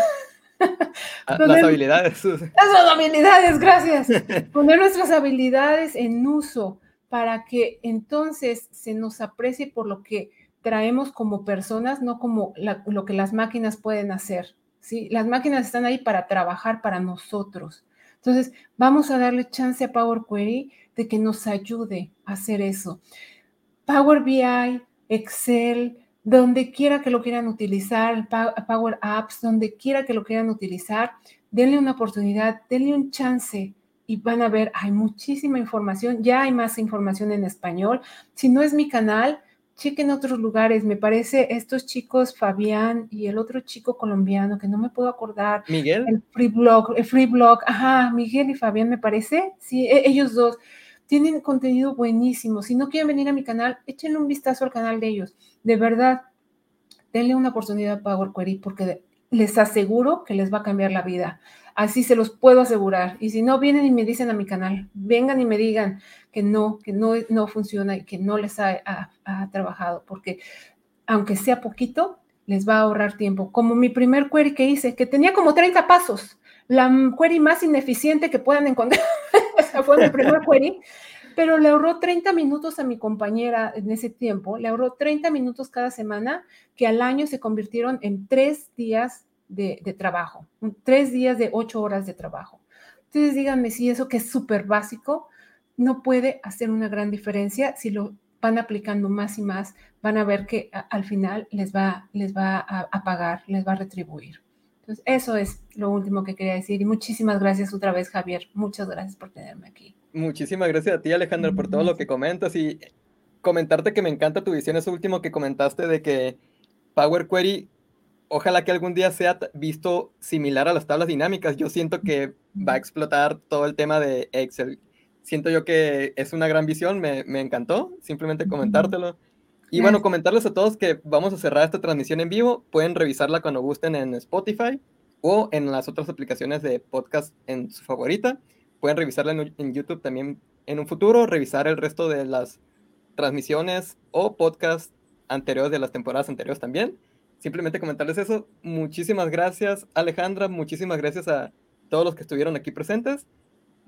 Ah, las habilidades. Las habilidades, gracias. Poner nuestras habilidades en uso para que entonces se nos aprecie por lo que traemos como personas, no como lo que las máquinas pueden hacer. ¿sí? Las máquinas están ahí para trabajar para nosotros. Entonces, vamos a darle chance a Power Query de que nos ayude a hacer eso. Power BI, Excel, donde quiera que lo quieran utilizar, Power Apps, donde quiera que lo quieran utilizar, denle una oportunidad, denle un chance y van a ver, hay muchísima información, ya hay más información en español. Si no es mi canal, chequen otros lugares. Me parece estos chicos, Fabián y el otro chico colombiano, que no me puedo acordar. Miguel. El Free Blog, el Free Blog, ajá, Miguel y Fabián me parece. Sí, e, ellos dos tienen contenido buenísimo. Si no quieren venir a mi canal, échenle un vistazo al canal de ellos. De verdad, denle una oportunidad a Power Query porque les aseguro que les va a cambiar la vida. Así se los puedo asegurar. Y si no, vienen y me dicen a mi canal, vengan y me digan que no, que no, no funciona y que no les ha, trabajado, porque aunque sea poquito, les va a ahorrar tiempo. Como mi primer query que hice, que tenía como 30 pasos, la query más ineficiente que puedan encontrar, fue mi primer query, pero le ahorró 30 minutos a mi compañera en ese tiempo, le ahorró 30 minutos cada semana, que al año se convirtieron en tres días de, de trabajo, tres días de ocho horas de trabajo. Entonces díganme si eso que es súper básico no puede hacer una gran diferencia si lo van aplicando más y más, van a ver que al final les va, les va a, pagar, les va a retribuir. Entonces, eso es lo último que quería decir. Y muchísimas gracias otra vez, Javier. Muchas gracias por tenerme aquí. Muchísimas gracias a ti, Alejandro, por todo lo que comentas y comentarte que me encanta tu visión, eso último que comentaste de que Power Query, ojalá que algún día sea visto similar a las tablas dinámicas. Yo siento que va a explotar todo el tema de Excel siento yo que es una gran visión, me, me encantó, simplemente comentártelo. Y bueno, comentarles a todos que vamos a cerrar esta transmisión en vivo. Pueden revisarla cuando gusten en Spotify o en las otras aplicaciones de podcast en su favorita. Pueden revisarla en, YouTube también en un futuro, revisar el resto de las transmisiones o podcasts anteriores de las temporadas anteriores también. Simplemente comentarles eso. Muchísimas gracias, Alejandra. Muchísimas gracias a todos los que estuvieron aquí presentes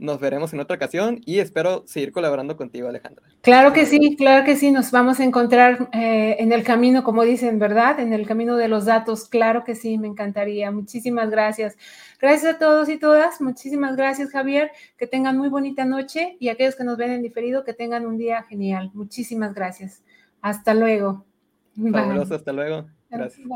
nos veremos en otra ocasión y espero seguir colaborando contigo, Alejandra. Claro que sí, claro que sí, nos vamos a encontrar eh, en el camino, como dicen, ¿verdad? En el camino de los datos, claro que sí, me encantaría. Muchísimas gracias. Gracias a todos y todas, muchísimas gracias, Javier, que tengan muy bonita noche y aquellos que nos ven en diferido, que tengan un día genial. Muchísimas gracias. Hasta luego. Fabuloso, hasta luego. Gracias.